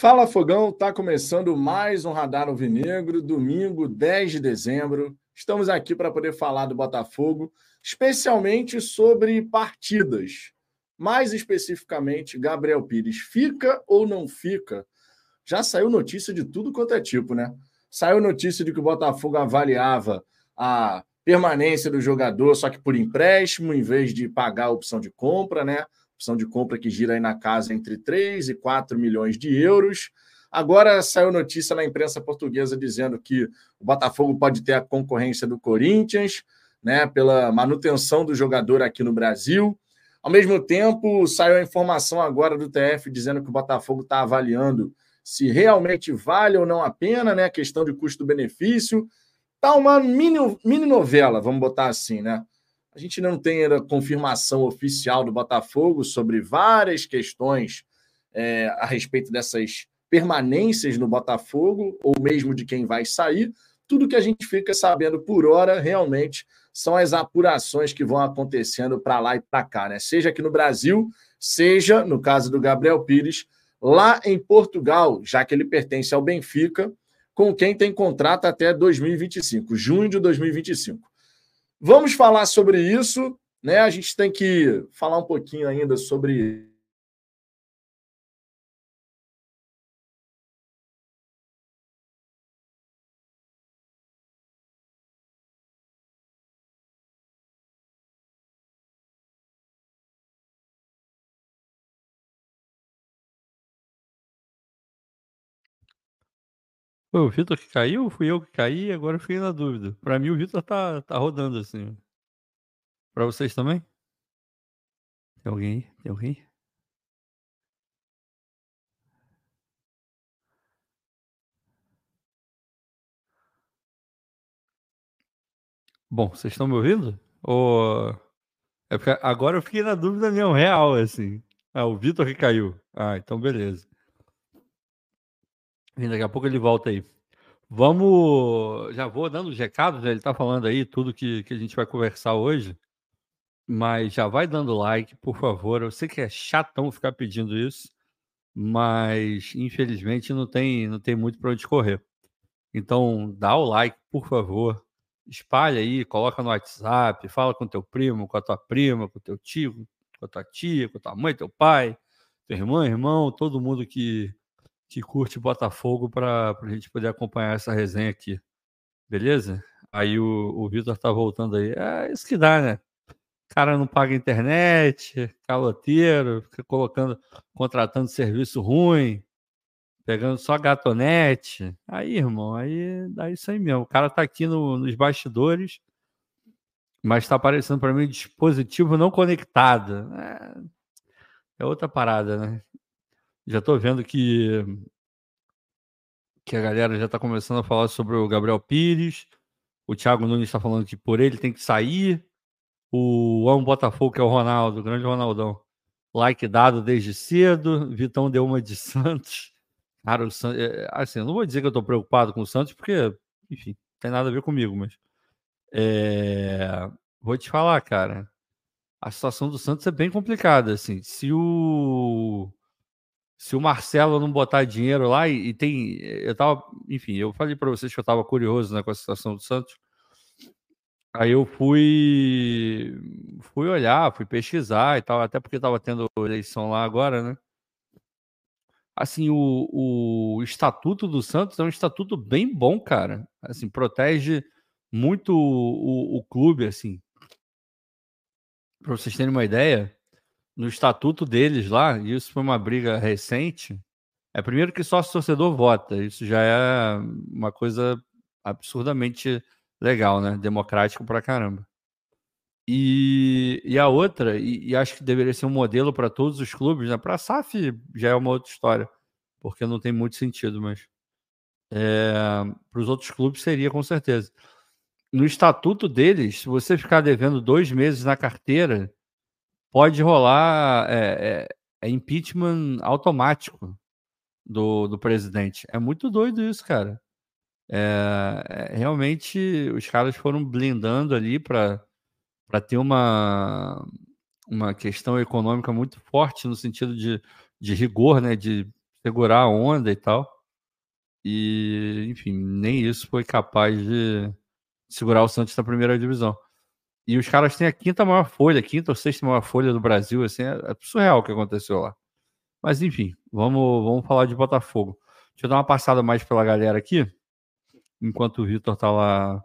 Fala Fogão, tá começando mais um Radar Alvinegro, domingo 10 de dezembro. Estamos aqui para poder falar do Botafogo, especialmente sobre partidas. Mais especificamente, Gabriel Pires fica ou não fica? Já saiu notícia de tudo quanto é tipo, né? Saiu notícia de que o Botafogo avaliava a permanência do jogador, só que por empréstimo, em vez de pagar a opção de compra, né? Opção de compra que gira aí na casa entre 3 e 4 milhões de euros. Agora saiu notícia na imprensa portuguesa dizendo que o Botafogo pode ter a concorrência do Corinthians, né, pela manutenção do jogador aqui no Brasil. Ao mesmo tempo, saiu a informação agora do TF dizendo que o Botafogo está avaliando se realmente vale ou não a pena, né, a questão de custo-benefício. Tá uma mini, mini novela, vamos botar assim, né? A gente não tem a confirmação oficial do Botafogo sobre várias questões é, a respeito dessas permanências no Botafogo, ou mesmo de quem vai sair. Tudo que a gente fica sabendo por hora realmente são as apurações que vão acontecendo para lá e para cá, né? Seja aqui no Brasil, seja, no caso do Gabriel Pires, lá em Portugal, já que ele pertence ao Benfica, com quem tem contrato até 2025, junho de 2025. Vamos falar sobre isso, né? A gente tem que falar um pouquinho ainda sobre Foi o Vitor que caiu? Fui eu que caí? Agora eu fiquei na dúvida. Pra mim, o Vitor tá, tá rodando assim. Pra vocês também? Tem alguém aí? Tem alguém? Bom, vocês estão me ouvindo? Ou... É agora eu fiquei na dúvida mesmo, real, assim. Ah, o Vitor que caiu. Ah, então beleza. Daqui a pouco ele volta aí. Vamos. Já vou dando os recados, né? ele está falando aí tudo que, que a gente vai conversar hoje. Mas já vai dando like, por favor. Eu sei que é chatão ficar pedindo isso, mas infelizmente não tem, não tem muito para onde correr. Então, dá o like, por favor. Espalha aí, coloca no WhatsApp, fala com teu primo, com a tua prima, com teu tio, com a tua tia, com tua mãe, teu pai, teu irmão, irmão, todo mundo que, que curte Botafogo para a gente poder acompanhar essa resenha aqui. Beleza? Aí o, o Vitor tá voltando aí. É isso que dá, né? cara não paga internet, caloteiro, fica colocando, contratando serviço ruim, pegando só gatonete. Aí, irmão, aí dá isso aí mesmo. O cara tá aqui no, nos bastidores, mas está aparecendo para mim dispositivo não conectado. É, é, outra parada, né? Já tô vendo que que a galera já está começando a falar sobre o Gabriel Pires. O Thiago Nunes está falando que por ele tem que sair. O Amo Botafogo, que é o Ronaldo, o grande Ronaldão. Like dado desde cedo. Vitão deu uma de Santos. Cara, o Santos. É, assim, não vou dizer que eu tô preocupado com o Santos, porque, enfim, não tem nada a ver comigo, mas. É, vou te falar, cara. A situação do Santos é bem complicada, assim. Se o. Se o Marcelo não botar dinheiro lá e, e tem. Eu tava. Enfim, eu falei para vocês que eu tava curioso né, com a situação do Santos. Aí eu fui fui olhar, fui pesquisar e tal, até porque estava tendo eleição lá agora, né? Assim, o, o estatuto do Santos é um estatuto bem bom, cara. Assim, protege muito o, o clube, assim. Para vocês terem uma ideia, no estatuto deles lá, e isso foi uma briga recente, é primeiro que sócio torcedor vota. Isso já é uma coisa absurdamente legal, né? Democrático pra caramba. E, e a outra, e, e acho que deveria ser um modelo para todos os clubes, né? Para a SAF já é uma outra história, porque não tem muito sentido, mas é, para os outros clubes seria com certeza. No estatuto deles, se você ficar devendo dois meses na carteira, pode rolar é, é, é impeachment automático do, do presidente. É muito doido isso, cara. É, realmente os caras foram blindando ali para ter uma, uma questão econômica muito forte no sentido de, de rigor, né? De segurar a onda e tal. E, enfim, nem isso foi capaz de segurar o Santos na primeira divisão. E os caras têm a quinta maior folha, quinta ou sexta maior folha do Brasil, assim, é, é surreal o que aconteceu lá. Mas enfim, vamos, vamos falar de Botafogo. Deixa eu dar uma passada mais pela galera aqui, enquanto o Vitor tá lá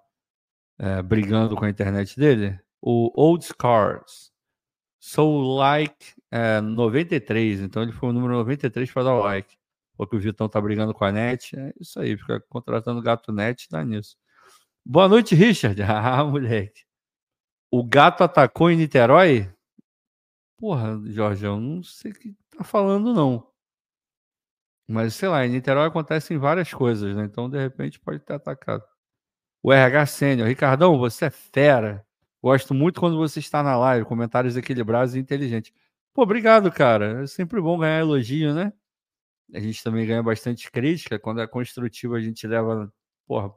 é, brigando com a internet dele. O Old Scars. So like é, 93, então ele foi o número 93 para dar like. Porque o Vitão tá brigando com a net. É isso aí, fica contratando gato net, dá nisso. Boa noite, Richard. Ah, moleque. O gato atacou em Niterói? Porra, Jorge, eu não sei o que tá falando, não. Mas, sei lá, em Niterói acontecem várias coisas, né? Então, de repente, pode ter atacado. O RH Sênior. Ricardão, você é fera. Gosto muito quando você está na live. Comentários equilibrados e inteligentes. Pô, obrigado, cara. É sempre bom ganhar elogio, né? A gente também ganha bastante crítica. Quando é construtivo, a gente leva, porra,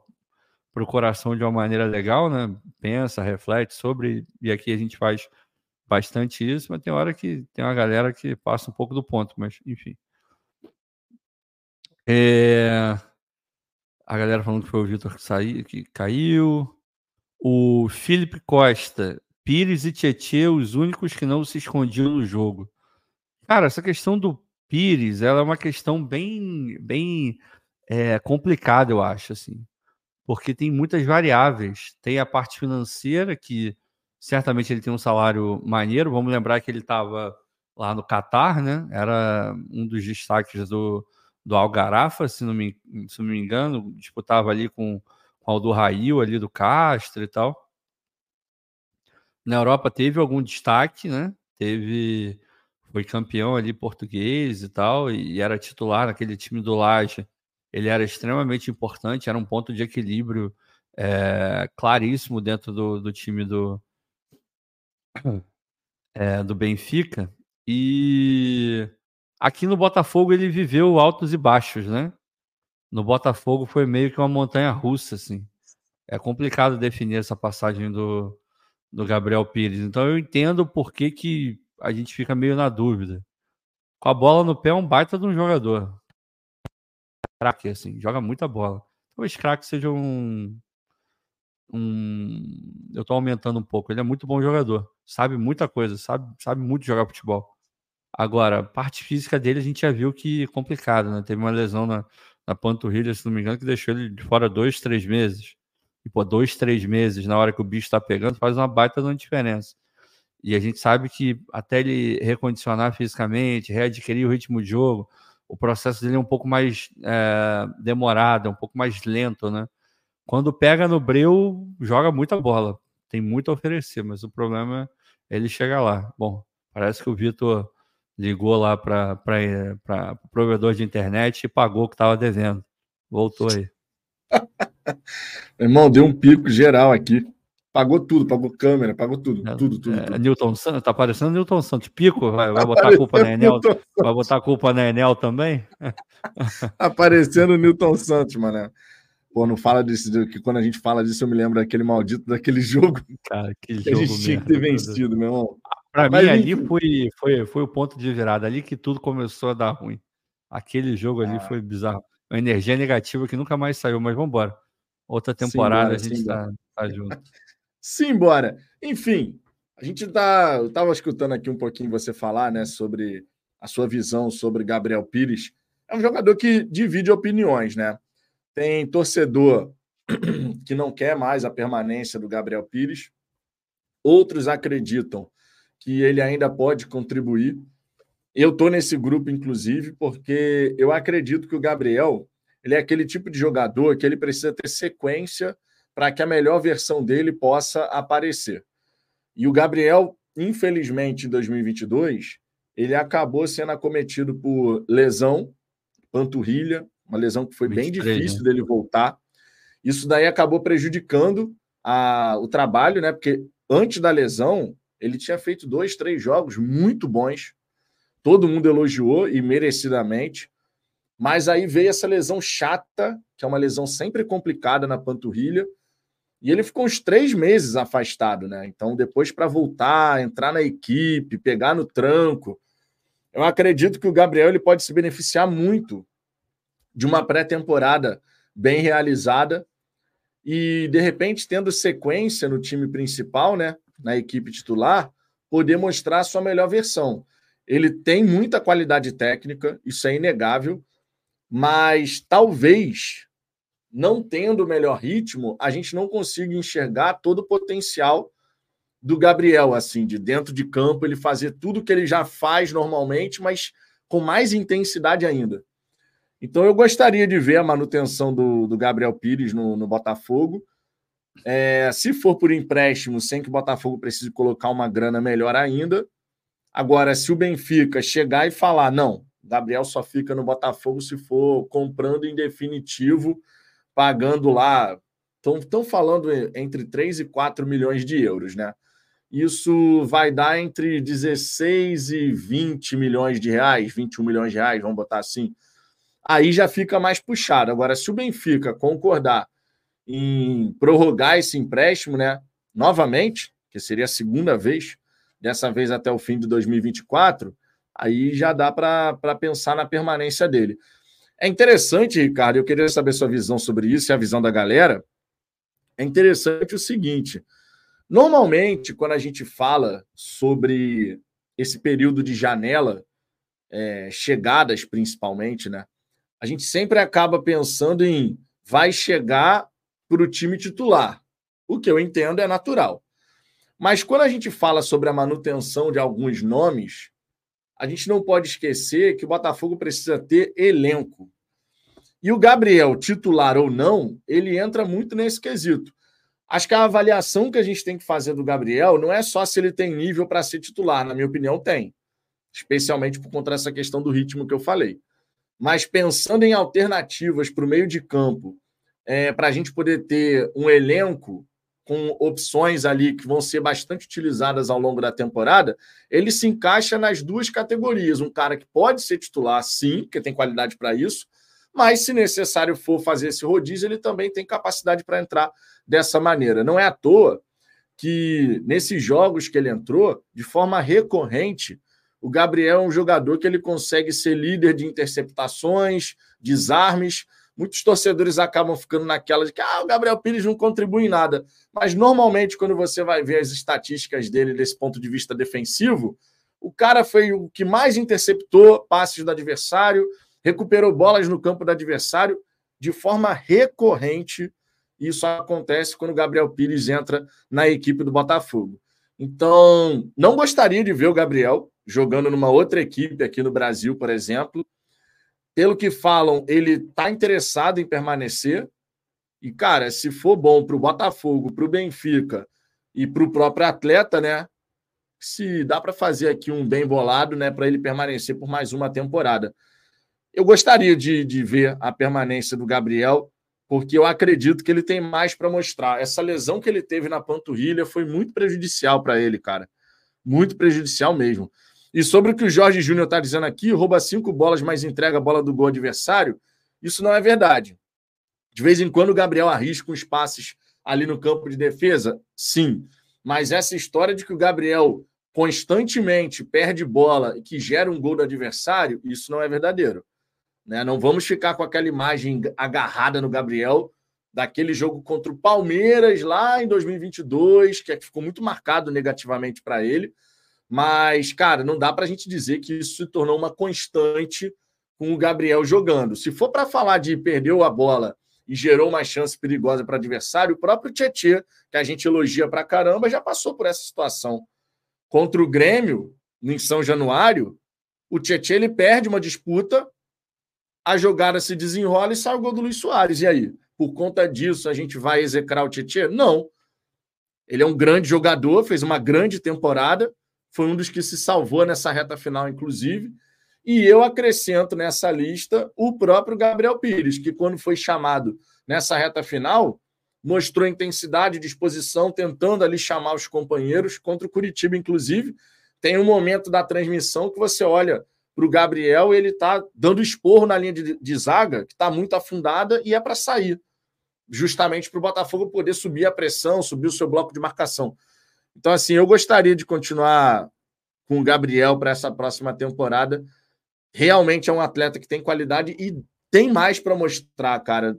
para o coração de uma maneira legal, né? Pensa, reflete sobre. E aqui a gente faz bastante isso, mas tem hora que tem uma galera que passa um pouco do ponto, mas enfim. É... A galera falando que foi o Vitor que, saiu, que caiu. O Felipe Costa. Pires e Tietê, os únicos que não se escondiam no jogo. Cara, essa questão do Pires, ela é uma questão bem, bem é, complicada, eu acho, assim. Porque tem muitas variáveis. Tem a parte financeira, que certamente ele tem um salário maneiro. Vamos lembrar que ele estava lá no Catar, né? Era um dos destaques do, do Algarafa, se não me, se não me engano, disputava ali com, com o Aldo Rail ali do Castro e tal. Na Europa teve algum destaque, né? Teve foi campeão ali português e tal, e era titular naquele time do Laje. Ele era extremamente importante, era um ponto de equilíbrio é, claríssimo dentro do, do time do, é, do Benfica. E Aqui no Botafogo ele viveu altos e baixos, né? No Botafogo foi meio que uma montanha russa, assim. É complicado definir essa passagem do, do Gabriel Pires. Então eu entendo por que, que a gente fica meio na dúvida. Com a bola no pé é um baita de um jogador. Craque, assim, joga muita bola. Talvez craque seja um, um. Eu tô aumentando um pouco. Ele é muito bom jogador. Sabe muita coisa, sabe, sabe muito jogar futebol. Agora, parte física dele a gente já viu que é complicado, né? Teve uma lesão na, na panturrilha, se não me engano, que deixou ele de fora dois, três meses. E, pô, dois, três meses, na hora que o bicho tá pegando, faz uma baita de uma diferença. E a gente sabe que até ele recondicionar fisicamente, readquirir o ritmo de jogo, o processo dele é um pouco mais é, demorado, é um pouco mais lento, né? Quando pega no breu, joga muita bola, tem muito a oferecer, mas o problema é ele chegar lá. Bom, parece que o Vitor ligou lá para o provedor de internet e pagou o que estava devendo. Voltou aí. irmão, deu um pico geral aqui. Pagou tudo, pagou câmera, pagou tudo, é, tudo, tudo, é, tudo. Newton Santos, tá parecendo Newton Santos. Pico, vai, vai botar a culpa na Enel? Vai botar a culpa na Enel também? Aparecendo Newton Santos, mano. Pô, não fala disso, que quando a gente fala disso, eu me lembro daquele maldito daquele jogo. Cara, que, que a gente tinha que ter vencido, meu irmão. Para mim, ali foi, foi, foi o ponto de virada, ali que tudo começou a dar ruim. Aquele jogo ali ah, foi bizarro. Uma energia negativa que nunca mais saiu, mas vamos embora. Outra temporada a gente está tá junto. Simbora. Enfim, a gente tá. Estava escutando aqui um pouquinho você falar, né, sobre a sua visão sobre Gabriel Pires. É um jogador que divide opiniões, né? Tem torcedor que não quer mais a permanência do Gabriel Pires. Outros acreditam que ele ainda pode contribuir. Eu estou nesse grupo, inclusive, porque eu acredito que o Gabriel ele é aquele tipo de jogador que ele precisa ter sequência para que a melhor versão dele possa aparecer. E o Gabriel, infelizmente, em 2022, ele acabou sendo acometido por lesão, panturrilha, uma lesão que foi 23, bem difícil dele voltar. Isso daí acabou prejudicando a, o trabalho, né? Porque antes da lesão, ele tinha feito dois, três jogos muito bons. Todo mundo elogiou e merecidamente. Mas aí veio essa lesão chata, que é uma lesão sempre complicada na panturrilha. E ele ficou uns três meses afastado, né? Então, depois para voltar, entrar na equipe, pegar no tranco, Eu acredito que o Gabriel ele pode se beneficiar muito de uma pré-temporada bem realizada e, de repente, tendo sequência no time principal, né, na equipe titular, poder mostrar a sua melhor versão. Ele tem muita qualidade técnica, isso é inegável, mas talvez, não tendo o melhor ritmo, a gente não consiga enxergar todo o potencial do Gabriel, assim, de dentro de campo, ele fazer tudo que ele já faz normalmente, mas com mais intensidade ainda. Então eu gostaria de ver a manutenção do, do Gabriel Pires no, no Botafogo. É, se for por empréstimo, sem que o Botafogo precise colocar uma grana melhor ainda. Agora, se o Benfica chegar e falar, não, Gabriel só fica no Botafogo se for comprando em definitivo, pagando lá. Estão falando entre 3 e 4 milhões de euros, né? Isso vai dar entre 16 e 20 milhões de reais, 21 milhões de reais, vamos botar assim. Aí já fica mais puxado. Agora, se o Benfica concordar em prorrogar esse empréstimo, né? Novamente, que seria a segunda vez, dessa vez até o fim de 2024, aí já dá para pensar na permanência dele. É interessante, Ricardo, eu queria saber sua visão sobre isso e a visão da galera. É interessante o seguinte: Normalmente, quando a gente fala sobre esse período de janela, é, chegadas principalmente, né? A gente sempre acaba pensando em vai chegar para o time titular. O que eu entendo é natural. Mas quando a gente fala sobre a manutenção de alguns nomes, a gente não pode esquecer que o Botafogo precisa ter elenco. E o Gabriel, titular ou não, ele entra muito nesse quesito. Acho que a avaliação que a gente tem que fazer do Gabriel não é só se ele tem nível para ser titular, na minha opinião, tem. Especialmente por conta dessa questão do ritmo que eu falei. Mas pensando em alternativas para o meio de campo, é, para a gente poder ter um elenco com opções ali que vão ser bastante utilizadas ao longo da temporada, ele se encaixa nas duas categorias. Um cara que pode ser titular, sim, que tem qualidade para isso, mas se necessário for fazer esse rodízio, ele também tem capacidade para entrar dessa maneira. Não é à toa que nesses jogos que ele entrou, de forma recorrente, o Gabriel é um jogador que ele consegue ser líder de interceptações, desarmes. Muitos torcedores acabam ficando naquela de que ah, o Gabriel Pires não contribui em nada. Mas normalmente, quando você vai ver as estatísticas dele desse ponto de vista defensivo, o cara foi o que mais interceptou passes do adversário, recuperou bolas no campo do adversário de forma recorrente isso acontece quando o Gabriel Pires entra na equipe do Botafogo. Então, não gostaria de ver o Gabriel jogando numa outra equipe aqui no Brasil, por exemplo. Pelo que falam, ele está interessado em permanecer. E, cara, se for bom para o Botafogo, para o Benfica e para o próprio atleta, né? Se dá para fazer aqui um bem bolado, né? Para ele permanecer por mais uma temporada. Eu gostaria de, de ver a permanência do Gabriel porque eu acredito que ele tem mais para mostrar. Essa lesão que ele teve na panturrilha foi muito prejudicial para ele, cara. Muito prejudicial mesmo. E sobre o que o Jorge Júnior está dizendo aqui, rouba cinco bolas, mas entrega a bola do gol adversário, isso não é verdade. De vez em quando o Gabriel arrisca uns passes ali no campo de defesa, sim. Mas essa história de que o Gabriel constantemente perde bola e que gera um gol do adversário, isso não é verdadeiro. Né? Não vamos ficar com aquela imagem agarrada no Gabriel daquele jogo contra o Palmeiras lá em 2022, que ficou muito marcado negativamente para ele. Mas, cara, não dá para a gente dizer que isso se tornou uma constante com o Gabriel jogando. Se for para falar de perdeu a bola e gerou uma chance perigosa para o adversário, o próprio Tietchan, que a gente elogia para caramba, já passou por essa situação. Contra o Grêmio, em São Januário, o Tietchan ele perde uma disputa a jogada se desenrola e sai o gol do Luiz Soares. E aí? Por conta disso, a gente vai execrar o Tietchan? Não. Ele é um grande jogador, fez uma grande temporada, foi um dos que se salvou nessa reta final, inclusive. E eu acrescento nessa lista o próprio Gabriel Pires, que quando foi chamado nessa reta final, mostrou intensidade disposição, tentando ali chamar os companheiros contra o Curitiba, inclusive. Tem um momento da transmissão que você olha para o Gabriel, ele está dando esporro na linha de, de zaga, que está muito afundada, e é para sair, justamente para o Botafogo poder subir a pressão, subir o seu bloco de marcação. Então, assim, eu gostaria de continuar com o Gabriel para essa próxima temporada. Realmente é um atleta que tem qualidade e tem mais para mostrar, cara.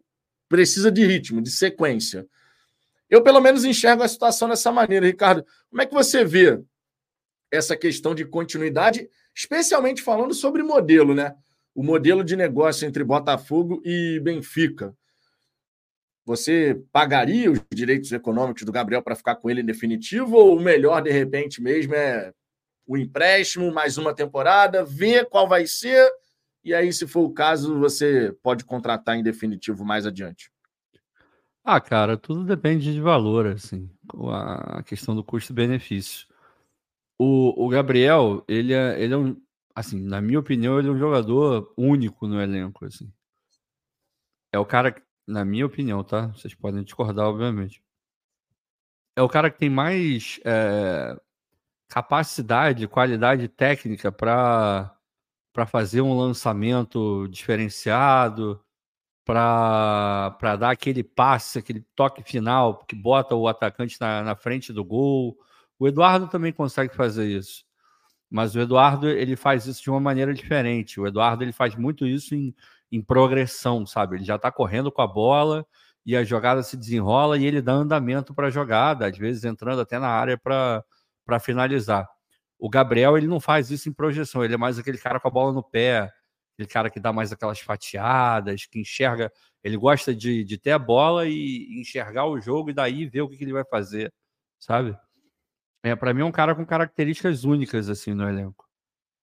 Precisa de ritmo, de sequência. Eu, pelo menos, enxergo a situação dessa maneira, Ricardo. Como é que você vê essa questão de continuidade, especialmente falando sobre modelo, né? O modelo de negócio entre Botafogo e Benfica. Você pagaria os direitos econômicos do Gabriel para ficar com ele em definitivo? Ou o melhor, de repente, mesmo é o empréstimo, mais uma temporada, ver qual vai ser, e aí, se for o caso, você pode contratar em definitivo mais adiante? Ah, cara, tudo depende de valor, assim, a questão do custo-benefício. O, o Gabriel, ele é, ele é um, assim, na minha opinião, ele é um jogador único no elenco, assim. É o cara, na minha opinião, tá? Vocês podem discordar, obviamente. É o cara que tem mais é, capacidade, qualidade técnica para para fazer um lançamento diferenciado, para dar aquele passe, aquele toque final que bota o atacante na, na frente do gol. O Eduardo também consegue fazer isso. Mas o Eduardo ele faz isso de uma maneira diferente. O Eduardo ele faz muito isso em, em progressão, sabe? Ele já está correndo com a bola e a jogada se desenrola e ele dá andamento para a jogada, às vezes entrando até na área para finalizar. O Gabriel ele não faz isso em projeção, ele é mais aquele cara com a bola no pé, aquele cara que dá mais aquelas fatiadas, que enxerga, ele gosta de, de ter a bola e enxergar o jogo e daí ver o que, que ele vai fazer, sabe? É, para mim é um cara com características únicas assim no elenco.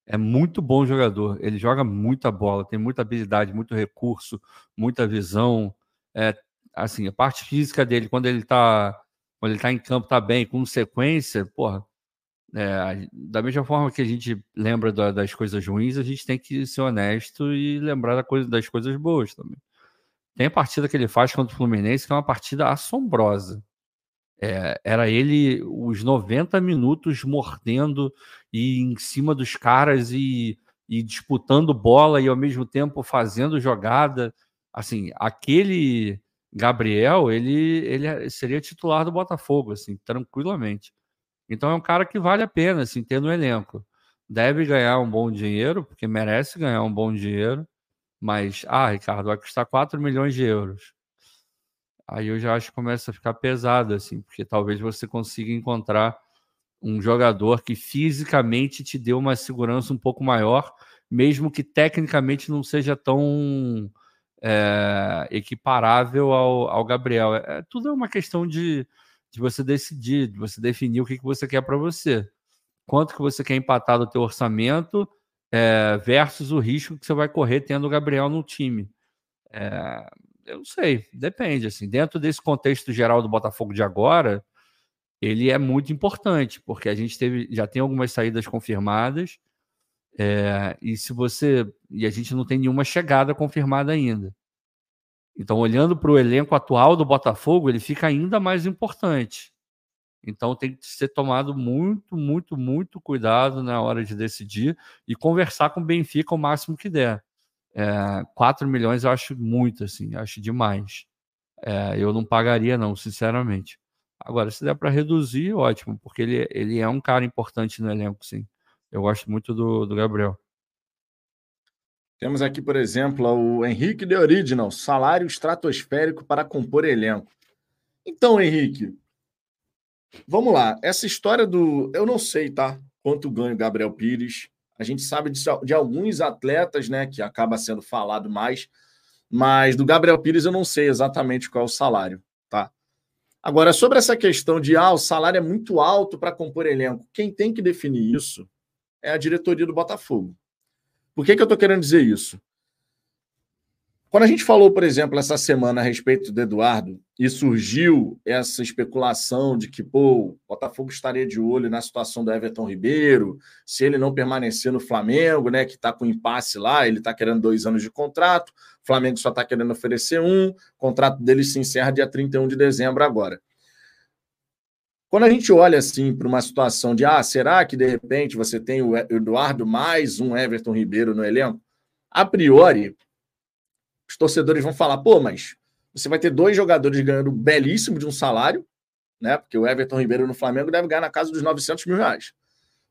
É muito bom jogador, ele joga muita bola, tem muita habilidade, muito recurso, muita visão. É, assim, a parte física dele, quando ele tá, quando ele tá em campo, tá bem, com sequência, porra, é, da mesma forma que a gente lembra da, das coisas ruins, a gente tem que ser honesto e lembrar da coisa, das coisas boas também. Tem a partida que ele faz contra o Fluminense, que é uma partida assombrosa. É, era ele os 90 minutos mordendo e em cima dos caras e, e disputando bola e ao mesmo tempo fazendo jogada. Assim, aquele Gabriel, ele, ele seria titular do Botafogo, assim, tranquilamente. Então é um cara que vale a pena assim, ter no elenco. Deve ganhar um bom dinheiro, porque merece ganhar um bom dinheiro. Mas, ah, Ricardo, vai custar 4 milhões de euros. Aí eu já acho que começa a ficar pesado, assim, porque talvez você consiga encontrar um jogador que fisicamente te dê uma segurança um pouco maior, mesmo que tecnicamente não seja tão é, equiparável ao, ao Gabriel. É, tudo é uma questão de, de você decidir, de você definir o que, que você quer para você. Quanto que você quer empatar do teu orçamento é, versus o risco que você vai correr tendo o Gabriel no time. É, eu não sei, depende. Assim, dentro desse contexto geral do Botafogo de agora, ele é muito importante, porque a gente teve, já tem algumas saídas confirmadas, é, e se você. E a gente não tem nenhuma chegada confirmada ainda. Então, olhando para o elenco atual do Botafogo, ele fica ainda mais importante. Então, tem que ser tomado muito, muito, muito cuidado na hora de decidir e conversar com o Benfica o máximo que der. É, 4 milhões eu acho muito, assim, acho demais. É, eu não pagaria, não, sinceramente. Agora, se der para reduzir, ótimo, porque ele, ele é um cara importante no elenco, sim. Eu gosto muito do, do Gabriel. Temos aqui, por exemplo, o Henrique de Original, salário estratosférico para compor elenco. Então, Henrique, vamos lá. Essa história do. Eu não sei, tá? Quanto ganha o Gabriel Pires. A gente sabe de, de alguns atletas, né, que acaba sendo falado mais, mas do Gabriel Pires eu não sei exatamente qual é o salário? Agora, sobre essa questão de ah, o salário é muito alto para compor elenco, quem tem que definir isso é a diretoria do Botafogo. Por que, que eu estou querendo dizer isso? Quando a gente falou, por exemplo, essa semana a respeito do Eduardo e surgiu essa especulação de que pô, o Botafogo estaria de olho na situação do Everton Ribeiro, se ele não permanecer no Flamengo, né, que está com impasse lá, ele está querendo dois anos de contrato, o Flamengo só está querendo oferecer um, o contrato dele se encerra dia 31 de dezembro agora. Quando a gente olha assim para uma situação de ah, será que de repente você tem o Eduardo mais um Everton Ribeiro no elenco? A priori, os torcedores vão falar, pô, mas você vai ter dois jogadores ganhando belíssimo de um salário, né? Porque o Everton Ribeiro no Flamengo deve ganhar na casa dos 900 mil reais.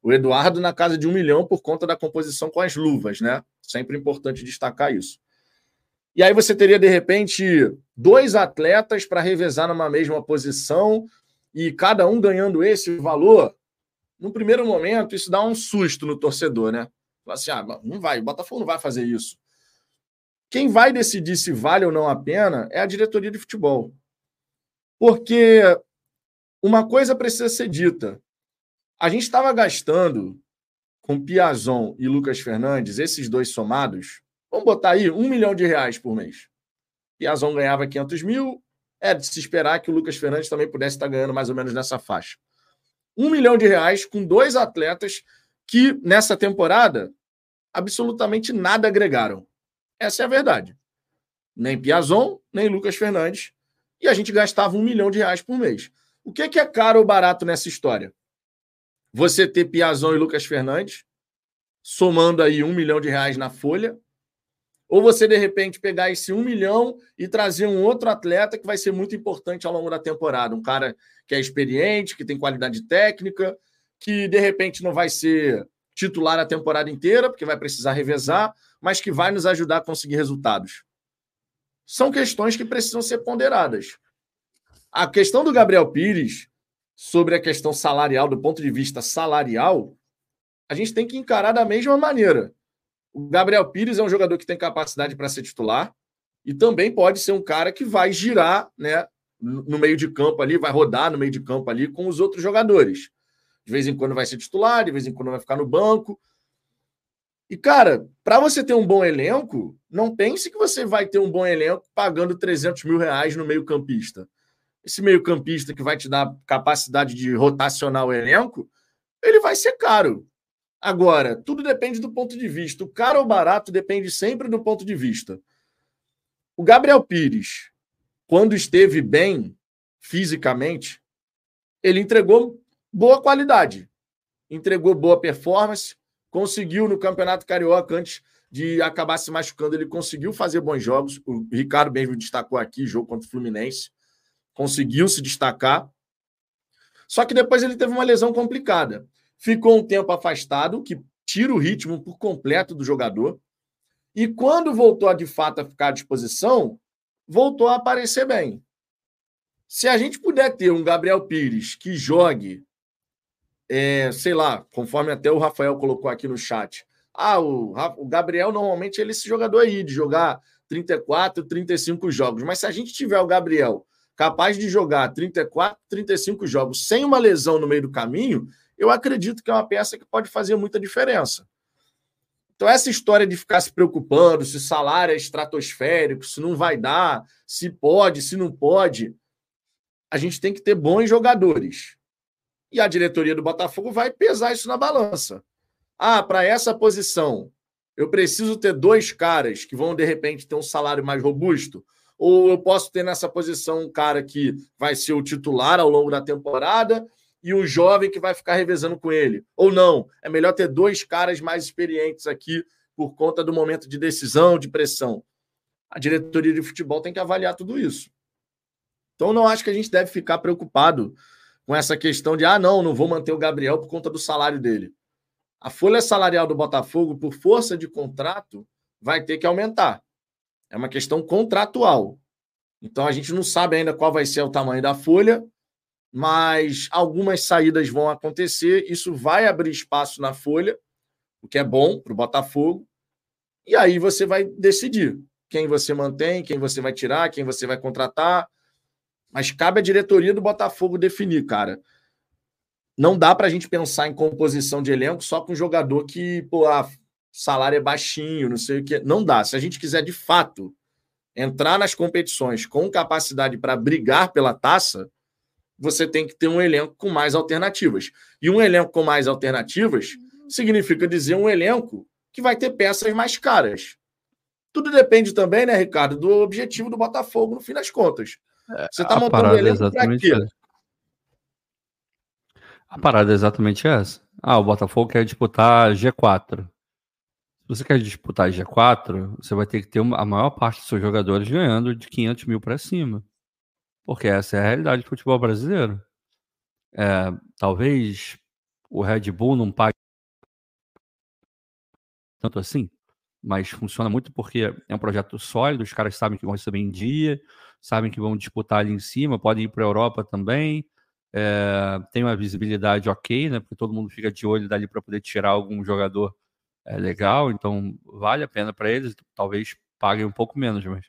O Eduardo na casa de um milhão por conta da composição com as luvas, né? Sempre importante destacar isso. E aí você teria, de repente, dois atletas para revezar numa mesma posição e cada um ganhando esse valor. No primeiro momento, isso dá um susto no torcedor, né? Fala assim: ah, não vai, o Botafogo não vai fazer isso. Quem vai decidir se vale ou não a pena é a diretoria de futebol. Porque uma coisa precisa ser dita. A gente estava gastando com Piazon e Lucas Fernandes, esses dois somados, vamos botar aí um milhão de reais por mês. Piazon ganhava 500 mil, é de se esperar que o Lucas Fernandes também pudesse estar ganhando mais ou menos nessa faixa. Um milhão de reais com dois atletas que, nessa temporada, absolutamente nada agregaram. Essa é a verdade. Nem Piazon, nem Lucas Fernandes. E a gente gastava um milhão de reais por mês. O que é caro ou barato nessa história? Você ter Piazon e Lucas Fernandes, somando aí um milhão de reais na folha, ou você, de repente, pegar esse um milhão e trazer um outro atleta que vai ser muito importante ao longo da temporada. Um cara que é experiente, que tem qualidade técnica, que de repente não vai ser titular a temporada inteira, porque vai precisar revezar, mas que vai nos ajudar a conseguir resultados. São questões que precisam ser ponderadas. A questão do Gabriel Pires, sobre a questão salarial, do ponto de vista salarial, a gente tem que encarar da mesma maneira. O Gabriel Pires é um jogador que tem capacidade para ser titular e também pode ser um cara que vai girar né, no meio de campo ali, vai rodar no meio de campo ali com os outros jogadores. De vez em quando vai ser titular, de vez em quando vai ficar no banco. E, cara, para você ter um bom elenco, não pense que você vai ter um bom elenco pagando 300 mil reais no meio-campista. Esse meio-campista que vai te dar capacidade de rotacionar o elenco, ele vai ser caro. Agora, tudo depende do ponto de vista. O caro ou barato depende sempre do ponto de vista. O Gabriel Pires, quando esteve bem fisicamente, ele entregou boa qualidade, entregou boa performance, conseguiu no Campeonato Carioca, antes de acabar se machucando, ele conseguiu fazer bons jogos. O Ricardo mesmo destacou aqui, jogo contra o Fluminense, conseguiu se destacar. Só que depois ele teve uma lesão complicada ficou um tempo afastado, que tira o ritmo por completo do jogador. E quando voltou de fato a ficar à disposição, voltou a aparecer bem. Se a gente puder ter um Gabriel Pires que jogue, é, sei lá, conforme até o Rafael colocou aqui no chat. Ah, o, o Gabriel normalmente ele é esse jogador aí, de jogar 34, 35 jogos. Mas se a gente tiver o Gabriel capaz de jogar 34, 35 jogos sem uma lesão no meio do caminho, eu acredito que é uma peça que pode fazer muita diferença. Então, essa história de ficar se preocupando se o salário é estratosférico, se não vai dar, se pode, se não pode, a gente tem que ter bons jogadores. E a diretoria do Botafogo vai pesar isso na balança. Ah, para essa posição, eu preciso ter dois caras que vão, de repente, ter um salário mais robusto? Ou eu posso ter nessa posição um cara que vai ser o titular ao longo da temporada e um jovem que vai ficar revezando com ele. Ou não, é melhor ter dois caras mais experientes aqui por conta do momento de decisão, de pressão. A diretoria de futebol tem que avaliar tudo isso. Então, não acho que a gente deve ficar preocupado com essa questão de, ah, não, não vou manter o Gabriel por conta do salário dele. A folha salarial do Botafogo, por força de contrato, vai ter que aumentar. É uma questão contratual. Então, a gente não sabe ainda qual vai ser o tamanho da folha, mas algumas saídas vão acontecer. Isso vai abrir espaço na folha, o que é bom para o Botafogo. E aí você vai decidir quem você mantém, quem você vai tirar, quem você vai contratar. Mas cabe à diretoria do Botafogo definir, cara. Não dá para a gente pensar em composição de elenco só com um jogador que, pô, a salário é baixinho, não sei o que. Não dá. Se a gente quiser de fato entrar nas competições com capacidade para brigar pela taça, você tem que ter um elenco com mais alternativas. E um elenco com mais alternativas significa dizer um elenco que vai ter peças mais caras. Tudo depende também, né, Ricardo, do objetivo do Botafogo no fim das contas. É, você está montando um é quê? A parada é exatamente essa. Ah, o Botafogo quer disputar G4. Se você quer disputar G4, você vai ter que ter a maior parte dos seus jogadores ganhando de 500 mil para cima. Porque essa é a realidade do futebol brasileiro. É, talvez o Red Bull não pague tanto assim, mas funciona muito porque é um projeto sólido, os caras sabem que vão receber em dia, sabem que vão disputar ali em cima, podem ir para a Europa também, é, tem uma visibilidade ok, né? Porque todo mundo fica de olho dali para poder tirar algum jogador é, legal, então vale a pena para eles, talvez paguem um pouco menos, mas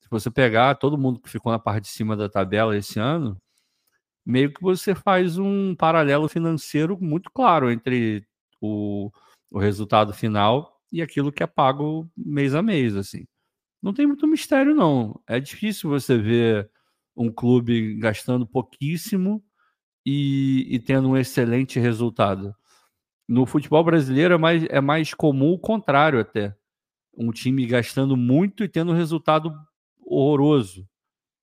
se você pegar todo mundo que ficou na parte de cima da tabela esse ano, meio que você faz um paralelo financeiro muito claro entre o, o resultado final e aquilo que é pago mês a mês, assim. Não tem muito mistério, não. É difícil você ver um clube gastando pouquíssimo e, e tendo um excelente resultado. No futebol brasileiro é mais, é mais comum o contrário até. Um time gastando muito e tendo um resultado horroroso.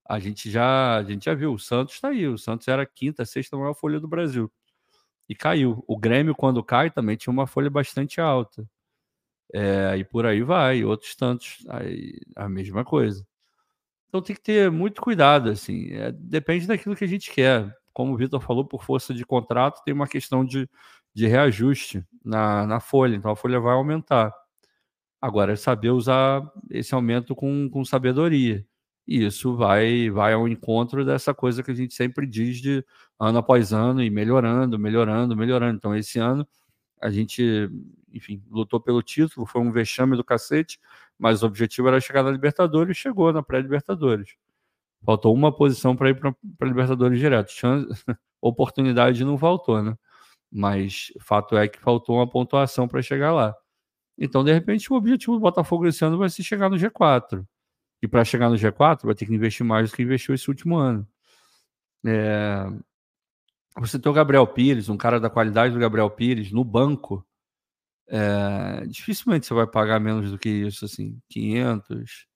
A gente já, a gente já viu, o Santos está aí. O Santos era a quinta, sexta maior folha do Brasil. E caiu. O Grêmio, quando cai, também tinha uma folha bastante alta. É, e por aí vai, outros tantos, aí, a mesma coisa. Então tem que ter muito cuidado, assim, é, depende daquilo que a gente quer. Como o Vitor falou, por força de contrato, tem uma questão de, de reajuste na, na folha, então a folha vai aumentar. Agora é saber usar esse aumento com, com sabedoria. E isso vai, vai ao encontro dessa coisa que a gente sempre diz de ano após ano e melhorando, melhorando, melhorando. Então, esse ano a gente, enfim, lutou pelo título, foi um vexame do cacete, mas o objetivo era chegar na Libertadores e chegou na pré-Libertadores. Faltou uma posição para ir para a Libertadores direto. Chance, oportunidade não faltou, né? Mas fato é que faltou uma pontuação para chegar lá. Então, de repente, o objetivo do Botafogo esse ano vai ser chegar no G4. E para chegar no G4, vai ter que investir mais do que investiu esse último ano. É, você tem o Gabriel Pires, um cara da qualidade do Gabriel Pires, no banco, é, dificilmente você vai pagar menos do que isso, assim, 500,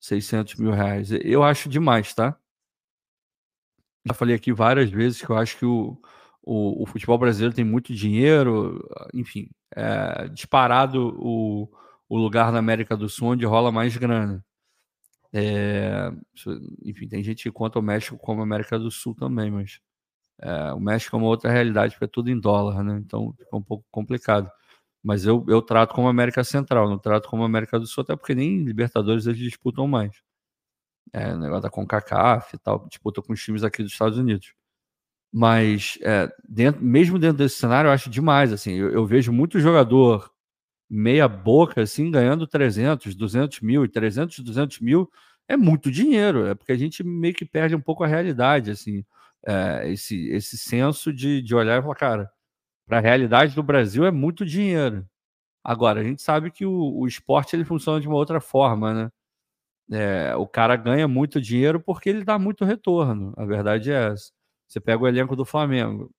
600 mil reais. Eu acho demais, tá? Já falei aqui várias vezes que eu acho que o, o, o futebol brasileiro tem muito dinheiro, enfim, é disparado o, o lugar na América do Sul onde rola mais grana. É, enfim, tem gente que conta o México como América do Sul também, mas é, o México é uma outra realidade, porque é tudo em dólar, né? Então fica um pouco complicado. Mas eu, eu trato como América Central, não trato como América do Sul, até porque nem Libertadores eles disputam mais. É, o negócio da CONCACAF e tal, disputa com os times aqui dos Estados Unidos. Mas é, dentro, mesmo dentro desse cenário, eu acho demais. Assim, eu, eu vejo muito jogador meia boca, assim, ganhando 300, 200 mil, e 300, 200 mil é muito dinheiro. É porque a gente meio que perde um pouco a realidade, assim é, esse, esse senso de, de olhar e falar, cara, para a realidade do Brasil é muito dinheiro. Agora, a gente sabe que o, o esporte ele funciona de uma outra forma, né? É, o cara ganha muito dinheiro porque ele dá muito retorno. A verdade é essa. Você pega o elenco do Flamengo,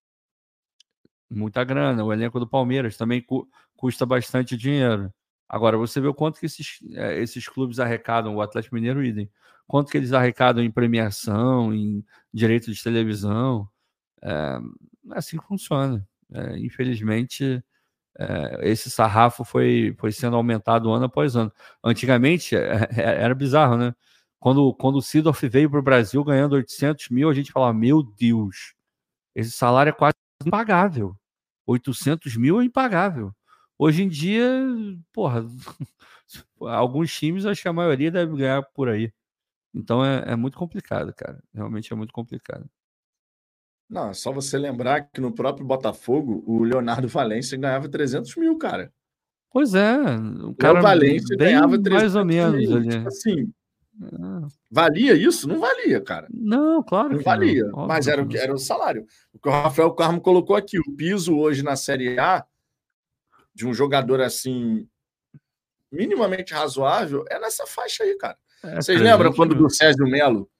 muita grana. O elenco do Palmeiras também cu custa bastante dinheiro. Agora, você vê o quanto que esses, é, esses clubes arrecadam, o Atlético Mineiro idem, quanto que eles arrecadam em premiação, em direito de televisão. É, assim funciona. É, infelizmente, é, esse sarrafo foi, foi sendo aumentado ano após ano. Antigamente, era bizarro, né? Quando, quando o Sidorf veio para o Brasil ganhando 800 mil, a gente falava, meu Deus, esse salário é quase impagável. 800 mil é impagável. Hoje em dia, porra, alguns times, acho que a maioria deve ganhar por aí. Então é, é muito complicado, cara. Realmente é muito complicado. Não, é só você lembrar que no próprio Botafogo, o Leonardo Valência ganhava 300 mil, cara. Pois é, o cara Valência ganhava 300 mais ou menos mil. Tipo assim, é. valia isso? Não valia, cara. Não, claro não que valia, não. mas era, o era o salário. O que o Rafael Carmo colocou aqui, o piso hoje na Série A de um jogador assim minimamente razoável é nessa faixa aí, cara. É, Vocês 300 lembram quando o mil. do Césio Melo?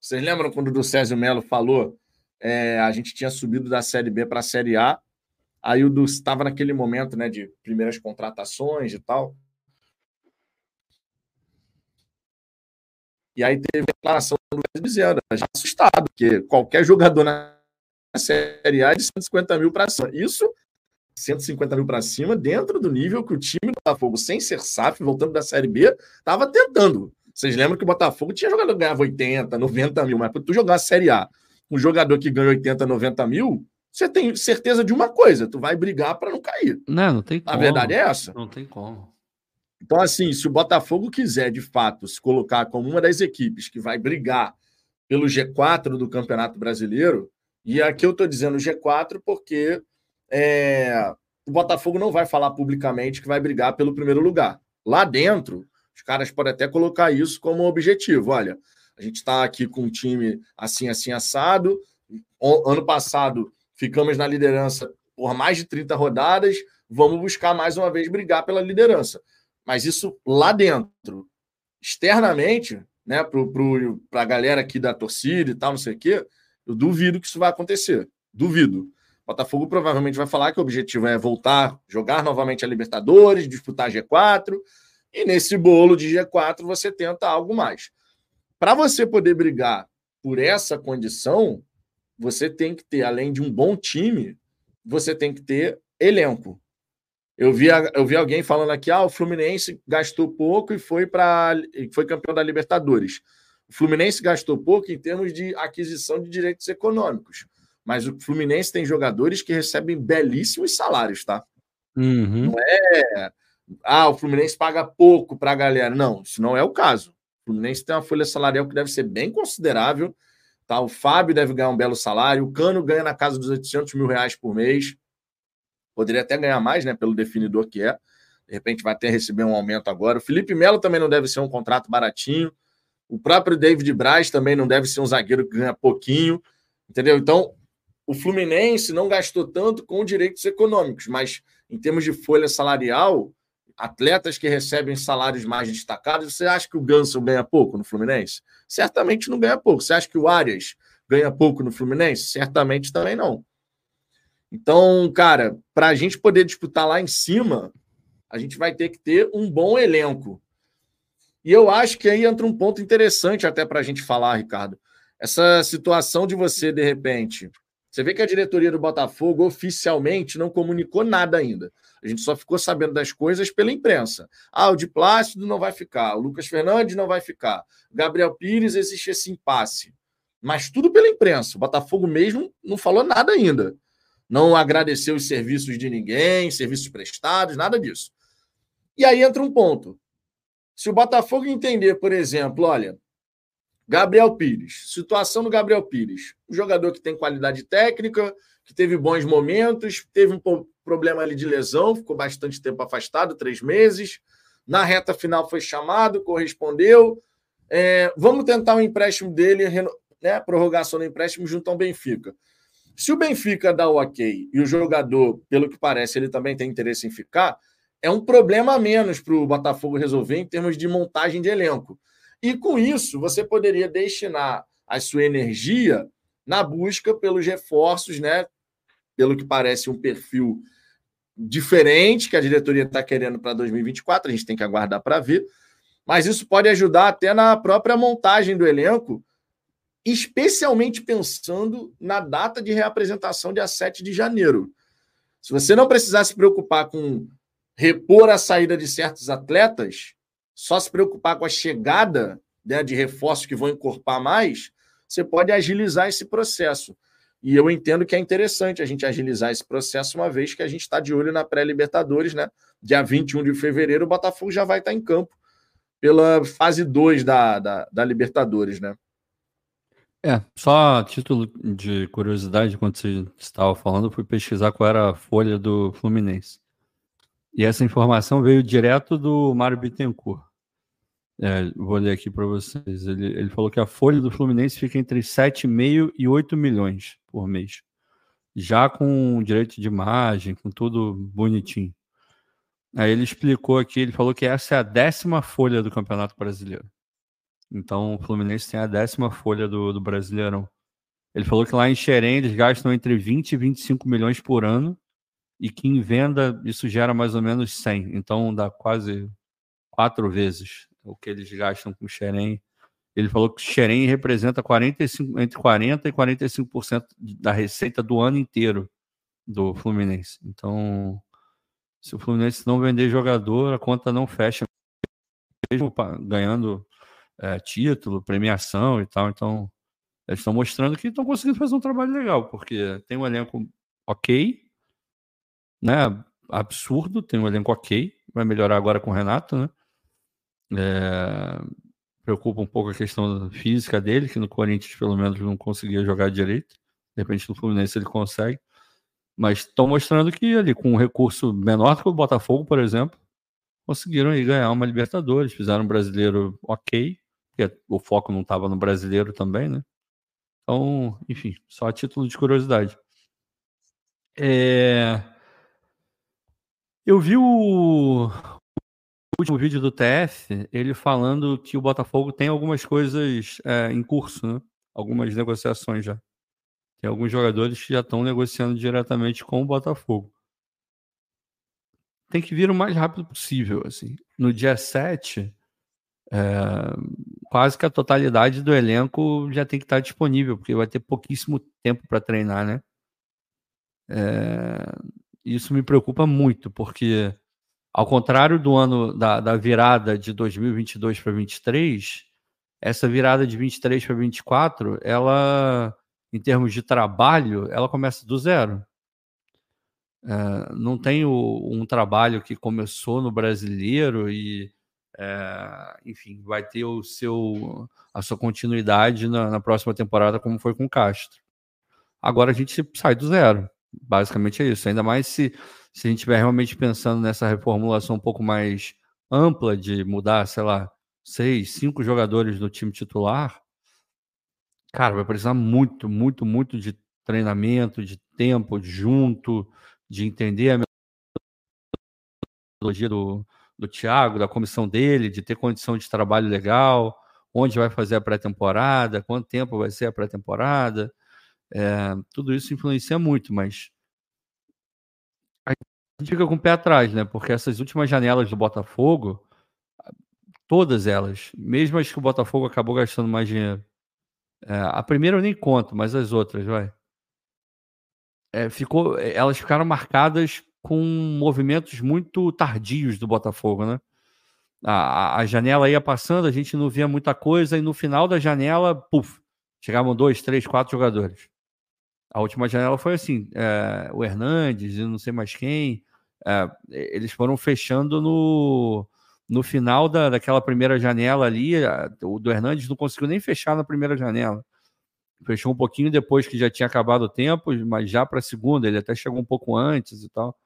Vocês lembram quando o do Césio Melo falou? é, a gente tinha subido da Série B para a Série A. Aí o do estava naquele momento, né, de primeiras contratações e tal. E aí teve a declaração do Césio dizendo, já assustado, porque qualquer jogador na Série A é de 150 mil para cima. Isso 150 mil para cima, dentro do nível que o time do Botafogo, sem ser SAF, voltando da Série B, estava tentando. Vocês lembram que o Botafogo tinha jogador que ganhava 80, 90 mil, mas para tu jogar a Série A, um jogador que ganha 80, 90 mil, você tem certeza de uma coisa: tu vai brigar para não cair. Não, não tem como. A verdade é essa. Não tem como. Então, assim, se o Botafogo quiser, de fato, se colocar como uma das equipes que vai brigar pelo G4 do Campeonato Brasileiro, e aqui eu estou dizendo G4 porque é, o Botafogo não vai falar publicamente que vai brigar pelo primeiro lugar. Lá dentro, os caras podem até colocar isso como objetivo. Olha, a gente está aqui com um time assim, assim, assado. Ano passado ficamos na liderança por mais de 30 rodadas. Vamos buscar mais uma vez brigar pela liderança. Mas isso lá dentro. Externamente, né, para a galera aqui da torcida e tal, não sei o quê, eu duvido que isso vai acontecer. Duvido. Botafogo provavelmente vai falar que o objetivo é voltar, jogar novamente a Libertadores, disputar G4, e nesse bolo de G4 você tenta algo mais. Para você poder brigar por essa condição, você tem que ter, além de um bom time, você tem que ter elenco. Eu vi, eu vi alguém falando aqui, ah, o Fluminense gastou pouco e foi para foi campeão da Libertadores. O Fluminense gastou pouco em termos de aquisição de direitos econômicos, mas o Fluminense tem jogadores que recebem belíssimos salários, tá? Uhum. Não é, ah, o Fluminense paga pouco para a galera. Não, isso não é o caso. O Fluminense tem uma folha salarial que deve ser bem considerável. Tá? O Fábio deve ganhar um belo salário, o Cano ganha na casa dos 800 mil reais por mês. Poderia até ganhar mais, né? Pelo definidor que é. De repente vai até receber um aumento agora. O Felipe Melo também não deve ser um contrato baratinho. O próprio David Braz também não deve ser um zagueiro que ganha pouquinho. Entendeu? Então, o Fluminense não gastou tanto com direitos econômicos, mas em termos de folha salarial, atletas que recebem salários mais destacados, você acha que o Ganso ganha pouco no Fluminense? Certamente não ganha pouco. Você acha que o Arias ganha pouco no Fluminense? Certamente também não. Então, cara, para a gente poder disputar lá em cima, a gente vai ter que ter um bom elenco. E eu acho que aí entra um ponto interessante até para a gente falar, Ricardo. Essa situação de você, de repente. Você vê que a diretoria do Botafogo oficialmente não comunicou nada ainda. A gente só ficou sabendo das coisas pela imprensa. Ah, o de Plácido não vai ficar, o Lucas Fernandes não vai ficar, Gabriel Pires existe esse impasse. Mas tudo pela imprensa. O Botafogo mesmo não falou nada ainda não agradeceu os serviços de ninguém, serviços prestados, nada disso. E aí entra um ponto. Se o Botafogo entender, por exemplo, olha, Gabriel Pires, situação do Gabriel Pires, um jogador que tem qualidade técnica, que teve bons momentos, teve um problema ali de lesão, ficou bastante tempo afastado, três meses. Na reta final foi chamado, correspondeu. É, vamos tentar o um empréstimo dele, né, prorrogação do empréstimo junto ao Benfica. Se o Benfica dá o ok e o jogador, pelo que parece, ele também tem interesse em ficar, é um problema a menos para o Botafogo resolver em termos de montagem de elenco. E com isso, você poderia destinar a sua energia na busca pelos reforços, né? Pelo que parece um perfil diferente que a diretoria está querendo para 2024, a gente tem que aguardar para ver. Mas isso pode ajudar até na própria montagem do elenco especialmente pensando na data de reapresentação, dia 7 de janeiro. Se você não precisar se preocupar com repor a saída de certos atletas, só se preocupar com a chegada né, de reforços que vão encorpar mais, você pode agilizar esse processo. E eu entendo que é interessante a gente agilizar esse processo, uma vez que a gente está de olho na pré-Libertadores, né? Dia 21 de fevereiro, o Botafogo já vai estar em campo pela fase 2 da, da, da Libertadores, né? É, só a título de curiosidade, quando você estava falando, fui pesquisar qual era a folha do Fluminense. E essa informação veio direto do Mário Bittencourt. É, vou ler aqui para vocês. Ele, ele falou que a folha do Fluminense fica entre 7,5 e 8 milhões por mês. Já com direito de imagem, com tudo bonitinho. Aí ele explicou aqui, ele falou que essa é a décima folha do Campeonato Brasileiro. Então o Fluminense tem a décima folha do, do Brasileirão. Ele falou que lá em Xerém eles gastam entre 20 e 25 milhões por ano e que em venda isso gera mais ou menos 100. Então dá quase quatro vezes o que eles gastam com Xerém. Ele falou que Xerém representa 45, entre 40% e 45% da receita do ano inteiro do Fluminense. Então, se o Fluminense não vender jogador, a conta não fecha, mesmo ganhando é, título, premiação e tal. Então, eles estão mostrando que estão conseguindo fazer um trabalho legal, porque tem um elenco ok, né? Absurdo, tem um elenco ok, vai melhorar agora com o Renato, né? É, preocupa um pouco a questão física dele, que no Corinthians pelo menos não conseguia jogar direito. De repente no Fluminense ele consegue. Mas estão mostrando que ali, com um recurso menor que o Botafogo, por exemplo, conseguiram aí ganhar uma Libertadores, fizeram um brasileiro ok, porque o foco não estava no brasileiro também, né? Então, enfim, só a título de curiosidade. É... Eu vi o... último vídeo do TF, ele falando que o Botafogo tem algumas coisas é, em curso, né? Algumas negociações já. Tem alguns jogadores que já estão negociando diretamente com o Botafogo. Tem que vir o mais rápido possível, assim. No dia 7, é, quase que a totalidade do elenco já tem que estar disponível, porque vai ter pouquíssimo tempo para treinar, né? É, isso me preocupa muito, porque ao contrário do ano da, da virada de 2022 para 2023, essa virada de 23 para 24, ela, em termos de trabalho, ela começa do zero. É, não tem o, um trabalho que começou no brasileiro e, é, enfim, vai ter o seu, a sua continuidade na, na próxima temporada, como foi com o Castro. Agora a gente sai do zero. Basicamente é isso. Ainda mais se, se a gente estiver realmente pensando nessa reformulação um pouco mais ampla de mudar, sei lá, seis, cinco jogadores do time titular, cara, vai precisar muito, muito, muito de treinamento, de tempo junto, de entender a metodologia do, do Thiago, da comissão dele, de ter condição de trabalho legal, onde vai fazer a pré-temporada, quanto tempo vai ser a pré-temporada. É, tudo isso influencia muito, mas a gente fica com o pé atrás, né? Porque essas últimas janelas do Botafogo, todas elas, mesmo as que o Botafogo acabou gastando mais dinheiro. É, a primeira eu nem conto, mas as outras, vai. É, ficou, elas ficaram marcadas com movimentos muito tardios do Botafogo, né? A, a, janela ia passando, a gente não via muita coisa, e no final da janela, puf, chegavam dois, três, quatro jogadores. A última janela foi assim: é, o Hernandes e não sei mais quem. É, eles foram fechando no, no final da, daquela primeira janela ali. A, o do Hernandes não conseguiu nem fechar na primeira janela. Fechou um pouquinho depois que já tinha acabado o tempo, mas já para a segunda, ele até chegou um pouco antes e tal.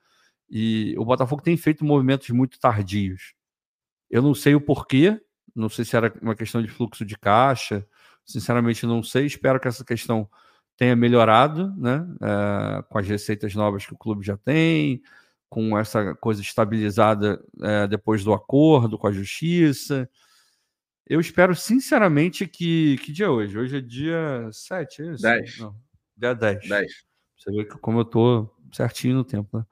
E o Botafogo tem feito movimentos muito tardios. Eu não sei o porquê, não sei se era uma questão de fluxo de caixa, sinceramente não sei. Espero que essa questão tenha melhorado, né? É, com as receitas novas que o clube já tem, com essa coisa estabilizada é, depois do acordo com a justiça. Eu espero sinceramente que. Que dia é hoje? Hoje é dia 7, é isso? 10. Não, dia 10. 10. Você vê que como eu tô certinho no tempo, né?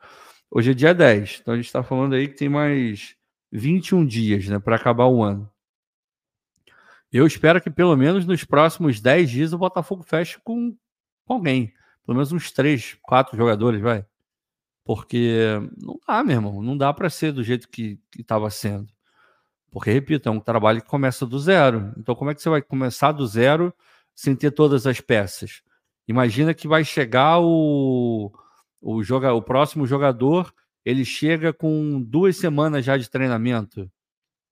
Hoje é dia 10. Então a gente está falando aí que tem mais 21 dias, né, para acabar o ano. Eu espero que pelo menos nos próximos 10 dias o Botafogo feche com com alguém. Pelo menos uns três, quatro jogadores, vai. Porque não dá, meu irmão. Não dá para ser do jeito que estava sendo. Porque, repito, é um trabalho que começa do zero. Então, como é que você vai começar do zero sem ter todas as peças? Imagina que vai chegar o, o, joga, o próximo jogador, ele chega com duas semanas já de treinamento.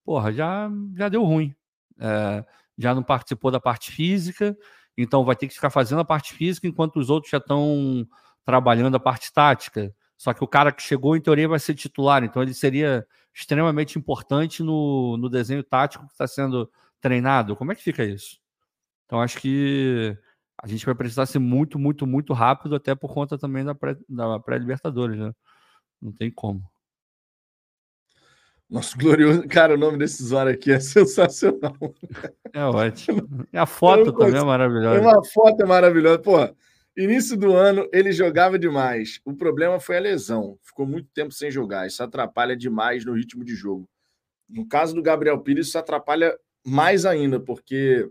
Porra, já, já deu ruim. É, já não participou da parte física, então vai ter que ficar fazendo a parte física enquanto os outros já estão trabalhando a parte tática. Só que o cara que chegou, em teoria, vai ser titular, então ele seria extremamente importante no, no desenho tático que está sendo treinado. Como é que fica isso? Então acho que a gente vai precisar ser muito, muito, muito rápido, até por conta também da pré-Libertadores, pré né? Não tem como. Nosso glorioso. Cara, o nome desse usuário aqui é sensacional. É ótimo. E a foto também é maravilhosa. Uma foto é maravilhosa. Pô, início do ano ele jogava demais. O problema foi a lesão. Ficou muito tempo sem jogar. Isso atrapalha demais no ritmo de jogo. No caso do Gabriel Pires, isso atrapalha mais ainda, porque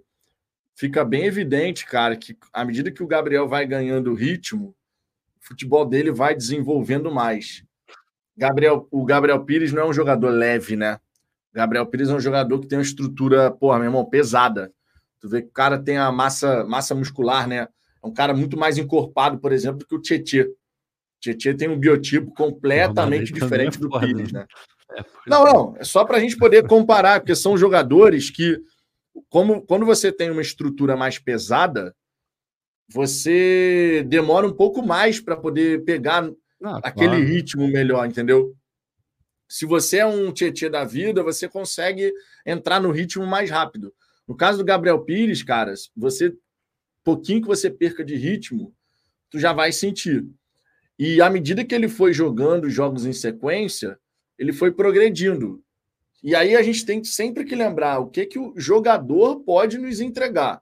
fica bem evidente, cara, que à medida que o Gabriel vai ganhando ritmo, o futebol dele vai desenvolvendo mais. Gabriel, o Gabriel Pires não é um jogador leve, né? Gabriel Pires é um jogador que tem uma estrutura, porra, meu irmão, pesada. Tu vê que o cara tem a massa, massa muscular, né? É um cara muito mais encorpado, por exemplo, do que o Tietê. Tietchan tem um biotipo completamente diferente é do Pires, né? É, não, não, é só para a gente poder comparar, porque são jogadores que, como quando você tem uma estrutura mais pesada, você demora um pouco mais para poder pegar ah, aquele claro. ritmo melhor, entendeu? Se você é um Tietchan da vida, você consegue entrar no ritmo mais rápido. No caso do Gabriel Pires, caras, você pouquinho que você perca de ritmo, tu já vai sentir. E à medida que ele foi jogando jogos em sequência, ele foi progredindo. E aí a gente tem sempre que lembrar o que que o jogador pode nos entregar.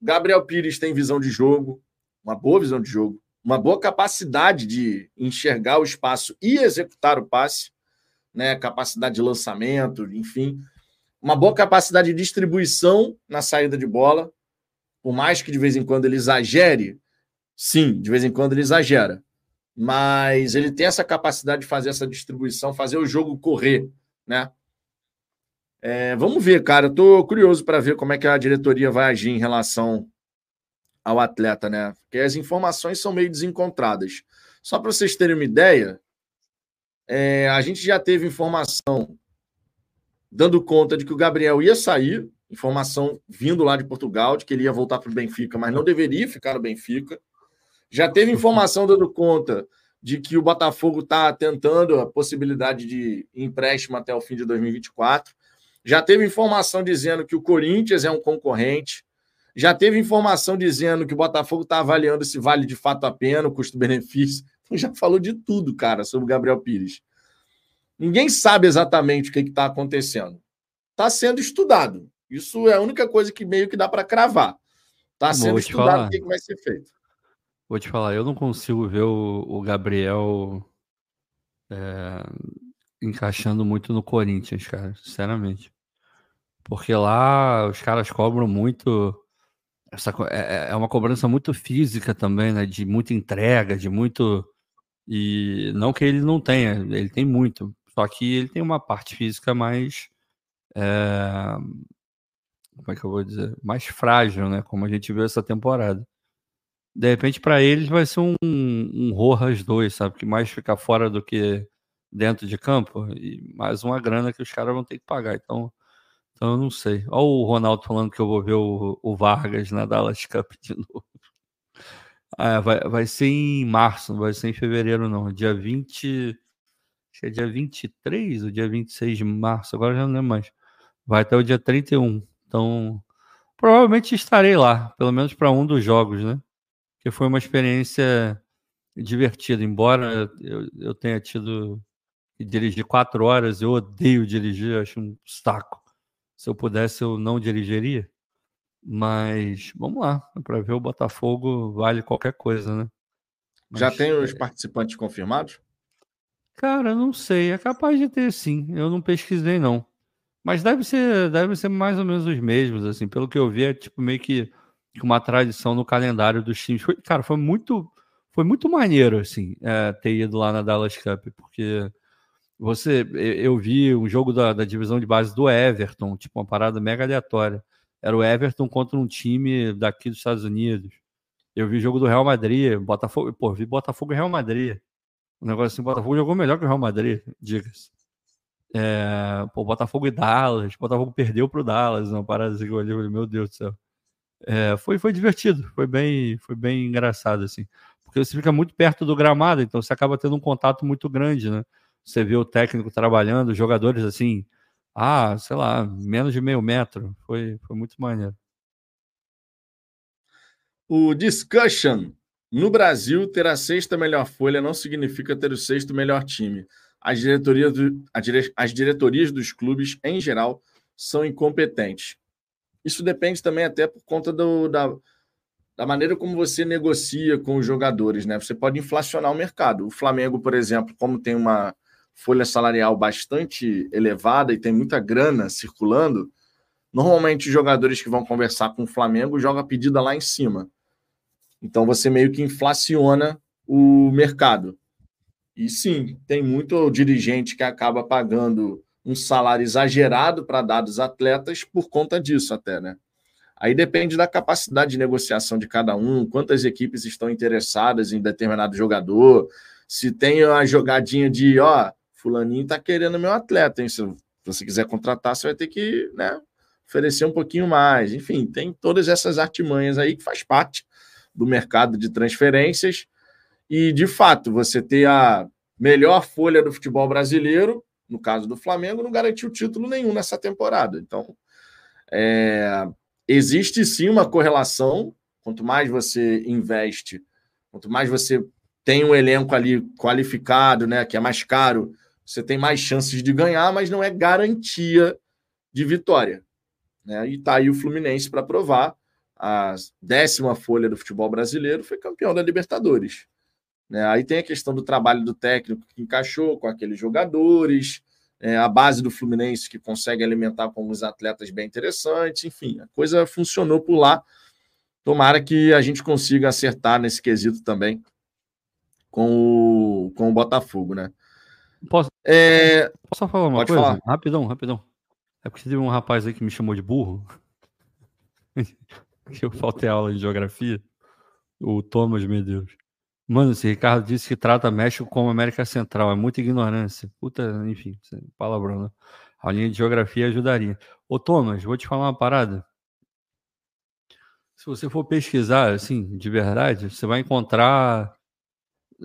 Gabriel Pires tem visão de jogo, uma boa visão de jogo, uma boa capacidade de enxergar o espaço e executar o passe, né? Capacidade de lançamento, enfim, uma boa capacidade de distribuição na saída de bola, por mais que de vez em quando ele exagere, sim, de vez em quando ele exagera, mas ele tem essa capacidade de fazer essa distribuição, fazer o jogo correr, né? É, vamos ver, cara. Tô curioso para ver como é que a diretoria vai agir em relação ao atleta, né? Porque as informações são meio desencontradas. Só para vocês terem uma ideia, é, a gente já teve informação dando conta de que o Gabriel ia sair, informação vindo lá de Portugal, de que ele ia voltar para o Benfica, mas não deveria ficar no Benfica. Já teve informação dando conta de que o Botafogo está tentando a possibilidade de empréstimo até o fim de 2024. Já teve informação dizendo que o Corinthians é um concorrente. Já teve informação dizendo que o Botafogo está avaliando se vale de fato a pena, o custo-benefício. Então já falou de tudo, cara, sobre o Gabriel Pires. Ninguém sabe exatamente o que está acontecendo. Está sendo estudado. Isso é a única coisa que meio que dá para cravar. Está sendo estudado falar. o que, que, vai ser feito. Vou te falar, eu não consigo ver o, o Gabriel é, encaixando muito no Corinthians, cara, sinceramente. Porque lá os caras cobram muito. Essa, é, é, é uma cobrança muito física também, né? De muita entrega, de muito. E não que ele não tenha, ele tem muito. Só que ele tem uma parte física mais. É, como é que eu vou dizer, mais frágil, né? Como a gente viu essa temporada. De repente, para eles vai ser um, um Rojas 2, sabe? Que mais fica fora do que dentro de campo. E mais uma grana que os caras vão ter que pagar. Então, então eu não sei. Olha o Ronaldo falando que eu vou ver o, o Vargas na Dallas Cup de novo. Ah, vai, vai ser em março, não vai ser em fevereiro, não. Dia 20. Acho que é dia 23 ou dia 26 de março, agora já não lembro mais. Vai até o dia 31. Então, provavelmente estarei lá, pelo menos para um dos jogos, né? Que foi uma experiência divertida. Embora eu, eu tenha tido que dirigir quatro horas, eu odeio dirigir, acho um saco. Se eu pudesse, eu não dirigiria. Mas vamos lá, para ver o Botafogo vale qualquer coisa, né? Mas, Já tem os é... participantes confirmados? Cara, não sei. É capaz de ter sim. Eu não pesquisei, não. Mas deve ser, deve ser mais ou menos os mesmos, assim, pelo que eu vi, é tipo meio que uma tradição no calendário dos times. Cara, foi muito, foi muito maneiro, assim, é, ter ido lá na Dallas Cup, porque você, eu vi um jogo da, da divisão de base do Everton, tipo uma parada mega aleatória. Era o Everton contra um time daqui dos Estados Unidos. Eu vi o jogo do Real Madrid, Botafogo, pô, vi Botafogo e Real Madrid. O negócio assim, Botafogo jogou melhor que o Real Madrid, diga-se. É, pô, Botafogo e Dallas, Botafogo perdeu para o Dallas, uma parada assim eu meu Deus do céu. É, foi, foi divertido, foi bem, foi bem engraçado, assim. Porque você fica muito perto do gramado, então você acaba tendo um contato muito grande, né? Você vê o técnico trabalhando, jogadores assim, ah, sei lá, menos de meio metro. Foi, foi muito maneiro. O Discussion. No Brasil, ter a sexta melhor folha não significa ter o sexto melhor time as diretorias, do, as diretorias dos clubes, em geral, são incompetentes. Isso depende também até por conta do, da, da maneira como você negocia com os jogadores, né? Você pode inflacionar o mercado. O Flamengo, por exemplo, como tem uma folha salarial bastante elevada e tem muita grana circulando, normalmente os jogadores que vão conversar com o Flamengo jogam a pedida lá em cima. Então você meio que inflaciona o mercado. E sim, tem muito dirigente que acaba pagando um salário exagerado para dados atletas por conta disso, até, né? Aí depende da capacidade de negociação de cada um, quantas equipes estão interessadas em determinado jogador, se tem a jogadinha de, ó, fulaninho tá querendo meu atleta, hein? Se você quiser contratar, você vai ter que, né, oferecer um pouquinho mais. Enfim, tem todas essas artimanhas aí que faz parte do mercado de transferências. E, de fato, você ter a melhor folha do futebol brasileiro, no caso do Flamengo, não garantiu título nenhum nessa temporada. Então, é, existe sim uma correlação. Quanto mais você investe, quanto mais você tem um elenco ali qualificado, né, que é mais caro, você tem mais chances de ganhar, mas não é garantia de vitória. Né? E tá aí o Fluminense para provar. A décima folha do futebol brasileiro foi campeão da Libertadores. Né? Aí tem a questão do trabalho do técnico que encaixou com aqueles jogadores, é, a base do Fluminense que consegue alimentar com alguns atletas bem interessantes, enfim, a coisa funcionou por lá. Tomara que a gente consiga acertar nesse quesito também com o, com o Botafogo, né? Posso, é... posso só falar uma Pode coisa? Falar. Rapidão, rapidão. É porque teve um rapaz aí que me chamou de burro. que eu faltei aula de geografia. O Thomas, meu Deus. Mano, esse Ricardo disse que trata México como América Central. É muita ignorância. Puta, enfim, palavrão, né? A linha de geografia ajudaria. Ô, Thomas, vou te falar uma parada. Se você for pesquisar, assim, de verdade, você vai encontrar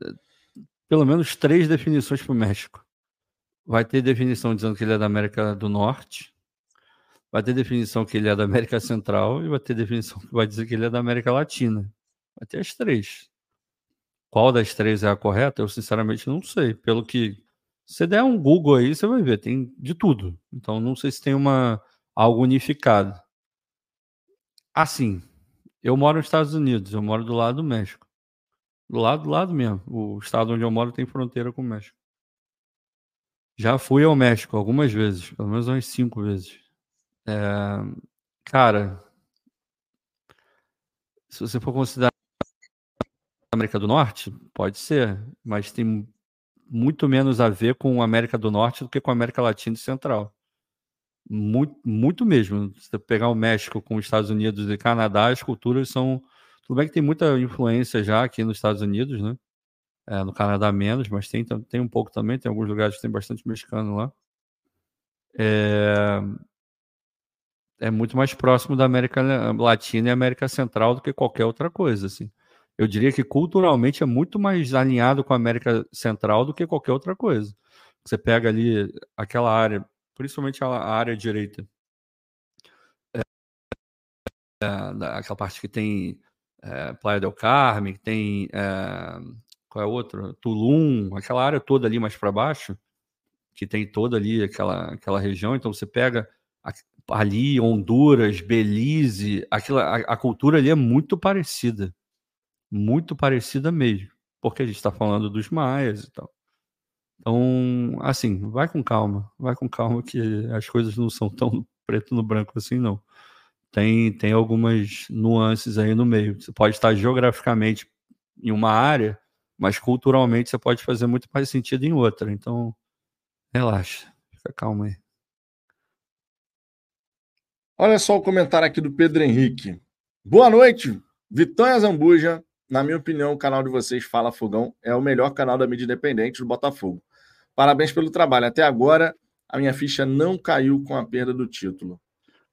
eh, pelo menos três definições para o México. Vai ter definição dizendo que ele é da América do Norte, vai ter definição que ele é da América Central e vai ter definição que vai dizer que ele é da América Latina. Vai ter as três. Qual das três é a correta? Eu sinceramente não sei. Pelo que você der um Google aí, você vai ver, tem de tudo. Então não sei se tem uma algo unificado. Assim, eu moro nos Estados Unidos, eu moro do lado do México. Do lado do lado mesmo. O estado onde eu moro tem fronteira com o México. Já fui ao México algumas vezes, pelo menos umas cinco vezes. É, cara, se você for considerar América do Norte? Pode ser, mas tem muito menos a ver com a América do Norte do que com a América Latina e Central. Muito, muito mesmo. Se você pegar o México com os Estados Unidos e Canadá, as culturas são. Tudo bem que tem muita influência já aqui nos Estados Unidos, né? É, no Canadá menos, mas tem, tem um pouco também. Tem alguns lugares que tem bastante mexicano lá. É, é muito mais próximo da América Latina e América Central do que qualquer outra coisa, assim eu diria que culturalmente é muito mais alinhado com a América Central do que qualquer outra coisa. Você pega ali aquela área, principalmente a área direita, é, é, aquela parte que tem é, Playa del Carmen, tem é, qual é outra? Tulum, aquela área toda ali mais para baixo, que tem toda ali aquela, aquela região. Então você pega ali Honduras, Belize, aquela, a, a cultura ali é muito parecida muito parecida mesmo, porque a gente está falando dos maias e tal. Então, assim, vai com calma, vai com calma que as coisas não são tão preto no branco assim, não. Tem, tem algumas nuances aí no meio. Você pode estar geograficamente em uma área, mas culturalmente você pode fazer muito mais sentido em outra. Então, relaxa, fica calma aí. Olha só o comentário aqui do Pedro Henrique. Boa noite, Vitória Zambuja na minha opinião, o canal de vocês, Fala Fogão, é o melhor canal da mídia independente do Botafogo. Parabéns pelo trabalho. Até agora, a minha ficha não caiu com a perda do título.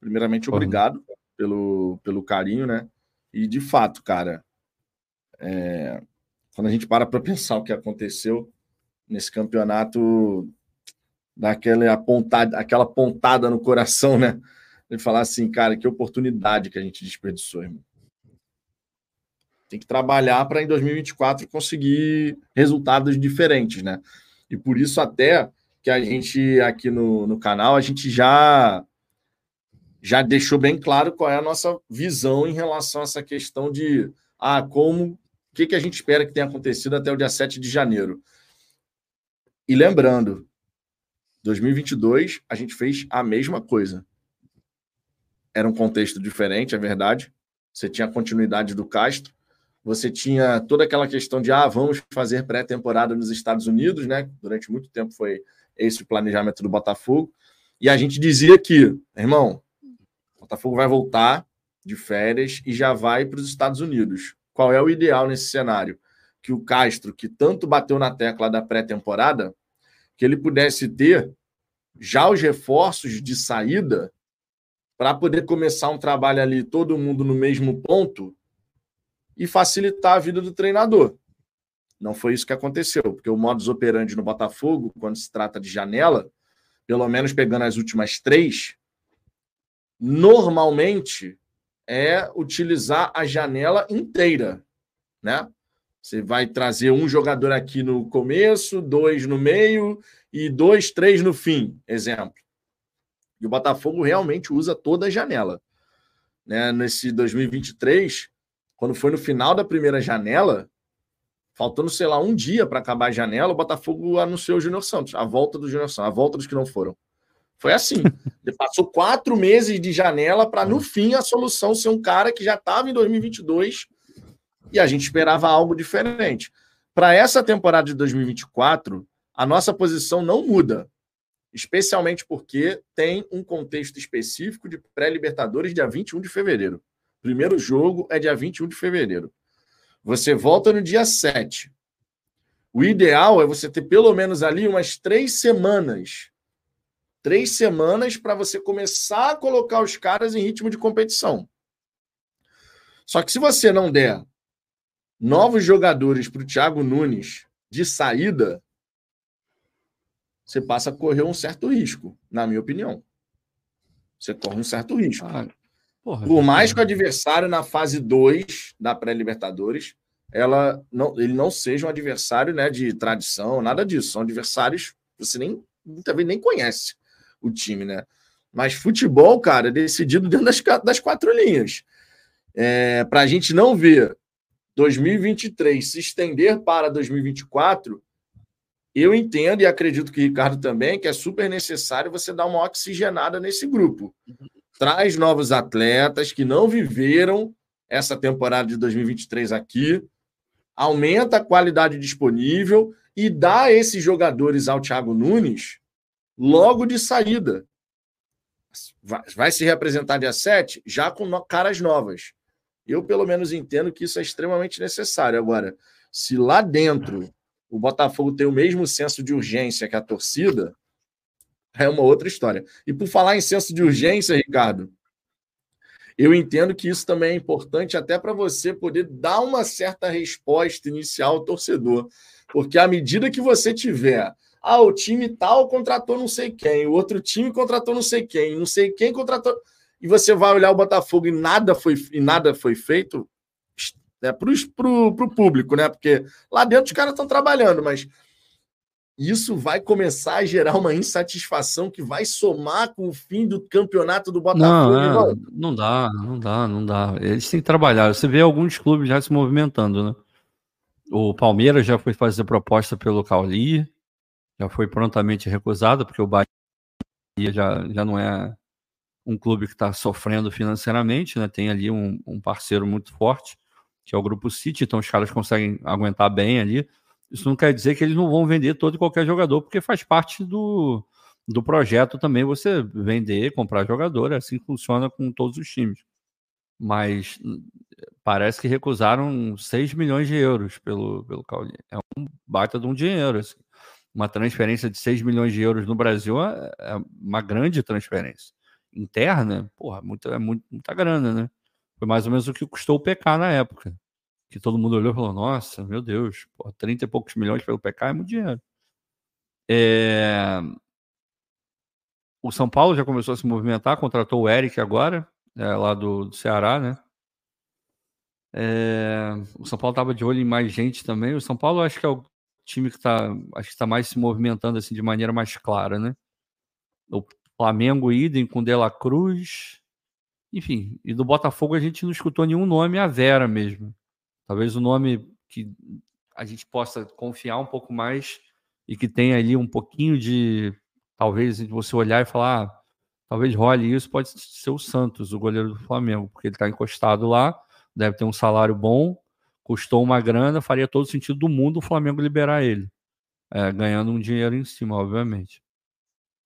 Primeiramente, obrigado pelo, pelo carinho, né? E, de fato, cara, é... quando a gente para para pensar o que aconteceu nesse campeonato, dá aquela pontada, aquela pontada no coração, né? De falar assim, cara, que oportunidade que a gente desperdiçou, irmão. Tem que trabalhar para em 2024 conseguir resultados diferentes, né? E por isso até que a gente aqui no, no canal, a gente já já deixou bem claro qual é a nossa visão em relação a essa questão de ah, como o que, que a gente espera que tenha acontecido até o dia 7 de janeiro. E lembrando, 2022 a gente fez a mesma coisa. Era um contexto diferente, é verdade. Você tinha a continuidade do Castro, você tinha toda aquela questão de ah, vamos fazer pré-temporada nos Estados Unidos, né? Durante muito tempo foi esse o planejamento do Botafogo. E a gente dizia que, irmão, Botafogo vai voltar, de férias e já vai para os Estados Unidos. Qual é o ideal nesse cenário? Que o Castro, que tanto bateu na tecla da pré-temporada, que ele pudesse ter já os reforços de saída para poder começar um trabalho ali, todo mundo no mesmo ponto e facilitar a vida do treinador. Não foi isso que aconteceu, porque o modus operandi no Botafogo, quando se trata de janela, pelo menos pegando as últimas três, normalmente é utilizar a janela inteira, né? Você vai trazer um jogador aqui no começo, dois no meio e dois, três no fim, exemplo. E o Botafogo realmente usa toda a janela. Né? Nesse 2023, quando foi no final da primeira janela, faltando, sei lá, um dia para acabar a janela, o Botafogo anunciou o Júnior Santos, a volta do Júnior Santos, a volta dos que não foram. Foi assim. Passou quatro meses de janela para, no fim, a solução ser um cara que já estava em 2022 e a gente esperava algo diferente. Para essa temporada de 2024, a nossa posição não muda, especialmente porque tem um contexto específico de pré-Libertadores dia 21 de fevereiro. Primeiro jogo é dia 21 de fevereiro. Você volta no dia 7. O ideal é você ter pelo menos ali umas três semanas três semanas para você começar a colocar os caras em ritmo de competição. Só que se você não der novos jogadores para o Thiago Nunes de saída, você passa a correr um certo risco, na minha opinião. Você corre um certo risco. Ah, porra, Por mais que o adversário na fase 2 da pré-Libertadores, ela não, ele não seja um adversário né, de tradição, nada disso. São adversários que você nem, vezes nem conhece o time, né? Mas futebol, cara, é decidido dentro das, das quatro linhas. É, para a gente não ver 2023 se estender para 2024, eu entendo e acredito que o Ricardo também, que é super necessário você dar uma oxigenada nesse grupo. Traz novos atletas que não viveram essa temporada de 2023 aqui, aumenta a qualidade disponível e dá esses jogadores ao Thiago Nunes logo de saída. Vai, se representar dia 7 já com caras novas. Eu, pelo menos, entendo que isso é extremamente necessário. Agora, se lá dentro o Botafogo tem o mesmo senso de urgência que a torcida, é uma outra história. E por falar em senso de urgência, Ricardo, eu entendo que isso também é importante até para você poder dar uma certa resposta inicial ao torcedor. Porque à medida que você tiver ah, o time tal contratou não sei quem, o outro time contratou não sei quem, não sei quem contratou. E você vai olhar o Botafogo e nada foi, e nada foi feito é, para o público, né? Porque lá dentro os caras estão trabalhando, mas isso vai começar a gerar uma insatisfação que vai somar com o fim do campeonato do Botafogo. Não, é, não dá, não dá, não dá. Eles têm que trabalhar. Você vê alguns clubes já se movimentando, né? O Palmeiras já foi fazer proposta pelo Cauli, já foi prontamente recusado, porque o Bahia já, já não é um clube que está sofrendo financeiramente, né? Tem ali um, um, parceiro muito forte, que é o Grupo City, então os caras conseguem aguentar bem ali. Isso não quer dizer que eles não vão vender todo e qualquer jogador, porque faz parte do, do projeto também você vender, comprar jogador, é assim funciona com todos os times. Mas hum, parece que recusaram 6 milhões de euros pelo, pelo Cauli. É um baita de um dinheiro. Assim uma transferência de 6 milhões de euros no Brasil é, é uma grande transferência. Interna, porra, muito, é muito, muita grana, né? Foi mais ou menos o que custou o PK na época. Que todo mundo olhou e falou: nossa, meu Deus, porra, 30 e poucos milhões pelo PK é muito dinheiro. É... O São Paulo já começou a se movimentar, contratou o Eric agora, é, lá do, do, Ceará, né? É... O São Paulo estava de olho em mais gente também. O São Paulo acho que é o time que está acho que está mais se movimentando assim de maneira mais clara, né? O Flamengo idem com Dela Cruz, enfim, e do Botafogo a gente não escutou nenhum nome a Vera mesmo. Talvez o nome que a gente possa confiar um pouco mais e que tenha ali um pouquinho de talvez você olhar e falar, ah, talvez role isso, pode ser o Santos, o goleiro do Flamengo, porque ele está encostado lá, deve ter um salário bom custou uma grana, faria todo sentido do mundo o Flamengo liberar ele, é, ganhando um dinheiro em cima, obviamente.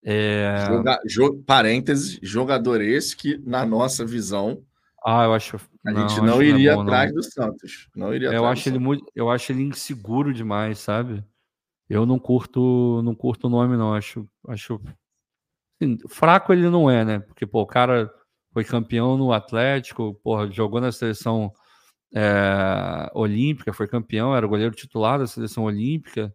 É... Joga, jo, parênteses, jogador esse que, na nossa visão, Ah, eu acho. A não, gente não iria não é bom, atrás não. do Santos. Não iria eu acho ele muito, eu acho ele inseguro demais, sabe? Eu não curto, não curto o nome não. Acho, acho assim, fraco ele não é, né? Porque pô, o cara foi campeão no Atlético, porra, jogou na seleção é, olímpica, foi campeão, era goleiro titular da seleção olímpica,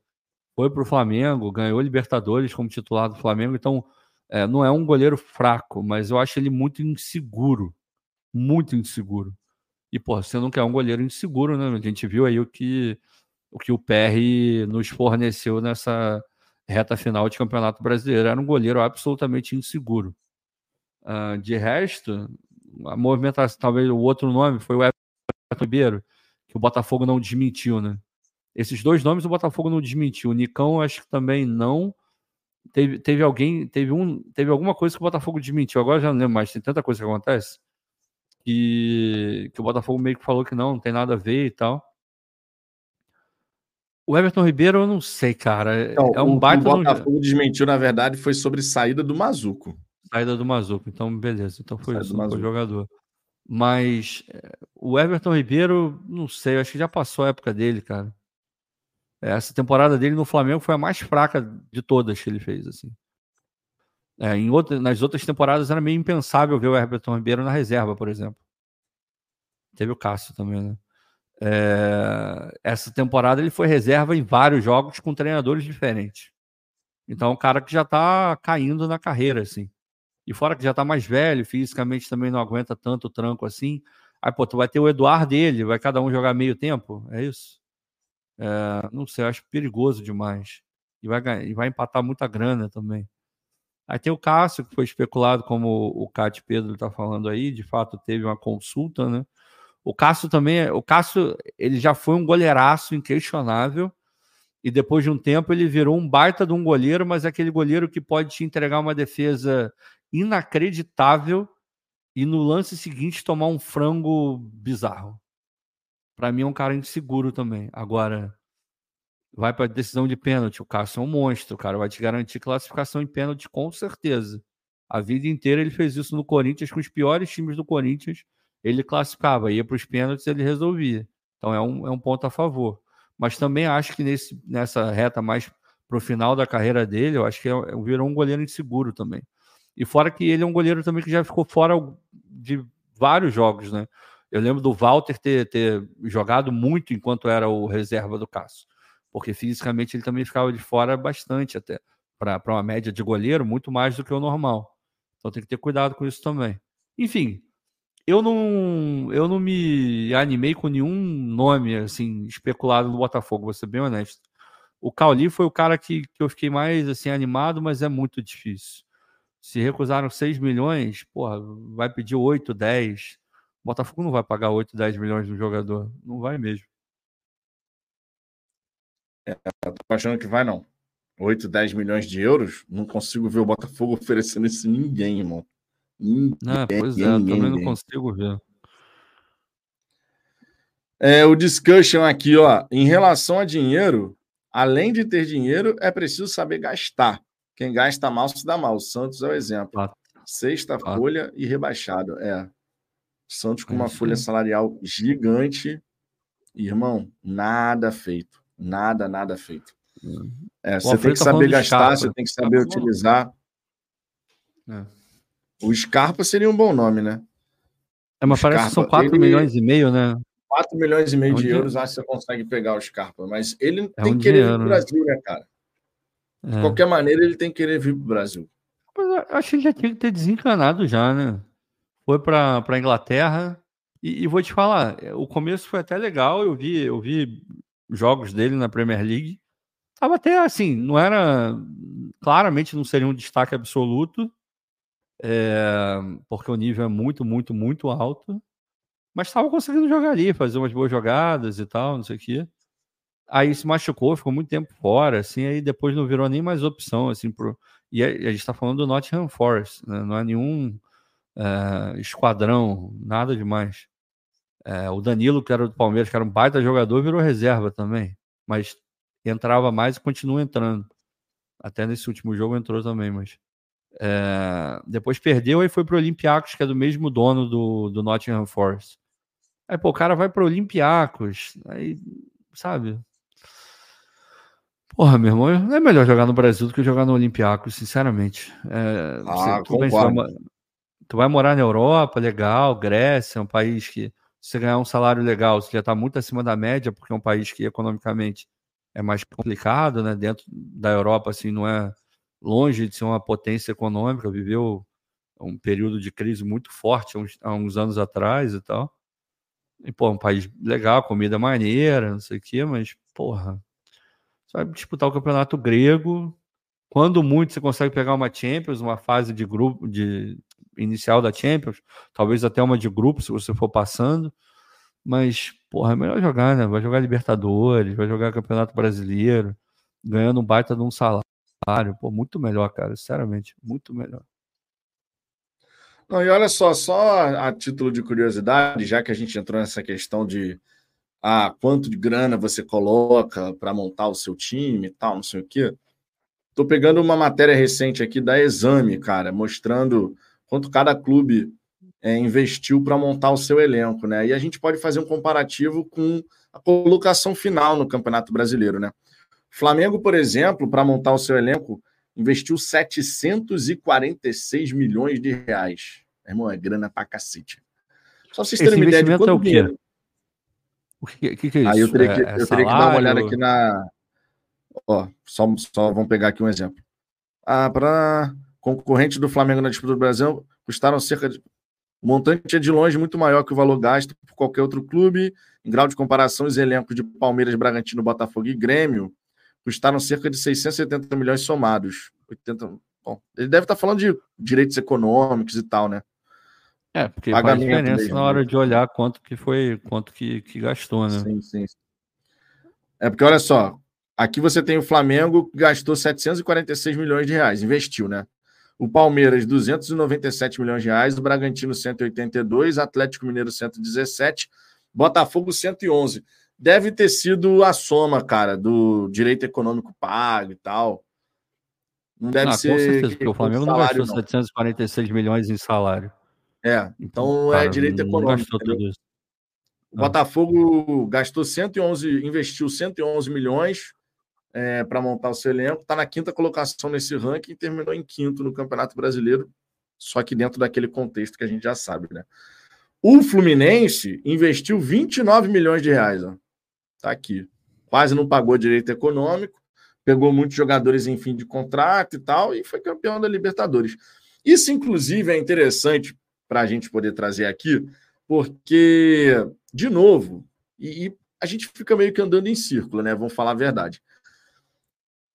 foi para o Flamengo, ganhou Libertadores como titular do Flamengo, então é, não é um goleiro fraco, mas eu acho ele muito inseguro, muito inseguro. E, pô, você não quer um goleiro inseguro, né? A gente viu aí o que o, que o PR nos forneceu nessa reta final de Campeonato Brasileiro. Era um goleiro absolutamente inseguro. Uh, de resto, a movimentação, talvez o outro nome foi o Ribeiro, que o Botafogo não desmentiu, né? Esses dois nomes o Botafogo não desmentiu. O Nicão acho que também não. Teve, teve alguém, teve um, teve alguma coisa que o Botafogo desmentiu. Agora já não lembro mais, tem tanta coisa que acontece que, que o Botafogo meio que falou que não, não tem nada a ver e tal. O Everton Ribeiro, eu não sei, cara. Não, é um baita. O Botafogo no... desmentiu, na verdade, foi sobre saída do Mazuco. Saída do Mazuco, então beleza. Então foi saída isso, foi jogador. Mas eh, o Everton Ribeiro, não sei, acho que já passou a época dele, cara. Essa temporada dele no Flamengo foi a mais fraca de todas que ele fez, assim. É, em outra, nas outras temporadas era meio impensável ver o Everton Ribeiro na reserva, por exemplo. Teve o Cássio também, né? É, essa temporada ele foi reserva em vários jogos com treinadores diferentes. Então, é um cara que já tá caindo na carreira, assim. E fora que já tá mais velho, fisicamente também não aguenta tanto tranco assim. Aí, pô, tu vai ter o Eduardo dele, vai cada um jogar meio tempo, é isso? É, não sei, acho perigoso demais. E vai, e vai empatar muita grana também. Aí tem o Cássio, que foi especulado, como o Cássio Pedro está falando aí, de fato teve uma consulta, né? O Cássio também, o Cássio, ele já foi um goleiraço inquestionável, e depois de um tempo ele virou um baita de um goleiro, mas é aquele goleiro que pode te entregar uma defesa inacreditável e no lance seguinte tomar um frango bizarro. Para mim é um cara inseguro também. Agora, vai para decisão de pênalti. O Cássio é um monstro, cara vai te garantir classificação em pênalti com certeza. A vida inteira ele fez isso no Corinthians com os piores times do Corinthians. Ele classificava, ia para os pênaltis, ele resolvia. Então é um, é um ponto a favor. Mas também acho que nesse, nessa reta mais para o final da carreira dele, eu acho que é, virou um goleiro inseguro também. E fora que ele é um goleiro também que já ficou fora de vários jogos, né? Eu lembro do Walter ter, ter jogado muito enquanto era o reserva do Cássio porque fisicamente ele também ficava de fora bastante até, para uma média de goleiro, muito mais do que o normal. Então tem que ter cuidado com isso também. Enfim, eu não, eu não me animei com nenhum nome assim especulado no Botafogo, vou ser bem honesto. O Cauli foi o cara que, que eu fiquei mais assim animado, mas é muito difícil. Se recusaram 6 milhões, porra, vai pedir 8, 10. O Botafogo não vai pagar 8, 10 milhões no jogador. Não vai mesmo. É, tô achando que vai, não. 8, 10 milhões de euros? Não consigo ver o Botafogo oferecendo isso a ninguém, irmão. Ninguém, ah, pois é, ninguém, também não consigo ver. É, o discussion aqui, ó. Em relação a dinheiro, além de ter dinheiro, é preciso saber gastar. Quem gasta mal se dá mal. O Santos é o exemplo. Ah. Sexta ah. folha e rebaixado. É. Santos com é uma folha salarial gigante. Irmão, nada feito. Nada, nada feito. Uhum. É, você tem que tá saber gastar, você tem que saber tá utilizar. É. O Scarpa seria um bom nome, né? É, mas parece que são 4 ele... milhões e meio, né? 4 milhões e meio é um de dia... euros, acho que você consegue pegar o Scarpa. Mas ele é tem um que querer vir para o Brasil, né, cara? De é. qualquer maneira, ele tem que querer vir para o Brasil. Mas acho que ele já tinha que ter desencanado já, né? Foi para a Inglaterra. E, e, vou te falar, o começo foi até legal. Eu vi, eu vi jogos dele na Premier League. Tava até assim, não era. Claramente não seria um destaque absoluto, é, porque o nível é muito, muito, muito alto. Mas estava conseguindo jogar ali, fazer umas boas jogadas e tal, não sei o quê. Aí se machucou, ficou muito tempo fora, assim, aí depois não virou nem mais opção, assim, pro... e a, gente está falando do Nottingham Forest, né? não é nenhum é, esquadrão, nada demais. É, o Danilo, que era do Palmeiras, que era um baita jogador, virou reserva também. Mas entrava mais e continua entrando. Até nesse último jogo entrou também, mas. É, depois perdeu e foi para o Olympiacos, que é do mesmo dono do, do Nottingham Forest. Aí, pô, o cara vai para o Olympiacos, aí, sabe? Porra, meu irmão, é melhor jogar no Brasil do que jogar no Olympiacos, sinceramente. É, ah, você, bem, vai, tu vai morar na Europa, legal, Grécia, é um país que você ganhar um salário legal, você já está muito acima da média, porque é um país que economicamente é mais complicado, né? Dentro da Europa, assim, não é longe de ser uma potência econômica, viveu um período de crise muito forte há uns, há uns anos atrás e tal. E, pô, um país legal, comida maneira, não sei o quê, mas, porra, vai disputar o campeonato grego. Quando muito você consegue pegar uma Champions, uma fase de grupo de inicial da Champions, talvez até uma de grupo, se você for passando. Mas, porra, é melhor jogar, né? Vai jogar Libertadores, vai jogar Campeonato Brasileiro, ganhando um baita de um salário. Pô, muito melhor, cara, sinceramente, muito melhor. Não, e olha só, só a título de curiosidade, já que a gente entrou nessa questão de ah, quanto de grana você coloca para montar o seu time e tal, não sei o quê. Estou pegando uma matéria recente aqui da Exame, cara, mostrando quanto cada clube é, investiu para montar o seu elenco, né? E a gente pode fazer um comparativo com a colocação final no Campeonato Brasileiro, né? Flamengo, por exemplo, para montar o seu elenco, investiu 746 milhões de reais. Irmão, é grana pra cacete. Só vocês terem uma ideia de quanto é o quê? dinheiro. O que, que, que é isso? Aí eu teria que, é, eu teria que dar uma olhada aqui na. Ó, só, só vamos pegar aqui um exemplo. Ah, para concorrente do Flamengo na disputa do Brasil, custaram cerca de. O montante é de longe muito maior que o valor gasto por qualquer outro clube. Em grau de comparação, os elencos de Palmeiras, Bragantino, Botafogo e Grêmio custaram cerca de 670 milhões somados. 80... Bom, ele deve estar falando de direitos econômicos e tal, né? É, porque faz diferença mesmo, na hora né? de olhar quanto que foi, quanto que, que gastou, né? Sim, sim. É porque, olha só, aqui você tem o Flamengo que gastou 746 milhões de reais, investiu, né? O Palmeiras, 297 milhões de reais, o Bragantino, 182, Atlético Mineiro, 117, Botafogo, 111. Deve ter sido a soma, cara, do direito econômico pago e tal. Não deve ah, ser. Com certeza, porque o Flamengo não gastou não. 746 milhões em salário. É, então Cara, é direito econômico. O Botafogo gastou 111, investiu 111 milhões é, para montar o seu elenco, está na quinta colocação nesse ranking e terminou em quinto no Campeonato Brasileiro, só que dentro daquele contexto que a gente já sabe, né? O Fluminense investiu 29 milhões de reais, ó. Tá aqui. Quase não pagou direito econômico, pegou muitos jogadores em fim de contrato e tal, e foi campeão da Libertadores. Isso, inclusive, é interessante para a gente poder trazer aqui, porque, de novo, e, e, a gente fica meio que andando em círculo, né? Vamos falar a verdade.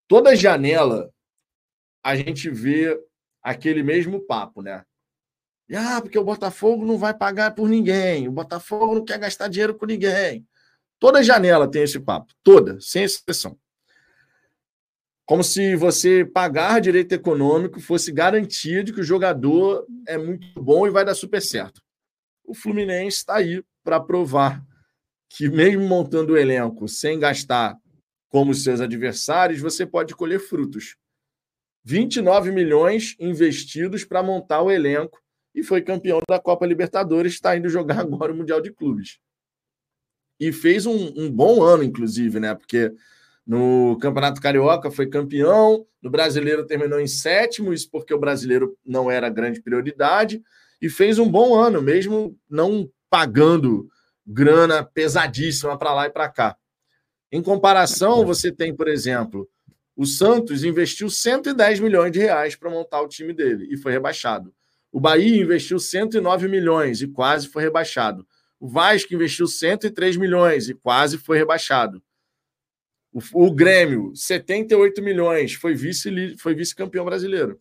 Toda janela a gente vê aquele mesmo papo, né? E, ah, porque o Botafogo não vai pagar por ninguém, o Botafogo não quer gastar dinheiro com ninguém. Toda janela tem esse papo, toda, sem exceção. Como se você pagar direito econômico fosse garantia de que o jogador é muito bom e vai dar super certo. O Fluminense está aí para provar que, mesmo montando o elenco sem gastar como seus adversários, você pode colher frutos. 29 milhões investidos para montar o elenco e foi campeão da Copa Libertadores, está indo jogar agora o Mundial de Clubes. E fez um, um bom ano, inclusive, né? Porque no Campeonato Carioca foi campeão, no Brasileiro terminou em sétimo, isso porque o brasileiro não era grande prioridade, e fez um bom ano, mesmo não pagando grana pesadíssima para lá e para cá. Em comparação, você tem, por exemplo, o Santos investiu 110 milhões de reais para montar o time dele e foi rebaixado. O Bahia investiu 109 milhões e quase foi rebaixado. O Vasco investiu 103 milhões e quase foi rebaixado. O, o Grêmio, 78 milhões, foi vice foi vice-campeão brasileiro.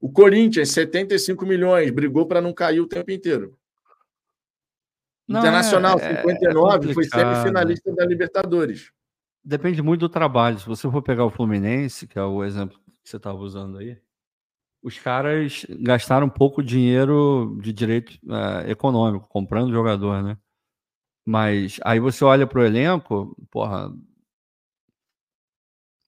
O Corinthians, 75 milhões, brigou para não cair o tempo inteiro. Não, Internacional, é, 59, é foi semifinalista da Libertadores. Depende muito do trabalho. Se você for pegar o Fluminense, que é o exemplo que você estava usando aí, os caras gastaram pouco dinheiro de direito é, econômico, comprando jogador, né? Mas aí você olha para o elenco, porra,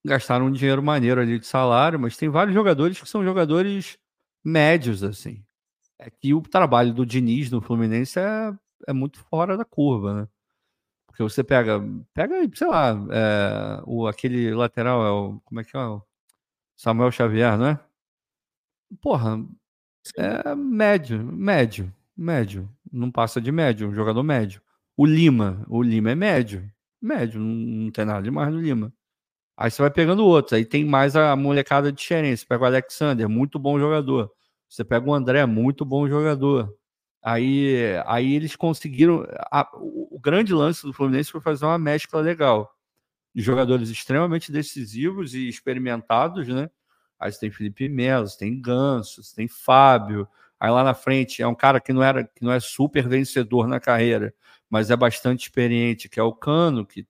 gastaram um dinheiro maneiro ali de salário, mas tem vários jogadores que são jogadores médios, assim. É que o trabalho do Diniz no Fluminense é, é muito fora da curva, né? Porque você pega, pega, sei lá, é, o, aquele lateral, é o, como é que é? O Samuel Xavier, não é? Porra, é médio, médio, médio. Não passa de médio, um jogador médio. O Lima, o Lima é médio, médio, não, tem nada demais no Lima. Aí você vai pegando outros, aí tem mais a molecada de Xeren, você pega o Alexander, muito bom jogador. Você pega o André, muito bom jogador. Aí, aí eles conseguiram. A, o, o grande lance do Fluminense foi fazer uma mescla legal de jogadores extremamente decisivos e experimentados, né? Aí você tem Felipe Melo, você tem Ganso, você tem Fábio. Aí lá na frente é um cara que não era que não é super vencedor na carreira, mas é bastante experiente, que é o Cano, que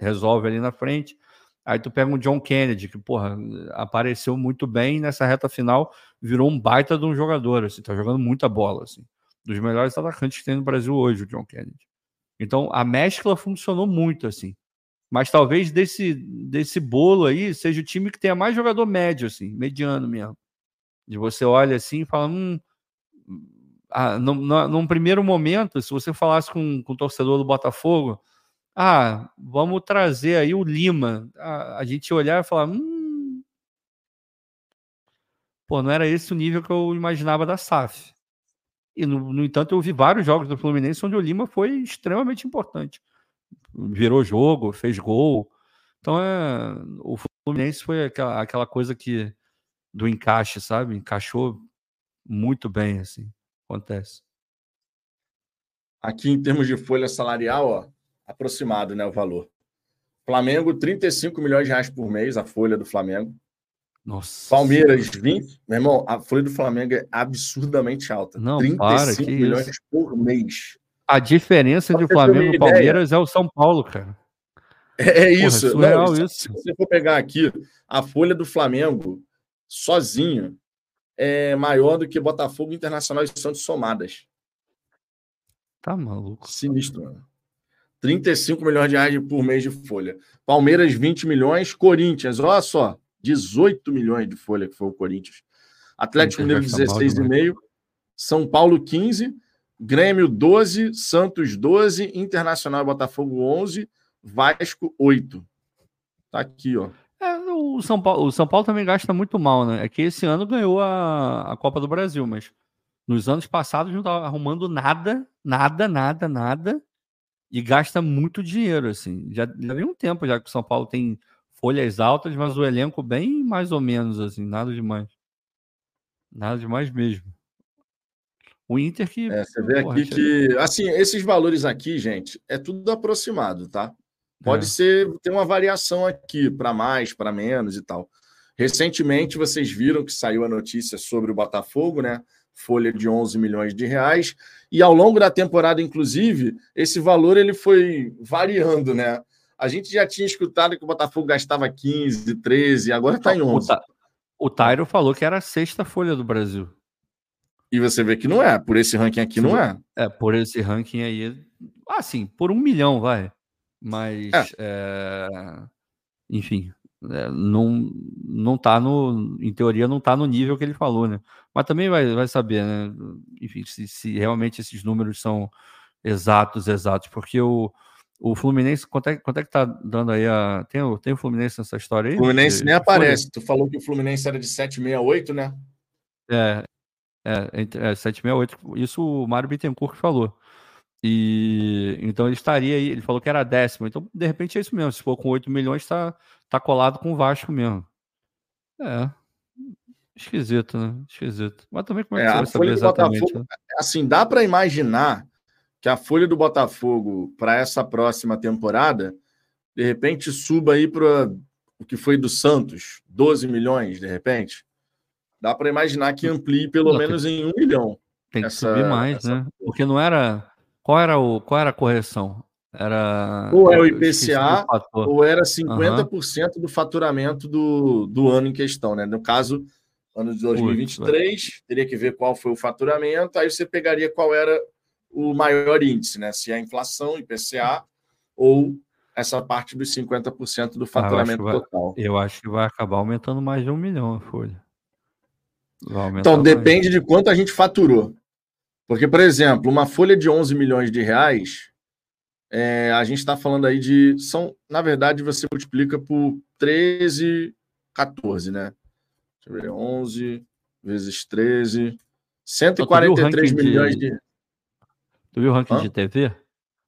resolve ali na frente. Aí tu pega um John Kennedy, que, porra, apareceu muito bem nessa reta final, virou um baita de um jogador, assim, tá jogando muita bola, assim. Dos melhores atacantes que tem no Brasil hoje, o John Kennedy. Então, a mescla funcionou muito, assim. Mas talvez desse, desse bolo aí seja o time que tenha mais jogador médio, assim, mediano mesmo. De você olha assim e fala, hum, ah, num, num primeiro momento, se você falasse com, com o torcedor do Botafogo, ah, vamos trazer aí o Lima. A, a gente olhar e falar, hum, pô, não era esse o nível que eu imaginava da SAF. E, no, no entanto, eu vi vários jogos do Fluminense onde o Lima foi extremamente importante. Virou jogo, fez gol. Então, é, o Fluminense foi aquela, aquela coisa que do encaixe, sabe? Encaixou muito bem, assim. Acontece. Aqui, em termos de folha salarial, ó, aproximado, né, o valor. Flamengo, 35 milhões de reais por mês, a folha do Flamengo. Nossa. Palmeiras, 20. Meu irmão, a folha do Flamengo é absurdamente alta. Não, 35 para, milhões isso? por mês. A diferença de Flamengo e Palmeiras é o São Paulo, cara. É, é isso. Porra, é Não, isso. Se você for pegar aqui, a folha do Flamengo sozinho é maior do que Botafogo Internacional e Santos somadas. Tá maluco. Sinistro, mano. 35 milhões de reais por mês de folha. Palmeiras, 20 milhões. Corinthians, olha só, 18 milhões de folha que foi o Corinthians. Atlético Mineiro, 16,5. São Paulo, 15. Grêmio, 12. Santos, 12. Internacional e Botafogo, 11. Vasco, 8. Tá aqui, ó. O, São Paulo, o São Paulo também gasta muito mal, né? É que esse ano ganhou a, a Copa do Brasil, mas nos anos passados não estava arrumando nada, nada, nada, nada e gasta muito dinheiro, assim. Já, já vem um tempo já que o São Paulo tem folhas altas, mas o elenco bem mais ou menos, assim, nada demais. Nada demais mesmo. O Inter que. É, você vê porra, aqui que. Assim, esses valores aqui, gente, é tudo aproximado, tá? Pode é. ser, tem uma variação aqui, para mais, para menos e tal. Recentemente, vocês viram que saiu a notícia sobre o Botafogo, né? folha de 11 milhões de reais, e ao longo da temporada, inclusive, esse valor ele foi variando, né? A gente já tinha escutado que o Botafogo gastava 15, 13, agora está em 11. O, Tairo falou que era a sexta folha do Brasil. E você vê que não é, por esse ranking aqui não é. É, por esse ranking aí, assim, por um milhão, vai. Mas, é. É... enfim, é, não, não tá no, em teoria, não tá no nível que ele falou, né? Mas também vai, vai saber, né? Enfim, se, se realmente esses números são exatos, exatos, porque o, o Fluminense, quanto é, quanto é que tá dando aí a. Tem o, tem o Fluminense nessa história aí? O Fluminense nem aparece. Tu falou que o Fluminense era de 768, né? É, é, é 768. Isso o Mário Bittencourt falou. E então ele estaria aí, ele falou que era décimo. Então, de repente, é isso mesmo. Se for com 8 milhões, está tá colado com o Vasco mesmo. É. Esquisito, né? Esquisito. Mas também como é que é, você vai saber exatamente? Botafogo, né? Assim, dá para imaginar que a folha do Botafogo para essa próxima temporada, de repente, suba aí para o que foi do Santos, 12 milhões, de repente. Dá para imaginar que amplie pelo menos tem, em um milhão. Tem que essa, subir mais, né? Porque não era qual era, o, qual era a correção? Era. Ou é o IPCA, ou era 50% uhum. do faturamento do, do ano em questão, né? No caso, ano de 2023, teria que ver qual foi o faturamento, aí você pegaria qual era o maior índice, né? Se é a inflação, IPCA, ou essa parte dos 50% do faturamento ah, eu total. Vai, eu acho que vai acabar aumentando mais de um milhão a folha. Então, depende de quanto a gente faturou. Porque, por exemplo, uma folha de 11 milhões de reais, é, a gente está falando aí de. São, na verdade, você multiplica por 13, 14, né? Deixa eu ver, 11 vezes 13. 143 milhões de... de. Tu viu o ranking Hã? de TV?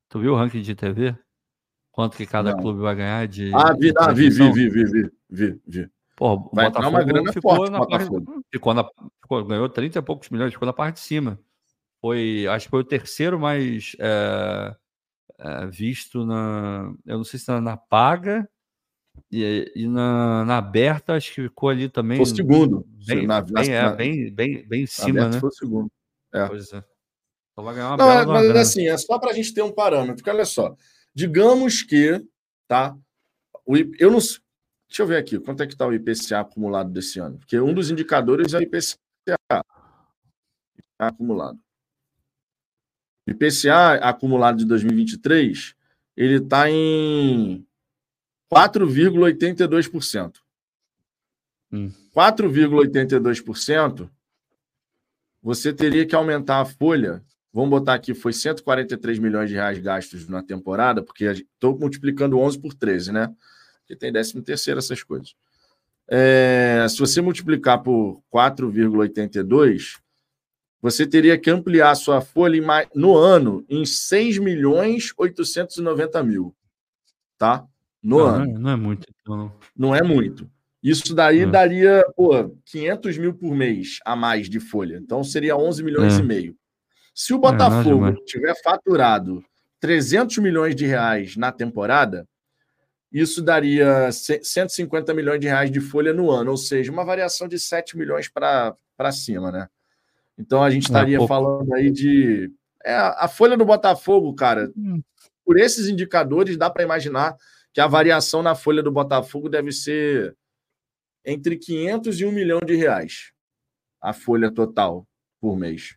Tu viu o ranking de TV? Quanto que cada Não. clube vai ganhar de. Ah, vi, ah, vi, vi, vi, vi, vi, vi, vi. Pô, vai Botafogo uma grana ficou forte, na Botafogo. Parte, ficou na, ficou, ganhou 30 e poucos milhões, ficou na parte de cima. Foi, acho que foi o terceiro mais é, é, visto na. Eu não sei se na, na paga e, e na, na, aberta, acho que ficou ali também. Foi o segundo. Bem, na, bem, é, bem, bem, bem em cima, né? Foi o segundo. É. Pois é. Então vai ganhar uma Não, é, mas assim, é só para a gente ter um parâmetro. Porque olha só, digamos que, tá? O, eu não. Deixa eu ver aqui, quanto é que está o IPCA acumulado desse ano? Porque um dos indicadores é o IPCA acumulado. IPCA acumulado de 2023, ele está em 4,82%. Hum. 4,82%, você teria que aumentar a folha. Vamos botar aqui, foi 143 milhões de reais gastos na temporada, porque estou multiplicando 11 por 13, né? Porque tem 13 terceiro essas coisas. É, se você multiplicar por 4,82, você teria que ampliar sua folha no ano em 6 milhões 890 mil. Tá? No não, ano. Não é muito, então. Não é muito. Isso daí é. daria, pô, 500 mil por mês a mais de folha. Então seria 11 milhões é. e meio. Se o é, Botafogo é, tiver faturado 300 milhões de reais na temporada, isso daria 150 milhões de reais de folha no ano, ou seja, uma variação de 7 milhões para cima, né? Então a gente é estaria é falando aí de. É, a folha do Botafogo, cara, hum. por esses indicadores, dá para imaginar que a variação na folha do Botafogo deve ser entre 500 e 1 milhão de reais. A folha total por mês.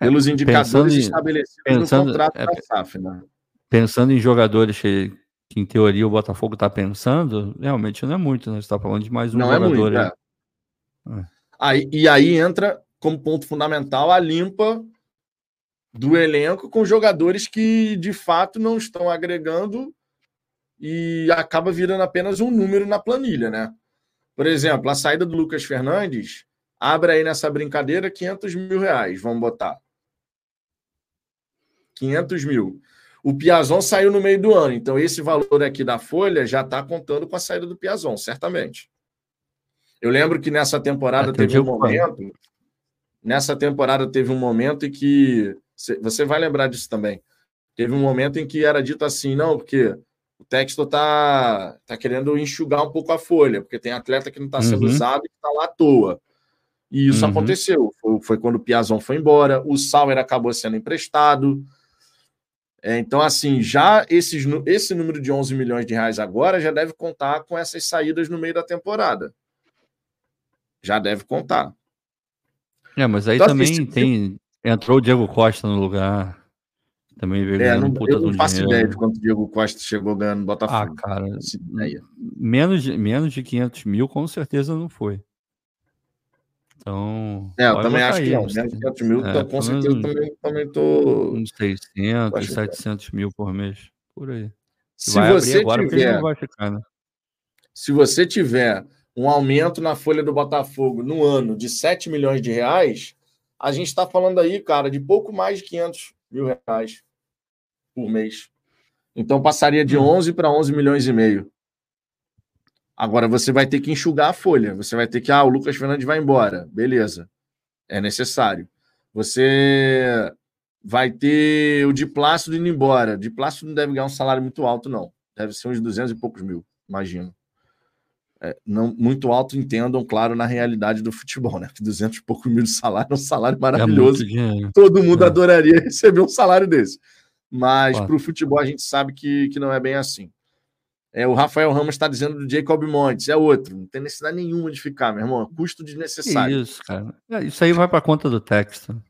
É, Pelos é, indicadores em, estabelecidos pensando, no contrato é, da SAF, né? Pensando em jogadores que, que em teoria o Botafogo está pensando, realmente não é muito, né? Você está falando de mais um não jogador. É muito, é. Aí, e aí entra como ponto fundamental a limpa do elenco com jogadores que de fato não estão agregando e acaba virando apenas um número na planilha, né? Por exemplo, a saída do Lucas Fernandes abre aí nessa brincadeira 500 mil reais, vamos botar. 500 mil. O Piazon saiu no meio do ano, então esse valor aqui da folha já está contando com a saída do Piazon, certamente. Eu lembro que nessa temporada teve um momento nessa temporada teve um momento em que você vai lembrar disso também. Teve um momento em que era dito assim, não, porque o texto tá, tá querendo enxugar um pouco a folha, porque tem atleta que não está sendo uhum. usado e que está lá à toa. E isso uhum. aconteceu. Foi, foi, quando o Piazon foi embora, o Sauer acabou sendo emprestado. É, então, assim, já esses, esse número de 11 milhões de reais agora já deve contar com essas saídas no meio da temporada. Já deve contar. É, mas aí então, assim, também tem. Entrou o Diego Costa no lugar. Também veio é, não, puta eu não faço dinheiro. ideia de quanto o Diego Costa chegou ganhando no Botafogo. Ah, cara. Menos de, menos de 500 mil, com certeza não foi. Então. É, eu também acho que não. Menos de 500 mil, é, com certeza uns, também, também tô. Uns 600, 700 mil por mês. Por aí. Se vai você agora, tiver. Vai ficar, né? Se você tiver um aumento na folha do Botafogo no ano de 7 milhões de reais, a gente está falando aí, cara, de pouco mais de 500 mil reais por mês. Então passaria de 11 para 11 milhões e meio. Agora você vai ter que enxugar a folha. Você vai ter que, ah, o Lucas Fernandes vai embora. Beleza. É necessário. Você vai ter o de Plácido indo embora. De Plácido não deve ganhar um salário muito alto, não. Deve ser uns 200 e poucos mil, imagino é, não muito alto, entendam, claro, na realidade do futebol, né? Que 200 e pouco mil de salário é um salário é maravilhoso. É Todo mundo é. adoraria receber um salário desse. Mas para o futebol a gente sabe que, que não é bem assim. É, o Rafael Ramos está dizendo do Jacob Montes, é outro. Não tem necessidade nenhuma de ficar, meu irmão. É custo desnecessário. Isso, cara. Isso aí vai para a conta do texto.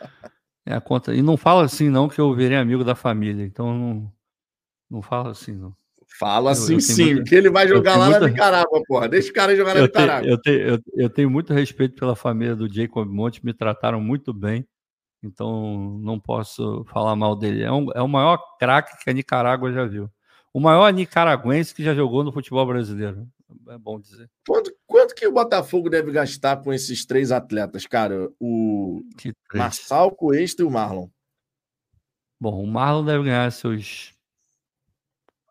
É a conta. E não fala assim, não, que eu virei amigo da família. Então não, Não fala assim, não. Fala assim sim, muita, que ele vai jogar lá muita, na Nicarágua, porra. Deixa o cara jogar na Nicarágua. eu, tenho, eu, eu, tenho muito respeito pela família do Jacob Monte, me trataram muito bem, então não posso falar mal dele. É, um, é o maior craque que a Nicarágua já viu. O maior nicaraguense que já jogou no futebol brasileiro. É bom dizer. Quanto, quanto que o Botafogo deve gastar com esses três atletas, cara? O Marçal, Coesta e o Marlon. Bom, o Marlon deve ganhar seus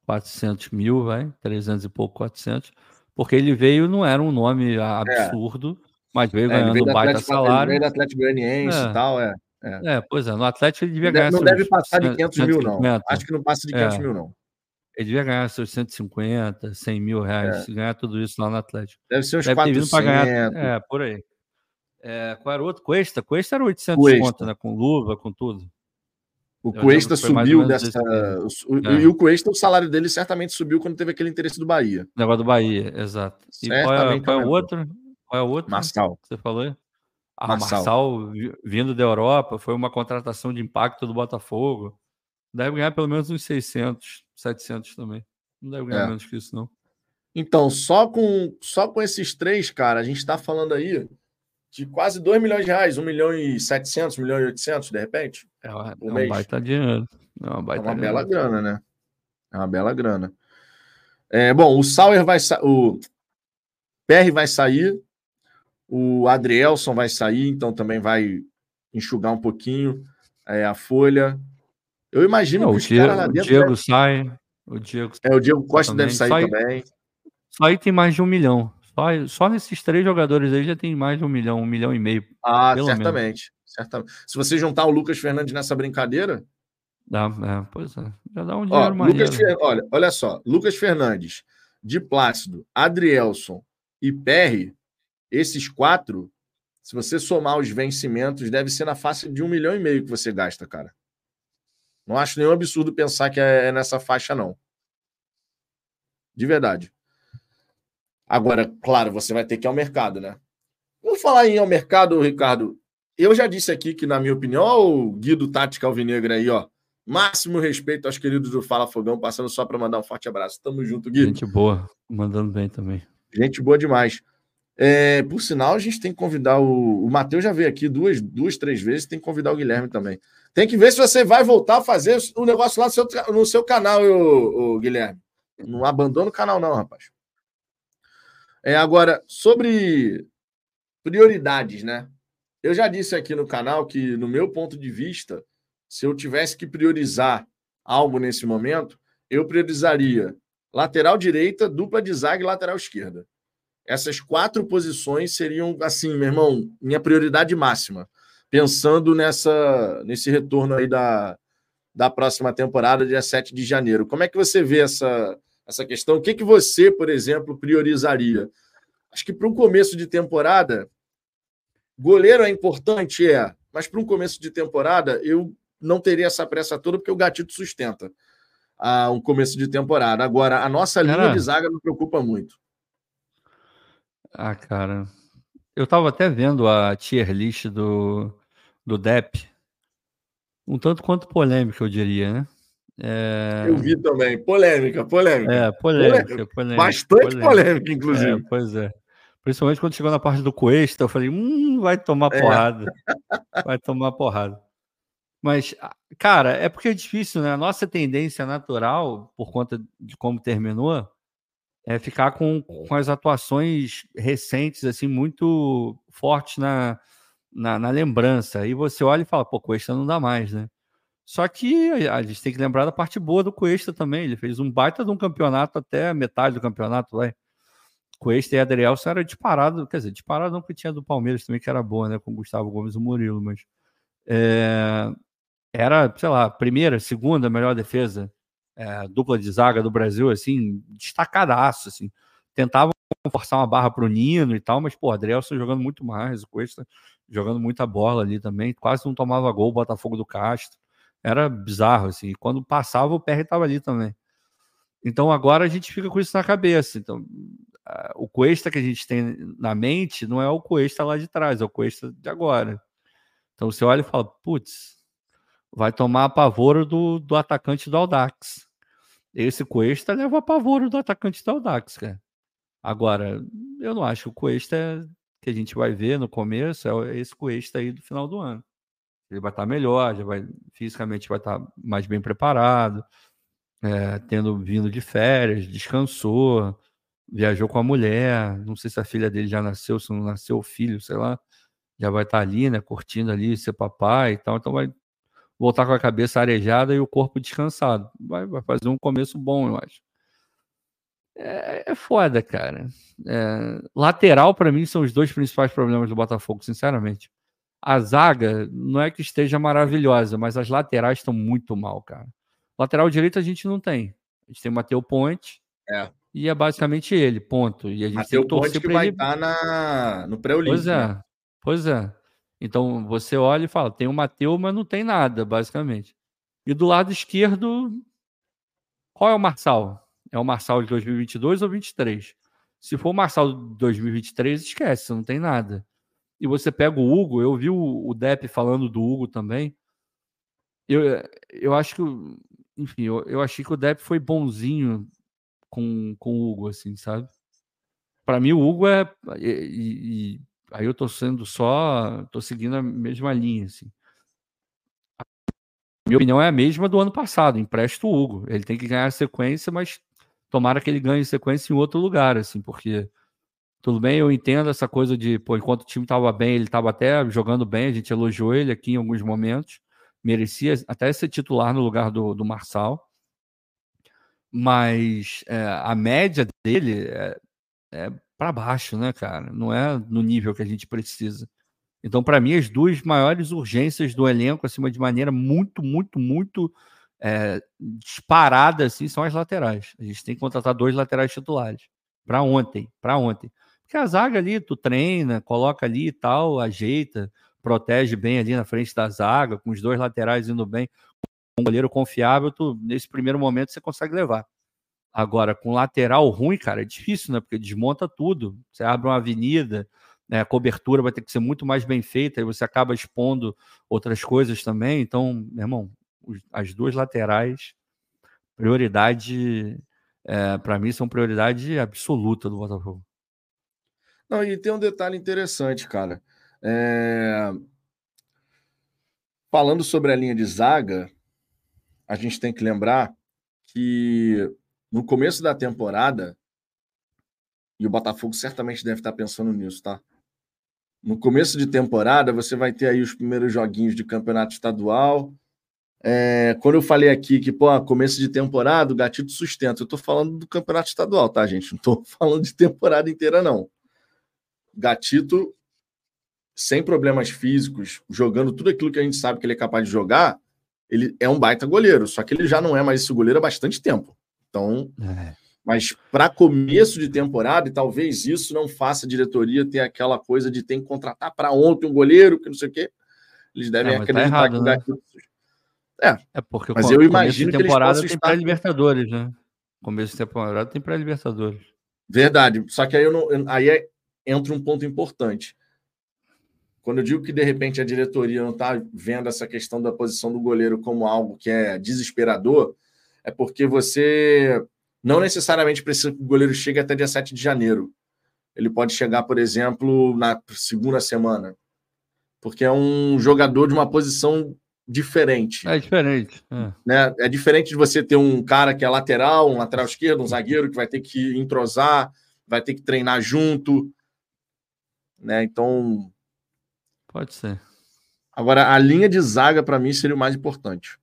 400 mil, vai, 300 e pouco, 400, porque ele veio, não era um nome absurdo, é. mas veio é, ganhando veio baita Atlético, salário. Ele veio do Atlético Goianiense é. e tal, é, é. É, pois é, no Atlético ele devia ganhar Não deve passar de 500 mil, não. Acho que não passa de 500 é. mil, não. Ele devia ganhar seus 150, 100 mil reais, é. ganhar tudo isso lá no Atlético. Deve ser uns Deve 400. Ganhar, é, por aí. É, qual era o outro? Cuesta? Cuesta era 800 Cuesta. conto, né? Com luva, com tudo. O Cuesta subiu dessa. O, é. E o Cuesta, o salário dele certamente subiu quando teve aquele interesse do Bahia. Negócio do Bahia, exato. E qual é, qual é o outro? Qual é o outro? Marçal. Você falou? Ah, Marçal. Marçal vindo da Europa, foi uma contratação de impacto do Botafogo. Deve ganhar pelo menos uns 600, 700 também. Não deve ganhar é. menos que isso, não. Então, só com, só com esses três, cara, a gente está falando aí de quase 2 milhões de reais, 1 milhão e 700, 1 milhão e 800, de repente. É, é um mês. baita dinheiro. É uma, baita é uma bela grana, né? É uma bela grana. É, bom, o Sauer vai sair, o PR vai sair, o Adrielson vai sair, então também vai enxugar um pouquinho é, a folha. Eu imagino Não, que o Diego, o Diego deve... sai. O Diego, é, o Diego Costa deve sair sai, também. Só aí tem mais de um milhão. Só, só nesses três jogadores aí já tem mais de um milhão, um milhão e meio. Ah, certamente, certamente. Se você juntar o Lucas Fernandes nessa brincadeira. Dá, é, pois é. Já dá um dinheiro Fer... Olha, olha só. Lucas Fernandes, de Plácido, Adrielson e Perry, esses quatro, se você somar os vencimentos, deve ser na faixa de um milhão e meio que você gasta, cara. Não acho nenhum absurdo pensar que é nessa faixa, não. De verdade. Agora, claro, você vai ter que ir ao mercado, né? Vamos falar em ir ao mercado, Ricardo. Eu já disse aqui que, na minha opinião, o Guido Tática Alvinegra aí, ó. Máximo respeito aos queridos do Fala Fogão, passando só para mandar um forte abraço. Tamo junto, Guido. Gente boa, mandando bem também. Gente boa demais. É, por sinal, a gente tem que convidar o. O Matheus já veio aqui duas, duas, três vezes, tem que convidar o Guilherme também. Tem que ver se você vai voltar a fazer o negócio lá no seu, no seu canal, o, o Guilherme. Não abandona o canal, não, rapaz. É, agora, sobre prioridades, né? Eu já disse aqui no canal que, no meu ponto de vista, se eu tivesse que priorizar algo nesse momento, eu priorizaria lateral direita, dupla de zaga e lateral esquerda. Essas quatro posições seriam, assim, meu irmão, minha prioridade máxima. Pensando nessa, nesse retorno aí da, da próxima temporada, dia 7 de janeiro. Como é que você vê essa, essa questão. O que, que você, por exemplo, priorizaria? Acho que para um começo de temporada, goleiro é importante, é, mas para um começo de temporada, eu não teria essa pressa toda, porque o gatito sustenta a um começo de temporada. Agora, a nossa cara, linha de zaga me preocupa muito. Ah, cara. Eu estava até vendo a tier list do, do DEP. Um tanto quanto polêmica, eu diria, né? É... Eu vi também. Polêmica, polêmica. É, polêmica, polêmica. polêmica Bastante polêmica, polêmica inclusive. É, pois é. Principalmente quando chegou na parte do Cuesta, eu falei, hum, vai tomar é. porrada. É. Vai tomar porrada. Mas, cara, é porque é difícil, né? A nossa tendência natural, por conta de como terminou, é ficar com, com as atuações recentes, assim, muito fortes na, na, na lembrança. E você olha e fala, pô, Cuesta não dá mais, né? Só que a gente tem que lembrar da parte boa do Cuesta também. Ele fez um baita de um campeonato até metade do campeonato, vai. Cuesta e Adrielson era disparado, quer dizer, disparado não porque tinha do Palmeiras também, que era boa, né? Com Gustavo Gomes e Murilo, mas é, era, sei lá, primeira, segunda melhor defesa, é, dupla de zaga do Brasil, assim, destacadaço, assim. Tentavam forçar uma barra pro Nino e tal, mas, pô, Adrielson jogando muito mais, o Cuesta jogando muita bola ali também, quase não tomava gol o Botafogo do Castro. Era bizarro, assim. Quando passava, o PR estava ali também. Então agora a gente fica com isso na cabeça. Então, o Cuesta que a gente tem na mente não é o Cuesta lá de trás, é o Cuesta de agora. Então você olha e fala, putz, vai tomar a pavor do, do atacante do Aldax. Esse Cuesta leva apavoro do atacante do Audax, cara. Agora, eu não acho que o Cuesta que a gente vai ver no começo é esse Cuesta aí do final do ano. Ele vai estar melhor, já vai fisicamente vai estar mais bem preparado, é, tendo vindo de férias, descansou, viajou com a mulher, não sei se a filha dele já nasceu, se não nasceu o filho, sei lá, já vai estar ali, né, curtindo ali, ser papai e tal, então vai voltar com a cabeça arejada e o corpo descansado. Vai, vai fazer um começo bom, eu acho. É, é foda, cara. É, lateral, para mim, são os dois principais problemas do Botafogo, sinceramente. A zaga não é que esteja maravilhosa, mas as laterais estão muito mal, cara. Lateral direito a gente não tem. A gente tem o Matheus Ponte. É. E é basicamente ele, ponto. E a gente Mateu tem que Ponte que vai ele... estar tá na... no pré-olímpico. Pois é. Né? Pois é. Então você olha e fala, tem o Mateu, mas não tem nada, basicamente. E do lado esquerdo, qual é o Marçal? É o Marçal de 2022 ou 2023? Se for o Marçal de 2023, esquece, não tem nada. E você pega o Hugo, eu vi o, o Depp falando do Hugo também. Eu, eu acho que, enfim, eu, eu achei que o Depp foi bonzinho com, com o Hugo, assim, sabe? Para mim, o Hugo é. E, e, Aí eu tô sendo só, tô seguindo a mesma linha, assim. A minha opinião é a mesma do ano passado, empresta o Hugo. Ele tem que ganhar sequência, mas tomara que ele ganhe sequência em outro lugar, assim, porque tudo bem, eu entendo essa coisa de, pô, enquanto o time estava bem, ele estava até jogando bem, a gente elogiou ele aqui em alguns momentos, merecia até ser titular no lugar do, do Marçal, mas é, a média dele é, é para baixo, né, cara? Não é no nível que a gente precisa. Então, para mim, as duas maiores urgências do elenco, acima de maneira muito, muito, muito é, disparada, assim, são as laterais. A gente tem que contratar dois laterais titulares. Para ontem, para ontem. Porque a zaga ali, tu treina, coloca ali e tal, ajeita, protege bem ali na frente da zaga, com os dois laterais indo bem, um goleiro confiável, tu, nesse primeiro momento você consegue levar. Agora, com lateral ruim, cara, é difícil, né? Porque desmonta tudo. Você abre uma avenida, né? a cobertura vai ter que ser muito mais bem feita, e você acaba expondo outras coisas também. Então, meu irmão, as duas laterais, prioridade, é, para mim, são prioridade absoluta do Botafogo. Não, e tem um detalhe interessante, cara. É... Falando sobre a linha de zaga, a gente tem que lembrar que no começo da temporada, e o Botafogo certamente deve estar pensando nisso, tá? No começo de temporada, você vai ter aí os primeiros joguinhos de campeonato estadual. É, quando eu falei aqui que, pô, começo de temporada, o gatito sustenta. Eu tô falando do campeonato estadual, tá, gente? Não tô falando de temporada inteira, não. Gatito, sem problemas físicos, jogando tudo aquilo que a gente sabe que ele é capaz de jogar, ele é um baita goleiro. Só que ele já não é mais esse goleiro há bastante tempo. Então, é. mas para começo de temporada, e talvez isso não faça a diretoria ter aquela coisa de ter que contratar para ontem um goleiro, que não sei o quê. Eles devem é, tá acreditar tá errado, que né? É, é porque mas eu imagino que temporada tem pré-libertadores, né? Começo de temporada tem pré-libertadores. Verdade. Só que aí, eu não, aí é, entra um ponto importante. Quando eu digo que de repente a diretoria não está vendo essa questão da posição do goleiro como algo que é desesperador, é porque você não necessariamente precisa que o goleiro chegue até dia 7 de janeiro. Ele pode chegar, por exemplo, na segunda semana. Porque é um jogador de uma posição diferente. É diferente. É. Né? é diferente de você ter um cara que é lateral, um lateral esquerdo, um zagueiro que vai ter que entrosar, vai ter que treinar junto. Né? Então. Pode ser. Agora, a linha de zaga, para mim, seria o mais importante.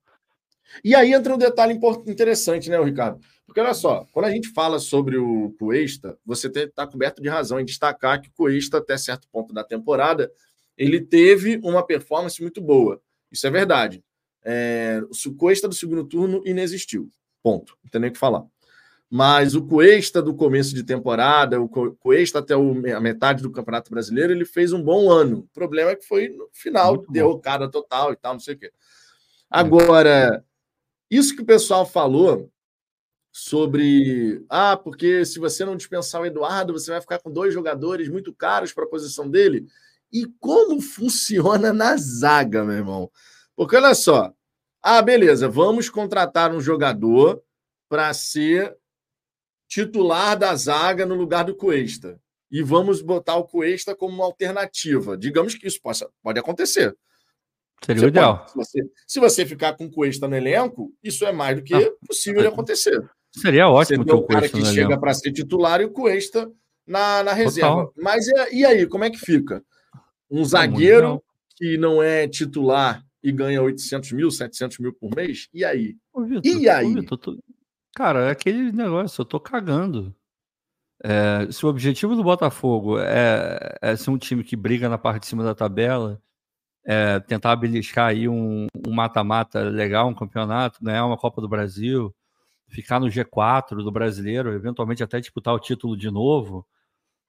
E aí entra um detalhe interessante, né, Ricardo? Porque olha só, quando a gente fala sobre o Cuesta, você está coberto de razão em destacar que o Cuesta, até certo ponto da temporada, ele teve uma performance muito boa. Isso é verdade. É, o Cuesta do segundo turno inexistiu. Ponto. Não tem nem o que falar. Mas o Cuesta do começo de temporada, o Cuesta até a metade do Campeonato Brasileiro, ele fez um bom ano. O problema é que foi no final, derrocada total e tal, não sei o quê. Agora, isso que o pessoal falou sobre. Ah, porque se você não dispensar o Eduardo, você vai ficar com dois jogadores muito caros para a posição dele. E como funciona na zaga, meu irmão? Porque olha só. Ah, beleza, vamos contratar um jogador para ser titular da zaga no lugar do Cuesta. E vamos botar o Cuesta como uma alternativa. Digamos que isso possa, pode acontecer. Seria o ideal. Pode, se, você, se, você, ficar com o Cuesta no elenco, isso é mais do que ah, possível de acontecer. Seria ótimo ter o cara que chega para ser titular e o Cuesta na, na reserva. Total. Mas e, e, aí, como é que fica? Um zagueiro que não é titular e ganha 800 mil, 700 mil por mês? E aí? Ô, Victor, e aí? Ô, Victor, tô... Cara, é aquele negócio, eu tô cagando. É, se o objetivo do Botafogo é, é, ser um time que briga na parte de cima da tabela, é, tentar beliscar aí um mata-mata legal, um campeonato, ganhar uma Copa do Brasil, ficar no G4 do brasileiro, eventualmente até disputar o título de novo,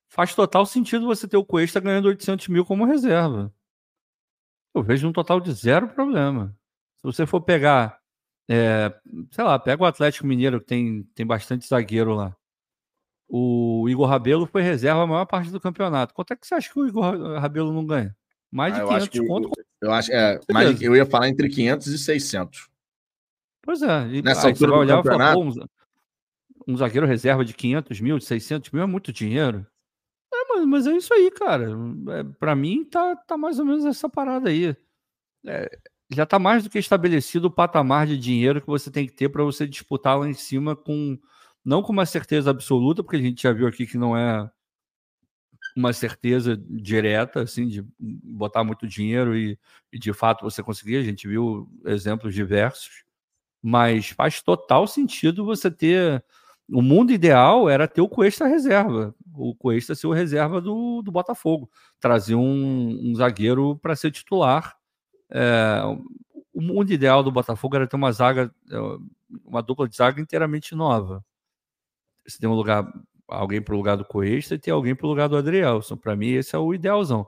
faz total sentido você ter o Cuesta ganhando 800 mil como reserva. Eu vejo um total de zero problema. Se você for pegar, é, sei lá, pega o Atlético Mineiro, que tem, tem bastante zagueiro lá. O Igor Rabelo foi reserva a maior parte do campeonato. Quanto é que você acha que o Igor Rabelo não ganha? Mais de ah, 500 eu conto. Eu acho, é, mais, eu ia falar entre 500 e 600. Pois é. E, Nessa aí altura você vai olhar e falar, um, um zagueiro reserva de 500 mil, de 600 mil é muito dinheiro. É, mas, mas é isso aí, cara. É, para mim, tá, tá mais ou menos essa parada aí. É, já tá mais do que estabelecido o patamar de dinheiro que você tem que ter para você disputar lá em cima com não com uma certeza absoluta, porque a gente já viu aqui que não é uma certeza direta, assim, de botar muito dinheiro e, e de fato você conseguir. A gente viu exemplos diversos, mas faz total sentido você ter. O mundo ideal era ter o Cuesta reserva, o Cuesta ser o reserva do, do Botafogo, trazer um, um zagueiro para ser titular. É, o mundo ideal do Botafogo era ter uma zaga, é, uma dupla de zaga inteiramente nova. Você tem um lugar alguém para o lugar do Cuesta e ter alguém para o lugar do Adrielson. Para mim, esse é o idealzão.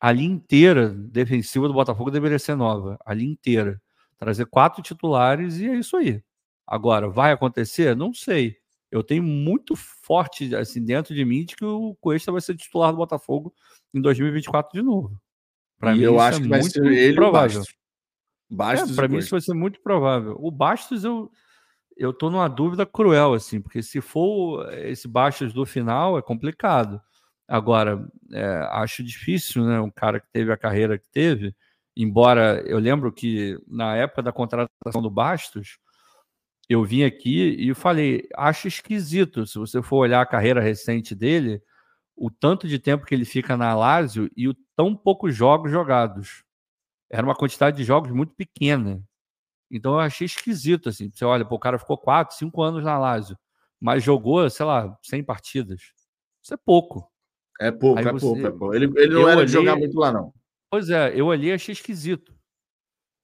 A linha inteira defensiva do Botafogo deveria ser nova. A linha inteira. Trazer quatro titulares e é isso aí. Agora, vai acontecer? Não sei. Eu tenho muito forte assim dentro de mim de que o Cuesta vai ser titular do Botafogo em 2024 de novo. Para mim, eu acho é que vai ser ele provável. Bastos. É, para mim, isso vai ser muito provável. O Bastos, eu, eu tô numa dúvida cruel, assim, porque se for esse Bastos do final, é complicado. Agora, é, acho difícil, né? Um cara que teve a carreira que teve, embora eu lembro que na época da contratação do Bastos, eu vim aqui e falei, acho esquisito, se você for olhar a carreira recente dele, o tanto de tempo que ele fica na Lazio e o tão poucos jogos jogados. Era uma quantidade de jogos muito pequena. Então eu achei esquisito, assim. Você olha, pô, o cara ficou 4, 5 anos na Lazio, mas jogou, sei lá, 100 partidas. Isso é pouco. É pouco, Aí é você... pouco, é pouco. Ele, ele não eu era olhei... de jogar muito lá, não. Pois é, eu olhei e achei esquisito.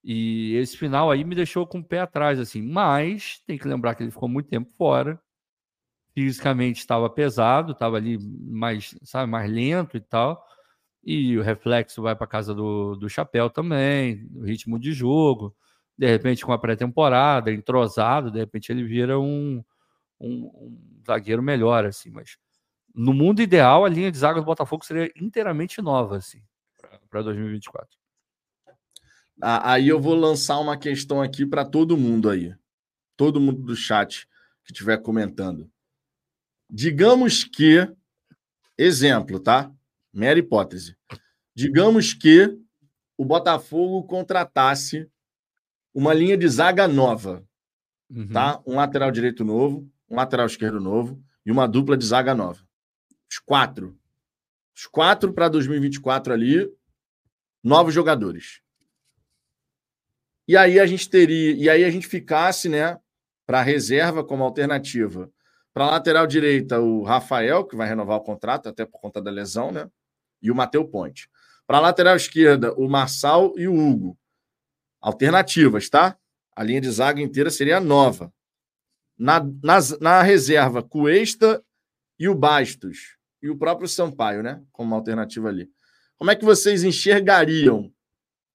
E esse final aí me deixou com o pé atrás, assim. Mas tem que lembrar que ele ficou muito tempo fora. Fisicamente estava pesado, estava ali mais, sabe, mais lento e tal. E o reflexo vai para casa do, do chapéu também, o ritmo de jogo de repente com a pré-temporada, entrosado, de repente ele vira um, um, um, zagueiro melhor, assim, mas no mundo ideal a linha de zaga do Botafogo seria inteiramente nova, assim, para 2024. Aí eu vou lançar uma questão aqui para todo mundo aí, todo mundo do chat que estiver comentando. Digamos que, exemplo, tá? Mera hipótese. Digamos que o Botafogo contratasse uma linha de zaga nova, uhum. tá? Um lateral direito novo, um lateral esquerdo novo e uma dupla de zaga nova. Os quatro. Os quatro para 2024 ali, novos jogadores. E aí a gente teria, e aí a gente ficasse, né, para reserva como alternativa. Para lateral direita, o Rafael, que vai renovar o contrato até por conta da lesão, né? E o Matheus Ponte. Para lateral esquerda, o Marçal e o Hugo alternativas, tá? A linha de zaga inteira seria nova. Na, na, na reserva, Cuesta e o Bastos. E o próprio Sampaio, né? Como alternativa ali. Como é que vocês enxergariam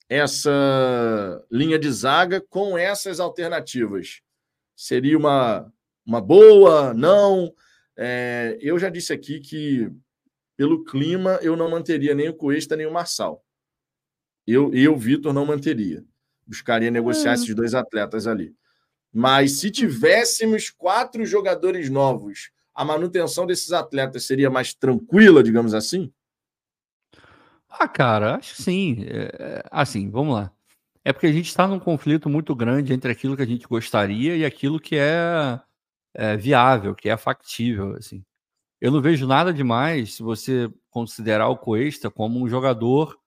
essa linha de zaga com essas alternativas? Seria uma, uma boa? Não? É, eu já disse aqui que, pelo clima, eu não manteria nem o Cuesta nem o Marçal. Eu, eu Vitor, não manteria buscaria negociar é. esses dois atletas ali. Mas se tivéssemos quatro jogadores novos, a manutenção desses atletas seria mais tranquila, digamos assim? Ah, cara, acho que sim. É, assim, vamos lá. É porque a gente está num conflito muito grande entre aquilo que a gente gostaria e aquilo que é, é viável, que é factível, assim. Eu não vejo nada demais se você considerar o Cuesta como um jogador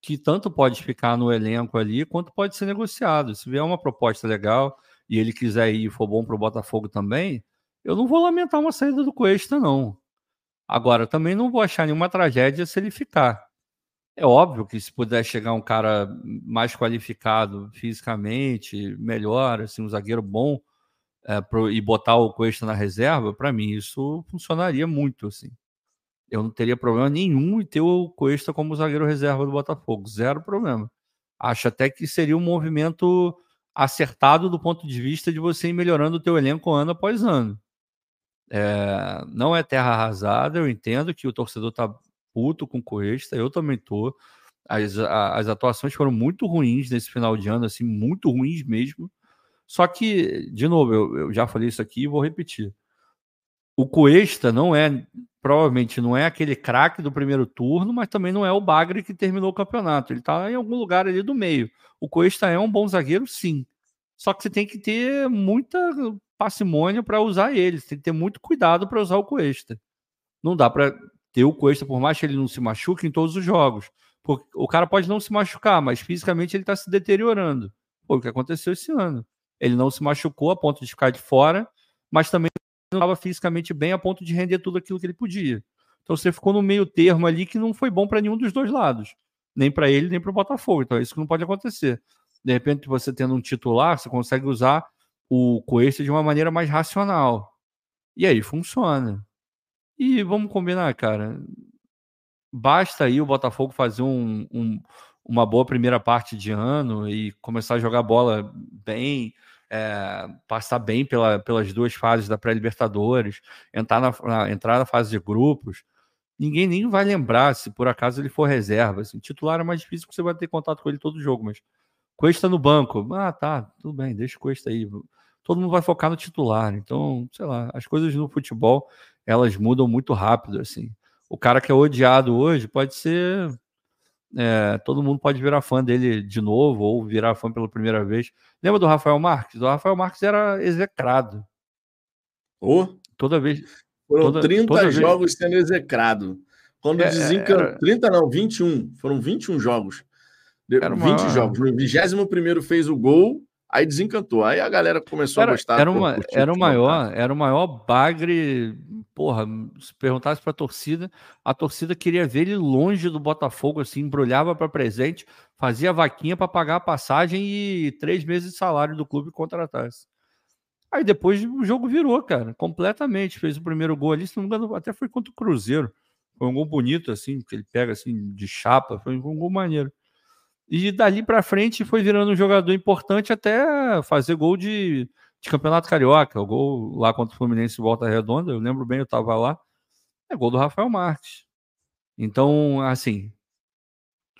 que tanto pode ficar no elenco ali, quanto pode ser negociado. Se vier uma proposta legal e ele quiser ir e for bom para o Botafogo também, eu não vou lamentar uma saída do Cuesta, não. Agora, também não vou achar nenhuma tragédia se ele ficar. É óbvio que se puder chegar um cara mais qualificado fisicamente, melhor, assim, um zagueiro bom, é, pro, e botar o Cuesta na reserva, para mim isso funcionaria muito, assim eu não teria problema nenhum em ter o Cuesta como zagueiro reserva do Botafogo, zero problema. Acho até que seria um movimento acertado do ponto de vista de você ir melhorando o teu elenco ano após ano. É, não é terra arrasada, eu entendo que o torcedor tá puto com o Cuesta, eu também tô. As, as atuações foram muito ruins nesse final de ano, assim, muito ruins mesmo. Só que, de novo, eu, eu já falei isso aqui e vou repetir. O Cuesta não é provavelmente não é aquele craque do primeiro turno, mas também não é o Bagre que terminou o campeonato. Ele está em algum lugar ali do meio. O Cuesta é um bom zagueiro, sim. Só que você tem que ter muita parcimônia para usar ele. Você tem que ter muito cuidado para usar o Cuesta. Não dá para ter o Cuesta, por mais que ele não se machuque em todos os jogos. Porque o cara pode não se machucar, mas fisicamente ele está se deteriorando. Foi o que aconteceu esse ano. Ele não se machucou a ponto de ficar de fora, mas também não estava fisicamente bem a ponto de render tudo aquilo que ele podia. Então você ficou no meio termo ali que não foi bom para nenhum dos dois lados, nem para ele nem para o Botafogo. Então é isso que não pode acontecer. De repente você tendo um titular, você consegue usar o Coelho de uma maneira mais racional. E aí funciona. E vamos combinar, cara. Basta aí o Botafogo fazer um, um, uma boa primeira parte de ano e começar a jogar bola bem, é, passar bem pela, pelas duas fases da pré-Libertadores, entrar na, na, entrar na fase de grupos, ninguém nem vai lembrar se por acaso ele for reserva. Assim, titular é mais difícil porque você vai ter contato com ele todo jogo, mas Cuesta no banco. Ah, tá, tudo bem, deixa o Cuesta aí. Todo mundo vai focar no titular. Então, sei lá, as coisas no futebol, elas mudam muito rápido, assim. O cara que é odiado hoje pode ser é, todo mundo pode virar fã dele de novo ou virar fã pela primeira vez. Lembra do Rafael Marques? O Rafael Marques era execrado. Oh, toda vez. Foram toda, 30 toda jogos vez... sendo execrado. Quando é, desencantou. Era... 30 não, 21. Foram 21 jogos. Era 20 uma... jogos. No 21 fez o gol, aí desencantou. Aí a galera começou era, a gostar. Era, uma, era, o maior, era o maior bagre porra, se perguntasse para a torcida, a torcida queria ver ele longe do Botafogo, assim, embrulhava para presente, fazia vaquinha para pagar a passagem e três meses de salário do clube contratasse. Aí depois o jogo virou, cara, completamente. Fez o primeiro gol ali, se não me engano, até foi contra o Cruzeiro. Foi um gol bonito, assim, que ele pega assim de chapa, foi um gol maneiro. E dali para frente foi virando um jogador importante até fazer gol de de Campeonato Carioca, o gol lá contra o Fluminense Volta Redonda, eu lembro bem, eu estava lá, é gol do Rafael Marques. Então, assim,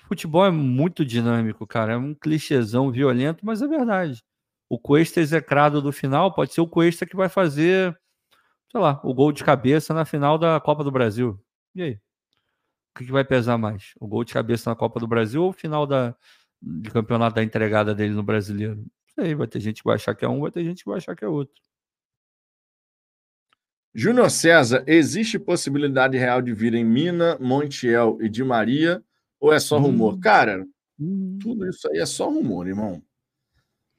futebol é muito dinâmico, cara, é um clichêzão violento, mas é verdade. O Cuesta execrado do final pode ser o Cuesta que vai fazer, sei lá, o gol de cabeça na final da Copa do Brasil. E aí? O que, que vai pesar mais? O gol de cabeça na Copa do Brasil ou o final da, de campeonato da entregada dele no Brasileiro? sei, vai ter gente que vai achar que é um, vai ter gente que vai achar que é outro. Júnior César, existe possibilidade real de vir em Mina, Montiel e de Maria ou é só rumor? Hum. Cara, hum. tudo isso aí é só rumor, irmão.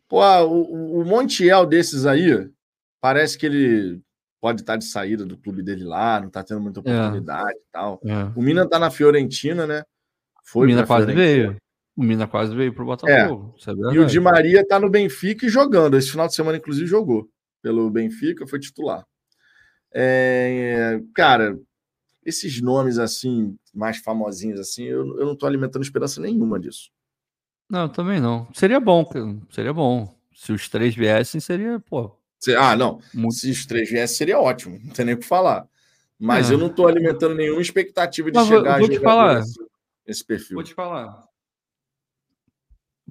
Pô, o, o Montiel desses aí, parece que ele pode estar de saída do clube dele lá, não está tendo muita é. oportunidade é. e tal. É. O Mina está na Fiorentina, né? Foi o Mina quase veio. O Mina quase veio para o Botafogo. É. e o Di Maria está no Benfica e jogando. Esse final de semana, inclusive, jogou pelo Benfica, foi titular. É, cara, esses nomes assim, mais famosinhos assim, eu, eu não estou alimentando esperança nenhuma disso. Não, também não. Seria bom, seria bom. Se os três viessem, seria, pô. Ah, não. Muito... Se os três viessem, seria ótimo. Não tem nem o que falar. Mas é. eu não estou alimentando nenhuma expectativa de Mas chegar vou, vou a te falar. Esse, esse perfil. Vou te falar.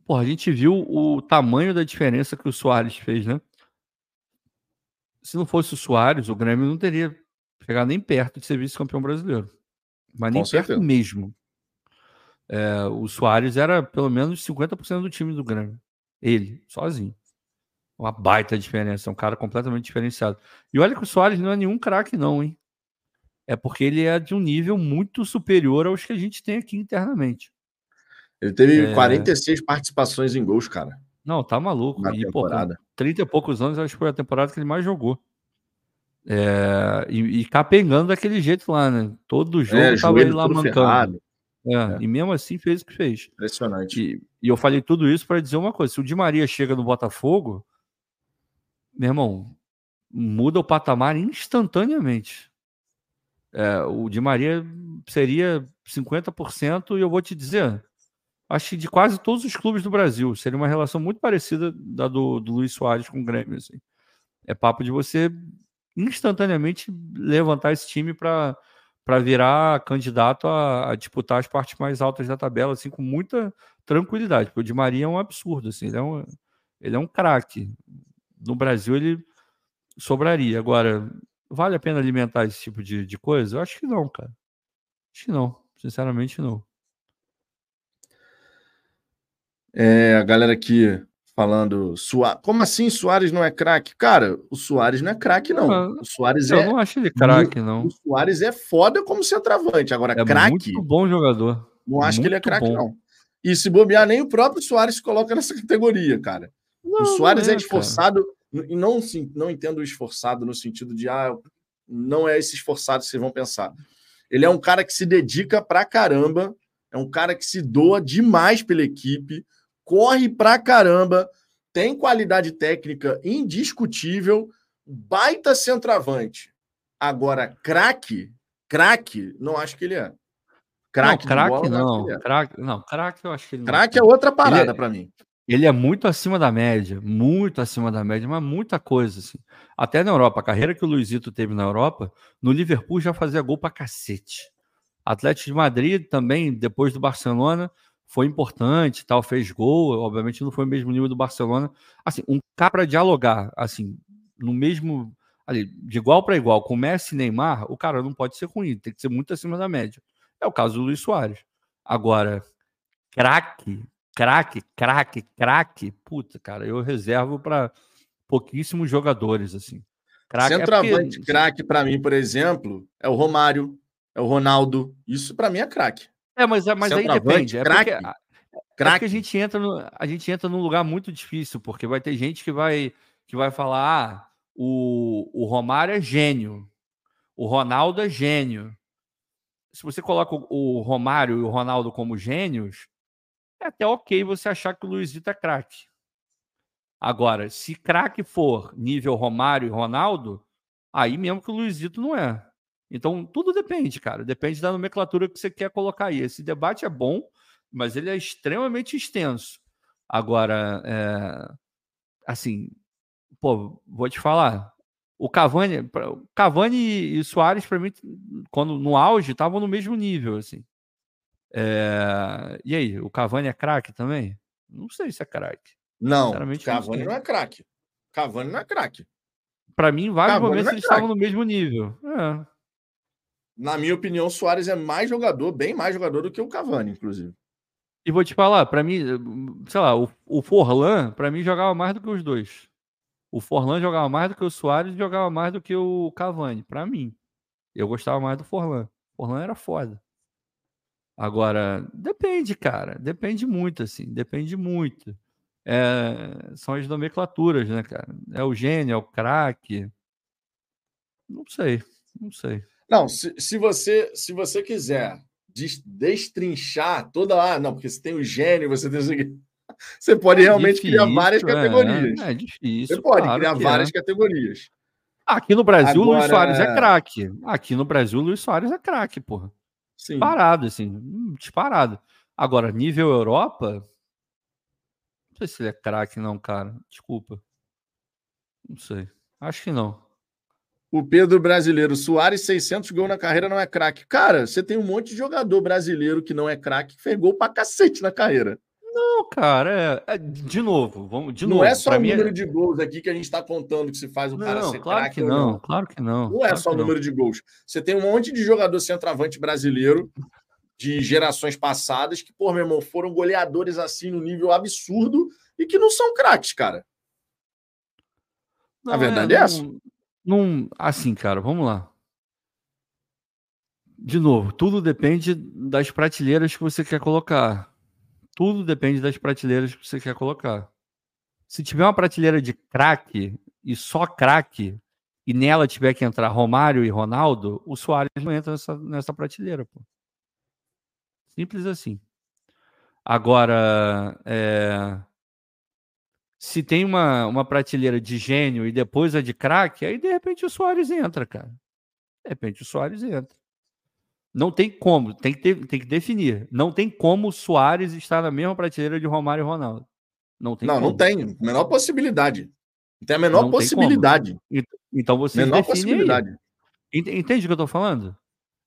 Porra, a gente viu o tamanho da diferença que o Soares fez, né? se não fosse o Soares, o Grêmio não teria chegado nem perto de ser vice-campeão brasileiro. Mas nem perto mesmo. É, o Soares era pelo menos 50% do time do Grêmio. Ele, sozinho. Uma baita diferença, é um cara completamente diferenciado. E olha que o Soares não é nenhum craque, não, hein? É porque ele é de um nível muito superior aos que a gente tem aqui internamente. Ele teve é... 46 participações em gols, cara. Não, tá maluco. Na e, temporada. Pô, 30 e poucos anos, acho que foi a temporada que ele mais jogou. É, e, e capengando daquele jeito lá, né? Todo jogo é, tava ele lá mancando. É, é, E mesmo assim fez o que fez. Impressionante. E, e eu falei tudo isso para dizer uma coisa: se o Di Maria chega no Botafogo, meu irmão, muda o patamar instantaneamente. É, o Di Maria seria 50%, e eu vou te dizer, acho que de quase todos os clubes do Brasil. Seria uma relação muito parecida da do, do Luiz Soares com o Grêmio. Assim. É papo de você instantaneamente levantar esse time para para virar candidato a, a, disputar as partes mais altas da tabela, assim, com muita tranquilidade. Porque o Di Maria é um absurdo, assim, ele é um, ele é um craque. No Brasil ele sobraria. Agora, vale a pena alimentar esse tipo de, de coisa? Eu acho que não, cara. Acho que não. Sinceramente, não. É, a galera aqui falando, como assim Soares não é craque? Cara, o Soares não é craque, não. não. O Soares eu é. não acho ele craque, não. O Soares é foda como centroavante. Agora, é craque. Muito bom jogador. Não acho muito que ele é craque, não. E se bobear, nem o próprio Soares se coloca nessa categoria, cara. Não, o Soares é, é, esforçado, cara. e não, não entendo o esforçado no sentido de, ah, não é esse esforçado que vocês vão pensar. Ele é um cara que se dedica pra caramba, é um cara que se doa demais pela equipe corre pra caramba, tem qualidade técnica indiscutível, baita centroavante. Agora, craque, craque, não acho que ele é. Craque não, craque não. É. Craque, não, craque eu acho que ele Craque é outra parada é, para mim. Ele é muito acima da média, muito acima da média, mas muita coisa assim. Até na Europa, a carreira que o Luizito teve na Europa, no Liverpool já fazia gol pra cacete. Atlético de Madrid também, depois do Barcelona, foi importante, tal, fez gol, obviamente não foi o mesmo nível do Barcelona. Assim, um cara para dialogar, assim, no mesmo ali, de igual para igual com Messi e Neymar, o cara não pode ser ruim, tem que ser muito acima da média. É o caso do Luiz Soares. Agora, craque, craque, craque, craque, puta, cara, eu reservo para pouquíssimos jogadores assim. Craque é Centroavante é craque para mim, por exemplo, é o Romário, é o Ronaldo. Isso para mim é craque. É, mas, é, mas aí depende. É porque, é porque a gente entra no, a gente entra num lugar muito difícil, porque vai ter gente que vai que vai falar: ah, o, o Romário é gênio, o Ronaldo é gênio. Se você coloca o, o Romário e o Ronaldo como gênios, é até ok você achar que o Luizito é craque. Agora, se craque for nível Romário e Ronaldo, aí mesmo que o Luizito não é. Então, tudo depende, cara. Depende da nomenclatura que você quer colocar aí. Esse debate é bom, mas ele é extremamente extenso. Agora, é... assim, pô, vou te falar. O Cavani, Cavani e Soares, para mim, quando no auge, estavam no mesmo nível, assim. É... E aí, o Cavani é craque também? Não sei se é craque. Não, Cavani não, não é craque. Cavani não é craque. Para mim, em vários Cavani momentos é eles estavam no mesmo nível. É na minha opinião, o Soares é mais jogador, bem mais jogador do que o Cavani, inclusive. E vou te falar, para mim, sei lá, o, o Forlan, para mim, jogava mais do que os dois. O Forlan jogava mais do que o Soares e jogava mais do que o Cavani, para mim. Eu gostava mais do Forlan. O Forlan era foda. Agora, depende, cara. Depende muito, assim. Depende muito. É, são as nomenclaturas, né, cara? É o gênio, é o craque. Não sei, não sei. Não, se, se, você, se você quiser destrinchar toda lá, não, porque você tem o gênio, você tem você pode é realmente difícil, criar várias categorias. É, é, difícil. Você pode claro criar várias é. categorias. Aqui no Brasil, Agora... o Luiz Soares é craque. Aqui no Brasil, Luiz Soares é craque, porra. Sim. Disparado, assim, disparado. Agora, nível Europa, não sei se ele é craque, não, cara. Desculpa. Não sei. Acho que não. O Pedro brasileiro, Soares, 600 gols na carreira, não é craque. Cara, você tem um monte de jogador brasileiro que não é craque, que fez gol pra cacete na carreira. Não, Não, cara, é, é, de novo, vamos de não novo. é só o é número é... de gols aqui que a gente está contando que se faz o não, cara ser claro que não, claro que não. Não é claro só o número de gols. Você tem um monte de jogador centroavante brasileiro de gerações passadas que, pô, meu irmão, foram goleadores assim no nível absurdo e que não são craques, cara. Não, a verdade é, é essa. Não, assim, cara, vamos lá. De novo, tudo depende das prateleiras que você quer colocar. Tudo depende das prateleiras que você quer colocar. Se tiver uma prateleira de craque e só craque, e nela tiver que entrar Romário e Ronaldo, o Soares não entra nessa, nessa prateleira. Pô. Simples assim. Agora, é... se tem uma, uma prateleira de gênio e depois a de craque, aí de repente o Soares entra, cara. De repente o Soares entra. Não tem como, tem que, ter, tem que definir. Não tem como o Soares estar na mesma prateleira de Romário e Ronaldo. Não tem Não, como. não tem. Menor possibilidade. Não tem a menor não possibilidade. Então você menor possibilidade. Aí. Entende o que eu estou falando?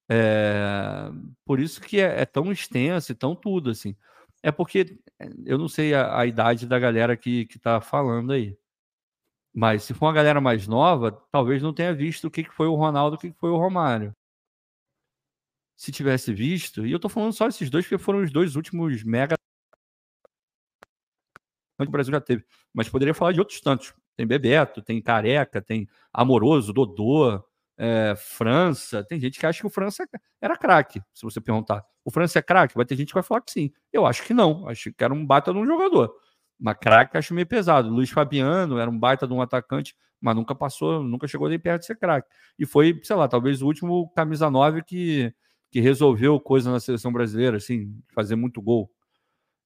É... Por isso que é, é, tão extenso e tão tudo, assim. É porque é, eu não sei a, a idade da galera que, que tá falando aí. Mas se for uma galera mais nova, talvez não tenha visto o que, que foi o Ronaldo, o que, que foi o Romário se tivesse visto, e eu tô falando só esses dois, porque foram os dois últimos mega que o Brasil já teve. Mas poderia falar de outros tantos. Tem Bebeto, tem Careca, tem Amoroso, Dodô, é, França. Tem gente que acha que o França era craque, se você perguntar. O França é craque? Vai ter gente que vai falar que sim. Eu acho que não. Acho que era um baita de um jogador. Mas craque acho meio pesado. Luiz Fabiano era um baita de um atacante, mas nunca passou, nunca chegou nem perto de ser craque. E foi, sei lá, talvez o último camisa 9 que que resolveu coisa na seleção brasileira, assim, fazer muito gol.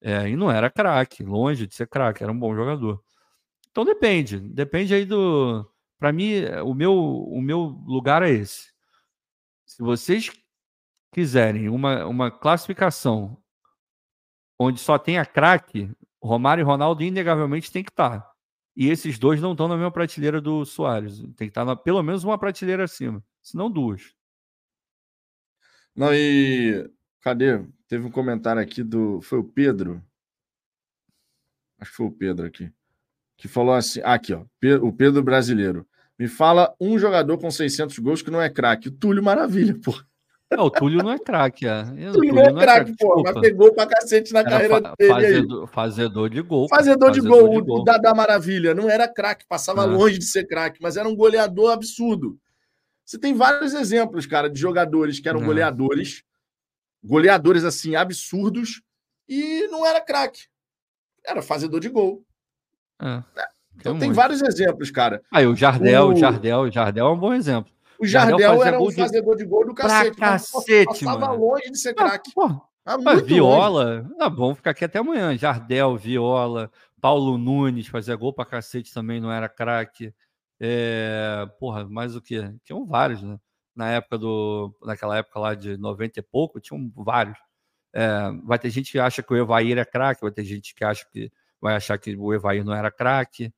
É, e não era craque, longe de ser craque, era um bom jogador. Então depende, depende aí do. Para mim, o meu, o meu lugar é esse. Se vocês quiserem uma, uma classificação onde só tenha craque, Romário e Ronaldo inegavelmente tem que estar. Tá. E esses dois não estão na mesma prateleira do Soares. Tem que estar tá pelo menos uma prateleira acima, se não duas. Não, e cadê? Teve um comentário aqui do. Foi o Pedro? Acho que foi o Pedro aqui. Que falou assim: ah, aqui, ó. O Pedro brasileiro. Me fala um jogador com 600 gols que não é craque. O Túlio Maravilha, pô. Não, o Túlio não é craque, é. O Túlio não é, é craque, pô, mas pegou pra cacete na era carreira fa dele fazedor, fazedor, de gol. Fazedor, de, gol, de gol, o Dada Maravilha. Não era craque, passava ah. longe de ser craque, mas era um goleador absurdo. Você tem vários exemplos, cara, de jogadores que eram não. goleadores, goleadores assim absurdos e não era craque. Era fazedor de gol. É, então tem, tem vários exemplos, cara. Aí o Jardel, o Jardel, o Jardel é um bom exemplo. O Jardel, Jardel era um fazedor de gol do cacete. Pra cacete, passava mano. longe de ser craque. Ah, mas Viola, longe. tá bom ficar aqui até amanhã. Jardel, Viola, Paulo Nunes fazia gol pra cacete também, não era craque. É, porra, mais o que? Tinham vários, né? Na época do. Naquela época lá de 90 e pouco, tinham vários. É, vai ter gente que acha que o Evair é craque, vai ter gente que acha que vai achar que o Evair não era craque.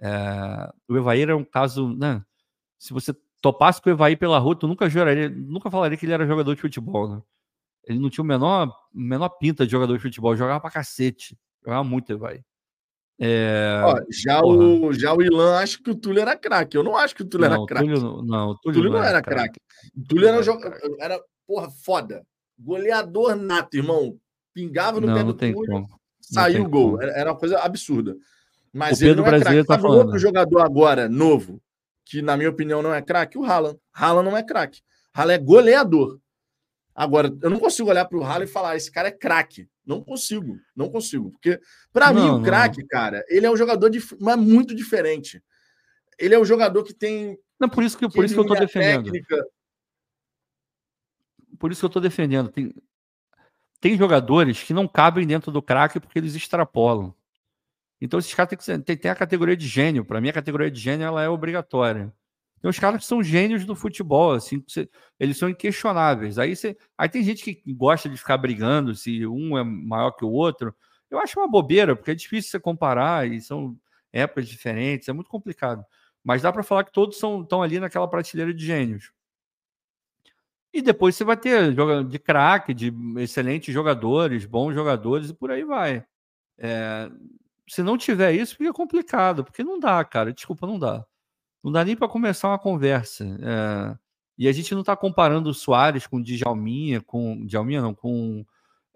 É, o Evair é um caso, né? Se você topasse com o Evair pela rua, tu nunca juraria, nunca falaria que ele era jogador de futebol, né? Ele não tinha o menor, menor pinta de jogador de futebol, jogava pra cacete, jogava muito Evair. É... Ó, já, o, já o Ilan acha que o Túlio era craque. Eu não acho que o Túlio não, era craque. Não, o Túlio, Túlio não, era craque. O Túlio era, era, porra, foda. Goleador nato, irmão. Pingava no pé do Túlio, saiu o gol. Era, era, uma coisa absurda. Mas o ele não é craque. Tá falando. outro jogador agora, novo, que na minha opinião não é craque? O Haaland. Haaland não é craque. Haaland é goleador. Agora, eu não consigo olhar para o Haaland e falar, esse cara é craque. Não consigo, não consigo. Porque, para mim, o craque, cara, ele é um jogador de, mas muito diferente. Ele é um jogador que tem. Não, por isso que, por isso que eu estou defendendo. Técnica. Por isso que eu estou defendendo. Tem, tem jogadores que não cabem dentro do craque porque eles extrapolam. Então, esses caras têm, que, a categoria de gênio. Para mim, a categoria de gênio ela é obrigatória. Tem uns caras que são gênios do futebol, assim, eles são inquestionáveis. Aí, você, aí tem gente que gosta de ficar brigando se um é maior que o outro. Eu acho uma bobeira, porque é difícil você comparar e são épocas diferentes, é muito complicado. Mas dá para falar que todos são, estão ali naquela prateleira de gênios. E depois você vai ter de craque, de excelentes jogadores, bons jogadores e por aí vai. É, se não tiver isso, fica complicado, porque não dá, cara. Desculpa, não dá. Não dá nem para começar uma conversa. É, e a gente não está comparando o Soares com o Djalminha, com Djalminha não, com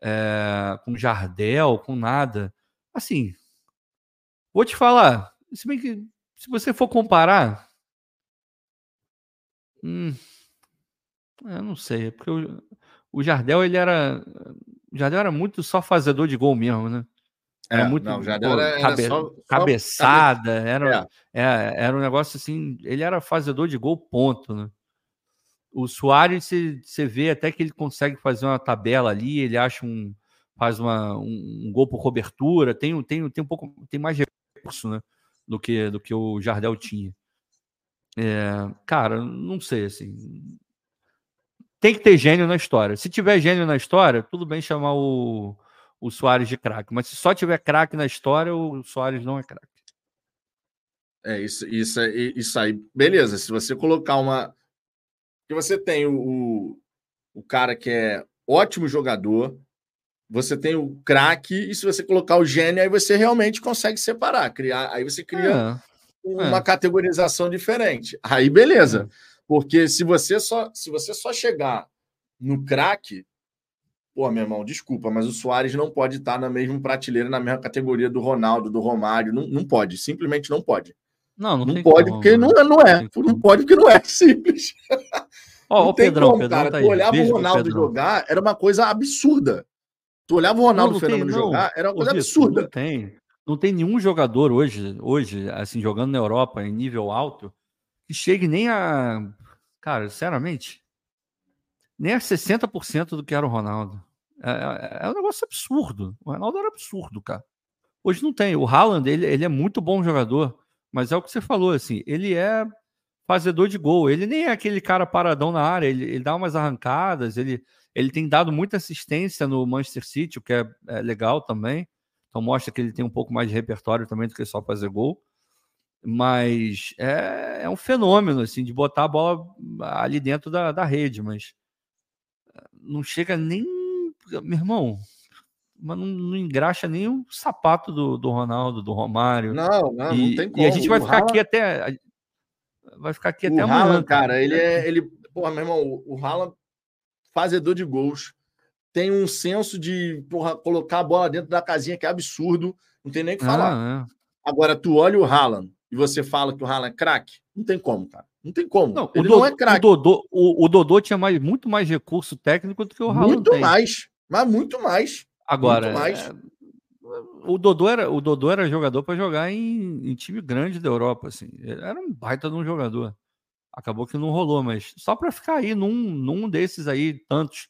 é, com Jardel, com nada. Assim, vou te falar, se bem que se você for comparar, hum, eu não sei, porque o, o Jardel ele era, o Jardel era muito só fazedor de gol mesmo, né? Era é, muito não, pô, era, cabe, era só, cabeçada, só... Era, é. é. era um negócio assim, ele era fazedor de gol ponto, né? O Soares, você vê até que ele consegue fazer uma tabela ali, ele acha um. faz uma, um, um gol por cobertura, tem, tem, tem um pouco. tem mais recurso, né? Do que, do que o Jardel tinha. É, cara, não sei, assim. Tem que ter gênio na história. Se tiver gênio na história, tudo bem chamar o, o Soares de craque. Mas se só tiver craque na história, o Soares não é craque. É, isso, isso, isso aí. Beleza, se você colocar uma porque você tem o, o cara que é ótimo jogador, você tem o craque, e se você colocar o gênio, aí você realmente consegue separar, criar. Aí você cria é, uma é. categorização diferente. Aí beleza. É. Porque se você só se você só chegar no craque, pô, meu irmão, desculpa, mas o Soares não pode estar na mesma prateleira, na mesma categoria do Ronaldo, do Romário. Não, não pode, simplesmente não pode. Não, não, não pode, como, porque não, é, não é. Não, não pode, porque não é simples. Ó, o Pedrão, como, Pedrão cara. Tá tu olhava o Ronaldo jogar, era uma coisa absurda. Tu olhava o Ronaldo não, Fenômeno jogar, era uma coisa Ô, absurda. Não tem. Não tem nenhum jogador hoje, hoje, assim, jogando na Europa em nível alto, que chegue nem a. Cara, sinceramente, nem a 60% do que era o Ronaldo. É, é, é, um negócio absurdo. O Ronaldo era absurdo, cara. Hoje não tem. O Haaland, ele, ele é muito bom jogador. Mas é o que você falou, assim, ele é fazedor de gol. Ele nem é aquele cara paradão na área, ele, ele dá umas arrancadas, ele, ele tem dado muita assistência no Manchester City, o que é, é, legal também. Então mostra que ele tem um pouco mais de repertório também do que só fazer gol. Mas é, é um fenômeno, assim, de botar a bola ali dentro da, da rede, mas não chega nem. Meu irmão, mas não, não, engraxa nem o sapato do, do Ronaldo, do Romário. Não, não, e, não tem como. E a gente vai o ficar Haaland... aqui até. Vai ficar aqui o até Haaland, amanhã. cara, ele é. Ele, porra, meu irmão, o Haaland, fazedor de gols, tem um senso de porra, colocar a bola dentro da casinha que é absurdo, não tem nem o que falar. Ah, é. Agora, tu olha o Haaland e você fala que o Haaland é craque, não tem como, cara. Não tem como. Não, ele o não é craque. O Dodô, o, o Dodô tinha mais, muito mais recurso técnico do que o Haaland Muito tem. mais, mas muito mais. Agora, é, o Dodô era, o Dodô era jogador para jogar em, em, time grande da Europa, assim. Ele era um baita de um jogador. Acabou que não rolou, mas só para ficar aí num, num desses aí, tantos.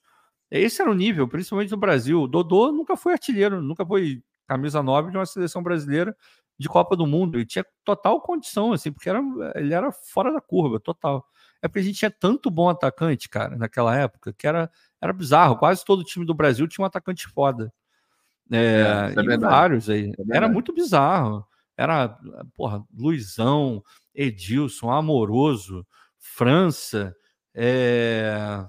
Esse era o nível, principalmente no Brasil. O Dodô nunca foi artilheiro, nunca foi camisa 9 de uma seleção brasileira de Copa do Mundo. E tinha total condição, assim, porque era, ele era fora da curva, total. É porque a gente tinha tanto bom atacante, cara, naquela época, que era era bizarro. Quase todo time do Brasil tinha um atacante foda. É, é, é vários aí. É era muito bizarro. Era, porra, Luizão, Edilson, Amoroso, França. É...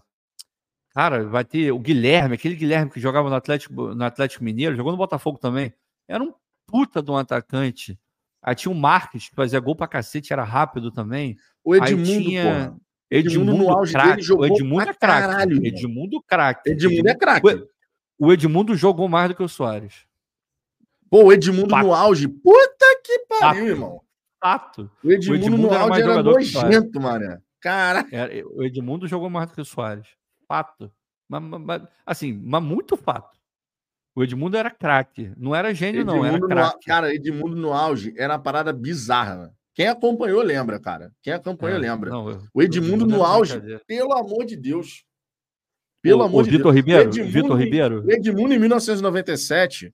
Cara, vai ter o Guilherme, aquele Guilherme que jogava no Atlético, no Atlético Mineiro, jogou no Botafogo também. Era um puta de um atacante. Aí tinha o Marques, que fazia gol pra cacete, era rápido também. O Edmundo, Aí tinha... porra. Edmundo, Edmundo no auge craque. dele jogou o Edmundo é craque. Edmundo craque. Edmundo é craque. O Edmundo jogou mais do que o Soares. Pô, o Edmundo Fato. no auge. Puta que pariu, Fato. irmão. Fato. O Edmundo, o Edmundo no auge era, nojento, mano. Cara. É, o Edmundo jogou mais do que o Soares. Fato. Mas, mas, assim, mas muito fato. O Edmundo era craque. Não era gênio, Edmundo não. Era craque. Cara, Edmundo no auge era uma parada bizarra. Quem acompanhou lembra, cara. Quem acompanhou é, lembra. Não, eu, o Edmundo no auge, pelo amor de Deus. Pelo o, amor o de Vitor Deus. Ribeiro, Edmundo, Vitor Ribeiro. O Edmundo em 1997,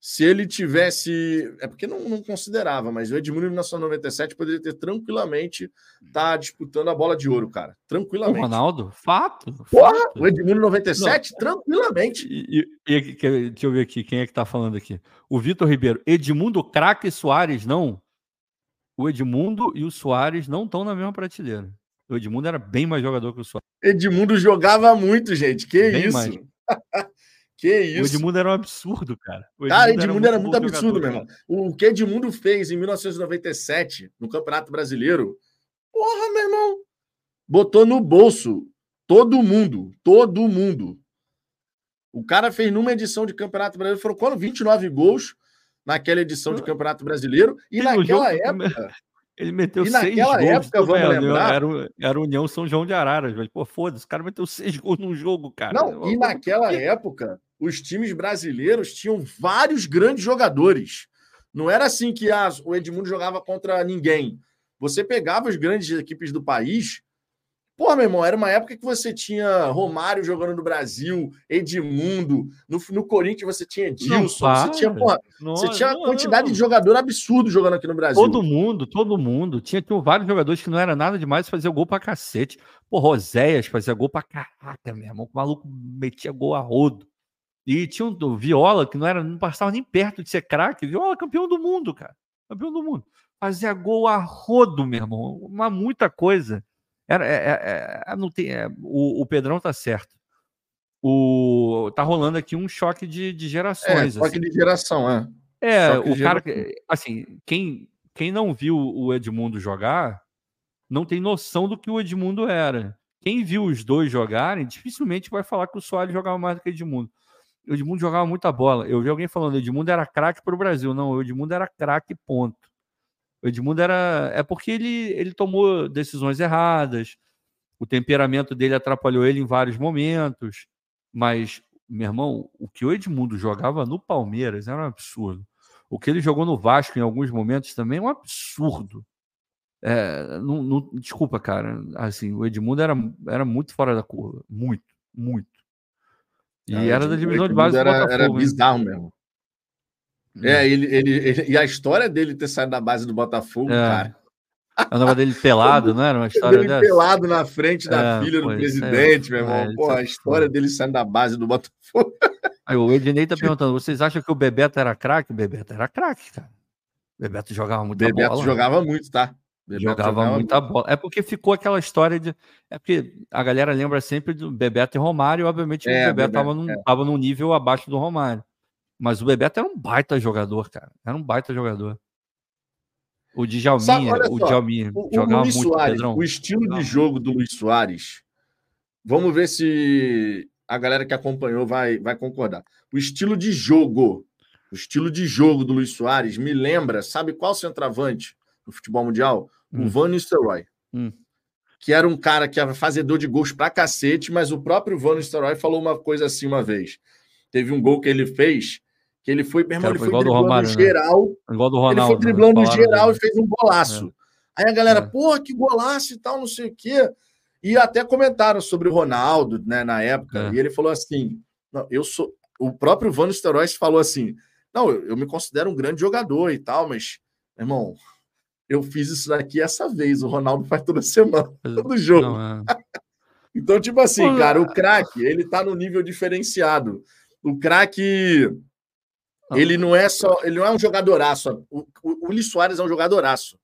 se ele tivesse. É porque não, não, considerava, mas o Edmundo em 1997 poderia ter tranquilamente tá disputando a bola de ouro, cara. Tranquilamente. O Ronaldo? Fato. Porra, fato. o Edmundo em 97, não. tranquilamente. E, e, e, deixa eu ver aqui, quem é que tá falando aqui? O Vitor Ribeiro. Edmundo Craque Soares, não o Edmundo e o Soares não estão na mesma prateleira. O Edmundo era bem mais jogador que o Soares. Edmundo jogava muito, gente. Que bem isso? Que isso? O Edmundo era um absurdo, cara. O Edmundo cara, Edmundo era muito, era muito absurdo, jogador, meu irmão. O que Edmundo fez em 1997, no Campeonato Brasileiro, porra, meu irmão, botou no bolso todo mundo, todo mundo. O cara fez numa edição de Campeonato Brasileiro, foram quando 29 gols naquela edição de Campeonato Brasileiro, e naquela época... Ele meteu e seis naquela gols. época, vamos lembrar... Era, era União São João de Araras, velho. Pô, foda-se, o cara meteu seis gols num jogo, cara. Não, e naquela época, os times brasileiros tinham vários grandes jogadores. Não era assim que ah, o Edmundo jogava contra ninguém. Você pegava as grandes equipes do país Pô, meu irmão, era uma época que você tinha Romário jogando no Brasil, Edmundo, no, no Corinthians você tinha Edilson, você tinha, porra, você tinha não, quantidade não. de jogador absurdo jogando aqui no Brasil. Todo mundo, todo mundo. Tinha, tinha vários jogadores que não era nada demais fazer gol pra cacete. Pô, Roséias fazia gol pra caraca, meu irmão. O maluco metia gol a rodo. E tinha um Viola, que não era, não passava nem perto de ser craque. Viola, campeão do mundo, cara. Campeão do mundo. Fazia gol a rodo, meu irmão. Uma muita coisa. Era, é, é, é, não tem, é, o, o Pedrão tá certo. O, tá rolando aqui um choque de, de gerações. É, choque assim. de geração, é. É, choque o cara, assim, quem, quem não viu o Edmundo jogar, não tem noção do que o Edmundo era. Quem viu os dois jogarem, dificilmente vai falar que o Soares jogava mais do que o Edmundo. O Edmundo jogava muita bola. Eu vi alguém falando, o Edmundo era craque para o Brasil. Não, o Edmundo era craque, ponto. O Edmundo era. É porque ele, ele tomou decisões erradas, o temperamento dele atrapalhou ele em vários momentos. Mas, meu irmão, o que o Edmundo jogava no Palmeiras era um absurdo. O que ele jogou no Vasco em alguns momentos também é um absurdo. É, não, não, desculpa, cara. Assim, o Edmundo era, era muito fora da curva. Muito, muito. E é, era da divisão de base era, do Botafogo. Era bizarro mesmo. É, ele, ele, ele, e a história dele ter saído da base do Botafogo, é. cara. Andava dele pelado, não era uma história dele dessa? pelado na frente da é, filha do presidente, é, meu irmão. É, Pô, a história dele saindo da base do Botafogo. Aí o Ednei tá perguntando: vocês acham que o Bebeto era craque? O Bebeto era craque, cara. O Bebeto jogava muito Bebeto bola. Bebeto jogava muito, tá? Bebeto jogava, jogava muita muito. bola. É porque ficou aquela história de. É porque a galera lembra sempre do Bebeto e Romário, e obviamente é, o Bebeto, Bebeto tava, num, é. tava num nível abaixo do Romário. Mas o Bebeto era um baita jogador, cara. Era um baita jogador. O Djalminha, o Djalminha o, jogava o Luiz muito, Soares, Pedrão. O estilo de jogo do Luiz Soares. Vamos ver se a galera que acompanhou vai, vai concordar. O estilo de jogo, o estilo de jogo do Luiz Soares me lembra, sabe qual centroavante no futebol mundial? Hum. O Van Nistelrooy. Hum. Que era um cara que era fazedor de gols pra cacete, mas o próprio Van Nistelrooy falou uma coisa assim uma vez. Teve um gol que ele fez que ele foi, meu irmão, ele foi driblando Romário, né? geral. Né? Igual do Ronaldo. Ele foi driblando né? geral e fez um golaço. É. Aí a galera, é. porra, que golaço e tal, não sei o quê. E até comentaram sobre o Ronaldo, né, na época. É. E ele falou assim: não, eu sou. O próprio Vano Steroids falou assim: não, eu, eu, me considero um grande jogador e tal, mas, irmão, eu fiz isso daqui essa vez. O Ronaldo faz toda semana, todo jogo. Não, é. então, tipo assim, cara, o craque, ele tá no nível diferenciado. O craque ele não é só, ele não é um jogadoraço. O, o, o Luiz Soares é um jogadoraço.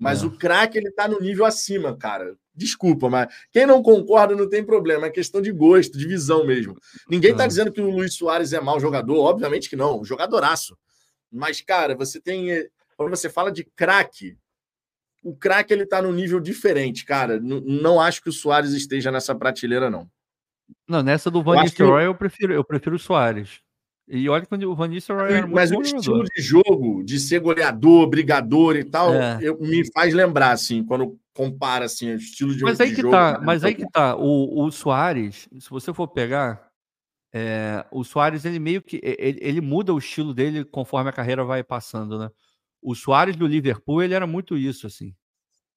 Mas é. o craque ele tá no nível acima, cara. Desculpa, mas quem não concorda não tem problema, é questão de gosto, de visão mesmo. Ninguém está é. dizendo que o Luiz Soares é mau jogador, obviamente que não, um jogadoraço. Mas, cara, você tem. Quando você fala de craque, o craque ele tá no nível diferente, cara. N não acho que o Soares esteja nessa prateleira, não. Não, nessa do Van Nistelrooy eu prefiro, eu prefiro o Soares. E olha quando o Van Nistelrooy era muito Mas o estilo de jogo, de ser goleador, brigador e tal, é. eu, me faz lembrar, assim, quando compara, assim, o estilo de, mas aí que jogo. Tá, mas aí que tá, o, o Soares, se você for pegar, é, o Soares, ele meio que, ele, ele, muda o estilo dele conforme a carreira vai passando, né? O Soares do Liverpool, ele era muito isso, assim.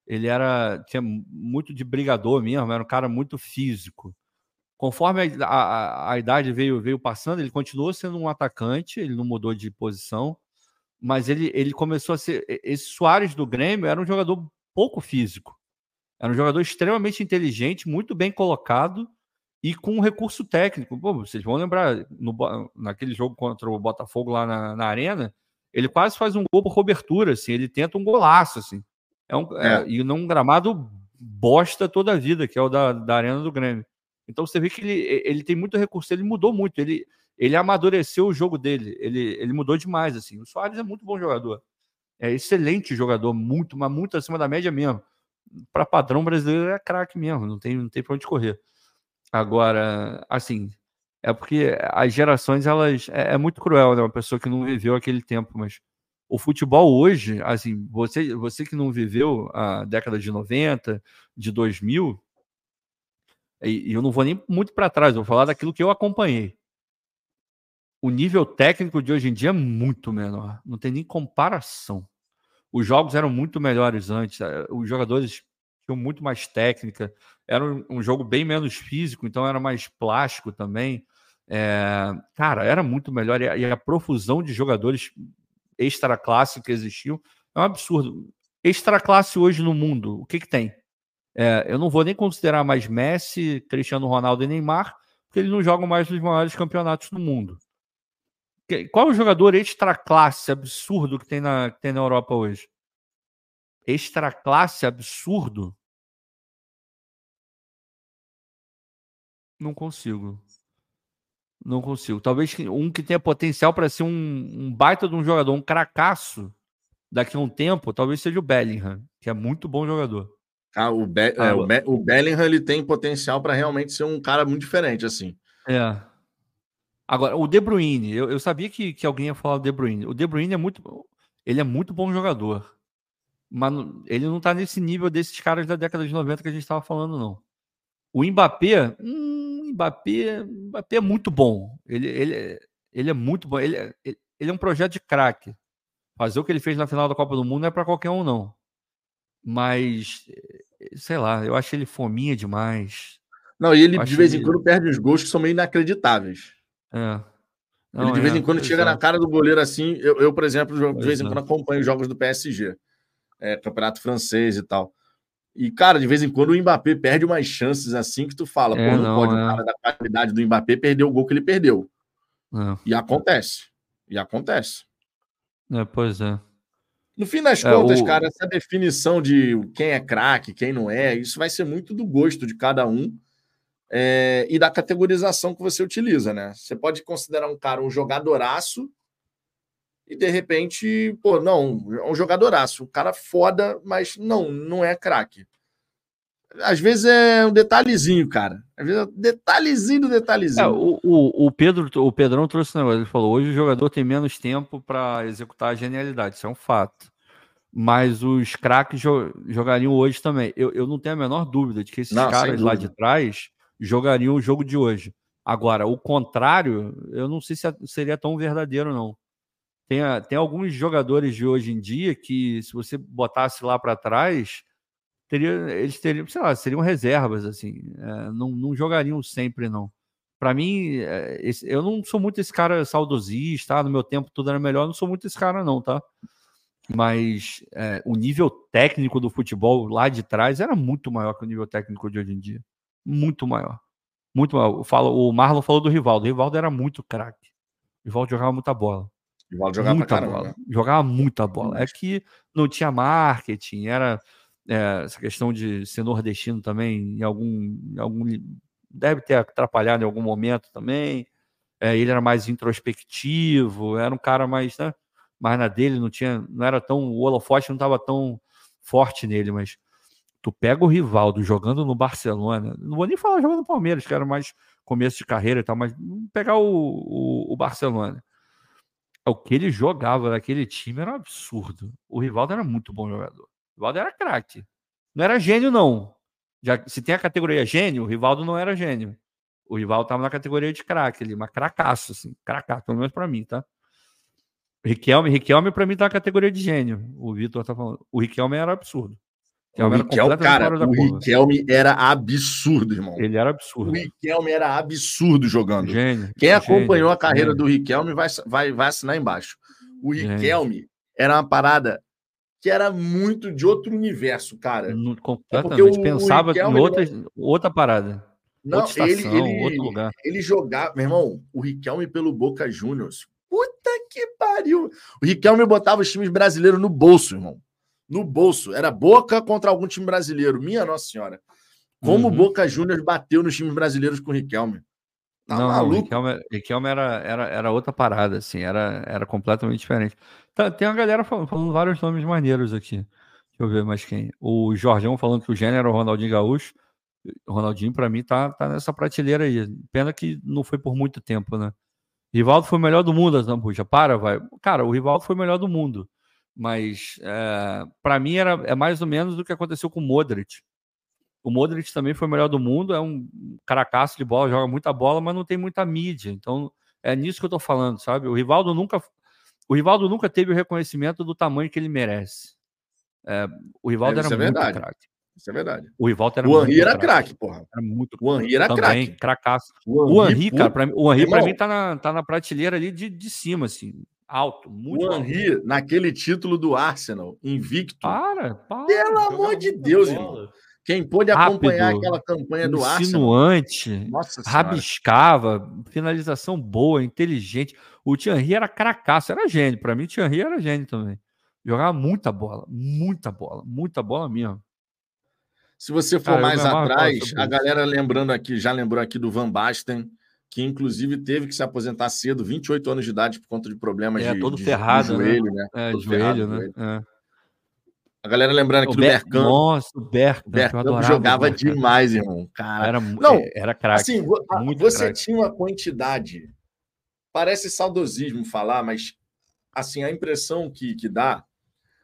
Ele era, tinha muito de brigador mesmo, era um cara muito físico. Conforme a, a, a, idade veio, veio passando, ele continuou sendo um atacante, ele não mudou de posição, mas ele, ele começou a ser. Esse Soares do Grêmio era um jogador pouco físico. Era um jogador extremamente inteligente, muito bem colocado e com um recurso técnico. Pô, vocês vão lembrar, no, naquele jogo contra o Botafogo lá na, na Arena, ele quase faz um gol por cobertura, assim, ele tenta um golaço, assim. É um, é. É, e num gramado bosta toda a vida, que é o da, da Arena do Grêmio. Então você vê que ele, ele tem muito recurso, ele mudou muito. Ele, ele amadureceu o jogo dele, ele, ele mudou demais, assim. O Soares é muito bom jogador, é excelente jogador, muito, mas muito acima da média mesmo. Para padrão brasileiro é craque mesmo, não tem, não tem para onde correr. Agora, assim, é porque as gerações, elas. É, é, muito cruel, né? Uma pessoa que não viveu aquele tempo, mas o futebol hoje, assim, você, você que não viveu a década de 90, de 2000, e, e eu não vou nem muito para trás, vou falar daquilo que eu acompanhei o nível técnico de hoje em dia é muito menor. Não tem nem comparação. Os jogos eram muito melhores antes. Eh, os jogadores tinham muito mais técnica. Era um, jogo bem menos físico, então era mais plástico também. É, cara, era muito melhor. E a, profusão de jogadores extra classe que existiu é um absurdo. Extra classe hoje no mundo, o que, que tem? É, eu não vou nem considerar mais Messi, Cristiano Ronaldo e Neymar, porque eles não jogam mais nos maiores campeonatos do mundo. Qual é o jogador extra classe absurdo que tem na, que tem na Europa hoje? Extra classe absurdo? Não consigo. Não consigo. Talvez um que tenha potencial para ser um, um, baita de um jogador, um cracaço daqui a um tempo, talvez seja o Bellingham, que é muito bom jogador. Ah, o, Be ah, é, o, Be o Bellingham ele tem potencial para realmente ser um cara muito diferente, assim. É. Agora, o De Bruyne, eu, eu sabia que, que alguém ia falar do De Bruyne. O De Bruyne é muito, ele é muito bom jogador. Mas ele não tá nesse nível desses caras da década de 90 que a gente estava falando, não. O Mbappé, hum, Mbappé, Mbappé é muito bom. Ele, ele, ele é muito bom. Ele, ele, ele é um projeto de craque. Fazer o que ele fez na final da Copa do Mundo não é para qualquer um, não. Mas, sei lá, eu acho ele fominha demais. Não, e ele de vez em quando perde uns gols que são meio inacreditáveis. É. Não, ele de vez é, em quando chega é. na cara do goleiro assim. Eu, eu por exemplo, de vez em é. quando acompanho jogos do PSG, é, campeonato francês e tal. E, cara, de vez em quando o Mbappé perde umas chances assim que tu fala, é, pô, não, não pode o é. cara da qualidade do Mbappé perder o gol que ele perdeu. E acontece. E acontece. É, pois é. No fim das contas, o... cara, essa definição de quem é craque, quem não é, isso vai ser muito do gosto de cada um é, e da categorização que você utiliza, né? Você pode considerar um cara um jogadoraço e de repente, pô, não, é um jogadoraço, um cara foda, mas não, não é craque. Às vezes é um detalhezinho, cara. Às vezes é um detalhezinho do detalhezinho. É, o, o, o, Pedro, o Pedrão trouxe um negócio. Ele falou: hoje o jogador tem menos tempo para executar a genialidade. Isso é um fato. Mas os craques jo jogariam hoje também. Eu, eu não tenho a menor dúvida de que esses não, caras lá de trás jogariam o jogo de hoje. Agora, o contrário, eu não sei se seria tão verdadeiro, não. Tem, tem alguns jogadores de hoje em dia que, se você botasse lá para trás, teria, eles teriam, sei lá, seriam reservas, assim. É, não, não jogariam sempre, não. Para mim, é, esse, eu não sou muito esse cara saudosista, ah, no meu tempo tudo era melhor, não sou muito esse cara, não, tá? Mas é, o nível técnico do futebol lá de trás era muito maior que o nível técnico de hoje em dia muito maior. Muito maior. Falo, o Marlon falou do Rivaldo. O Rivaldo era muito craque. O Rivaldo jogava muita bola. Rivaldo jogava muita bola. Né? Jogava muita bola. É que não tinha marketing, era é, essa questão de ser nordestino também, em algum, em algum. Deve ter atrapalhado em algum momento também. É, ele era mais introspectivo, era um cara mais, né, mais na dele, não tinha, não era tão, o holofote não estava tão forte nele, mas Tu pega o Rivaldo jogando no Barcelona, não vou nem falar jogando no Palmeiras, que era mais começo de carreira e tal, mas pegar o, o, o Barcelona. O que ele jogava naquele time era um absurdo. O Rivaldo era muito bom jogador. O Rivaldo era craque. Não era gênio, não. Já, se tem a categoria gênio, o Rivaldo não era gênio. O Rivaldo estava na categoria de craque ali, mas cracaço, assim, cracaço, pelo menos para mim, tá? Riquelme, Riquelme para mim tá na categoria de gênio. O Vitor tá falando. O Riquelme era absurdo. O Riquelme, cara, o Riquelme era absurdo, irmão. Ele era absurdo. O Riquelme era absurdo jogando. Gênio, Quem acompanhou a carreira gênio. do Riquelme vai, vai, vai assinar embaixo. O Riquelme gênio. era uma parada que era muito de outro universo, cara. No, completamente. É Pensava em outra, outra parada. Não, outra estação, ele, ele, outro lugar. Ele jogava, meu irmão, o Riquelme pelo Boca Juniors. Puta que pariu. O Riquelme botava os times brasileiros no bolso, irmão no bolso. Era Boca contra algum time brasileiro. Minha Nossa Senhora. Como o uhum. Boca Juniors bateu nos times brasileiros com o Riquelme. Tá não, maluco. Riquelme, Riquelme era, era, era outra parada, assim, era, era completamente diferente. Tá, tem uma galera falando, falando, vários nomes maneiros aqui. Deixa eu ver mais quem. O Jorgão falando que o gênero era o Ronaldinho Gaúcho. O Ronaldinho, para mim, tá, tá nessa prateleira aí. Pena que não foi por muito tempo, né? Rivaldo foi o melhor do mundo, Zambuja. Para, vai. Cara, o Rivaldo foi o melhor do mundo. Mas, é, para mim, era, é mais ou menos do que aconteceu com o Modric. O Modric também foi o melhor do mundo, é um caracaço de bola, joga muita bola, mas não tem muita mídia. Então, é nisso que eu tô falando, sabe? O Rivaldo nunca o Rivaldo nunca teve o reconhecimento do tamanho que ele merece. É, o Rivaldo é, era é muito craque. Isso é verdade. O Rivaldo era o Henri era craque, porra. Era muito O Henri era craque. cracaço. O Henri, cara, pra, o Henri pra mim tá na, tá na prateleira ali de, de cima, assim. Alto, muito O Henri, naquele título do Arsenal, invicto. Para, para. Pelo amor de Deus, bola. irmão. Quem pôde acompanhar Rápido, aquela campanha do insinuante, Arsenal. rabiscava, finalização boa, inteligente. O Thierry era cracaço, era gênio. Para mim, o Thierry era gênio também. Jogava muita bola, muita bola, muita bola mesmo. Se você for Cara, mais atrás, a galera lembrando aqui, já lembrou aqui do Van Basten, que inclusive teve que se aposentar cedo, 28 anos de idade, por conta de problemas é, de, todo de, ferrado, de né? joelho, né? né? É, todo joelho, né? É. A galera lembrando aqui o do Ber... Nossa, o Bercan. Bercan jogava demais, irmão. Cara, era, não, é, era craque. Assim, você crack. tinha uma quantidade. Parece saudosismo falar, mas assim, a impressão que, que dá,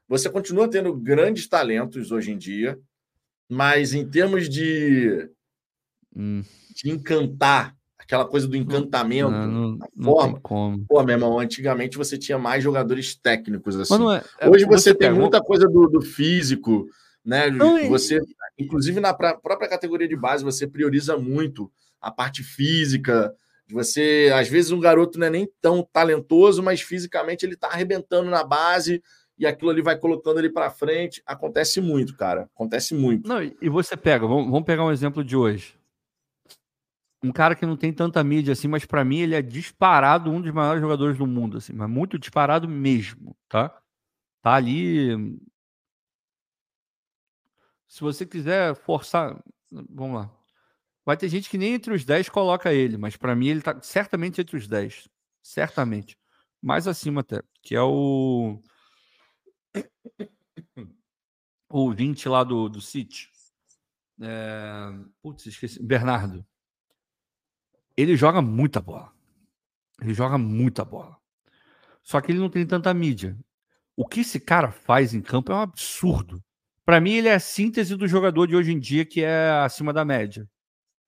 você continua tendo grandes talentos hoje em dia, mas em termos de, hum. de encantar aquela coisa do encantamento, não, não, forma. como. Pô, meu irmão, antigamente você tinha mais jogadores técnicos assim. É, é, Hoje você, você tem muita coisa do, do físico, né? Não, você, inclusive na própria categoria de base, você prioriza muito a parte física. Você, às vezes, um garoto não é nem tão talentoso, mas fisicamente ele tá arrebentando na base e aquilo ali vai colocando ele para frente. Acontece muito, cara. Acontece muito. Não, e você pega, vamos, vamos pegar um exemplo de hoje um cara que não tem tanta mídia assim, mas para mim ele é disparado um dos maiores jogadores do mundo, assim, mas muito disparado mesmo, tá? Tá ali. Se você quiser forçar, vamos lá. Vai ter gente que nem entre os 10 coloca ele, mas para mim ele tá certamente entre os 10. Certamente. Mais acima até, que é o o 20 lá do, do City. É... Putz, esqueci. Bernardo ele joga muita bola. Ele joga muita bola. Só que ele não tem tanta mídia. O que esse cara faz em campo é um absurdo. Para mim, ele é a síntese do jogador de hoje em dia que é acima da média.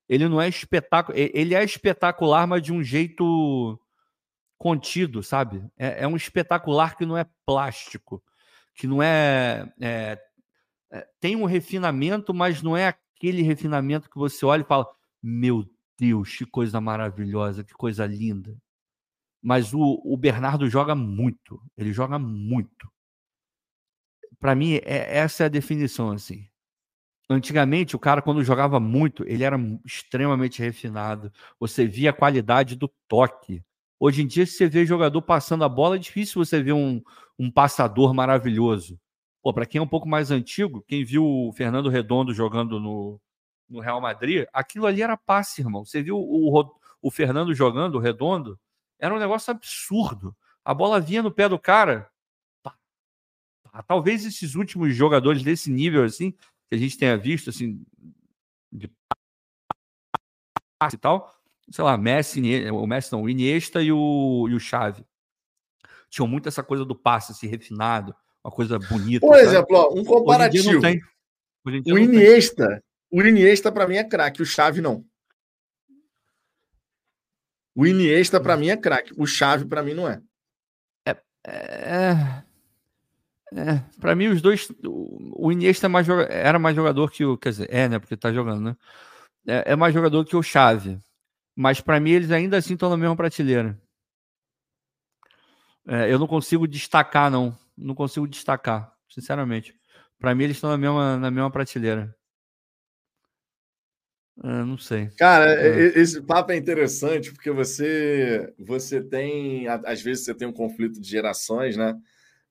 Ele não é espetáculo. Ele é espetacular, mas de um jeito contido, sabe? É, é um espetacular que não é plástico, que não é, é, é, tem um refinamento, mas não é aquele refinamento que você olha e fala: Meu Deus, que coisa maravilhosa, que coisa linda. Mas o, o Bernardo joga muito, ele joga muito. Para mim, é, essa é a definição, assim. Antigamente, o cara, quando jogava muito, ele era extremamente refinado. Você via a qualidade do toque. Hoje em dia, se você vê jogador passando a bola, é difícil você ver um, um passador maravilhoso. Para quem é um pouco mais antigo, quem viu o Fernando Redondo jogando no, no Real Madrid, aquilo ali era passe, irmão. Você viu o, o Fernando jogando, o redondo? Era um negócio absurdo. A bola vinha no pé do cara. Talvez esses últimos jogadores desse nível, assim, que a gente tenha visto, assim, de passe e tal, sei lá, Messi, o Messi não, o Iniesta e o, e o Xavi. Tinham muito essa coisa do passe, assim, refinado, uma coisa bonita. Por exemplo, ó, um comparativo. O Iniesta, o Iniesta, para mim, é craque. O Chave, não. O Iniesta, para mim, é craque. O Chave, para mim, não é. É. é... é para mim, os dois. O Iniesta é mais, era mais jogador que o. Quer dizer, é, né? Porque tá jogando, né? É, é mais jogador que o Chave. Mas para mim, eles ainda assim estão na mesma prateleira. É, eu não consigo destacar, não. Não consigo destacar, sinceramente. Para mim, eles estão na mesma, na mesma prateleira. Ah, não sei. Cara, é. esse papo é interessante porque você você tem às vezes você tem um conflito de gerações, né?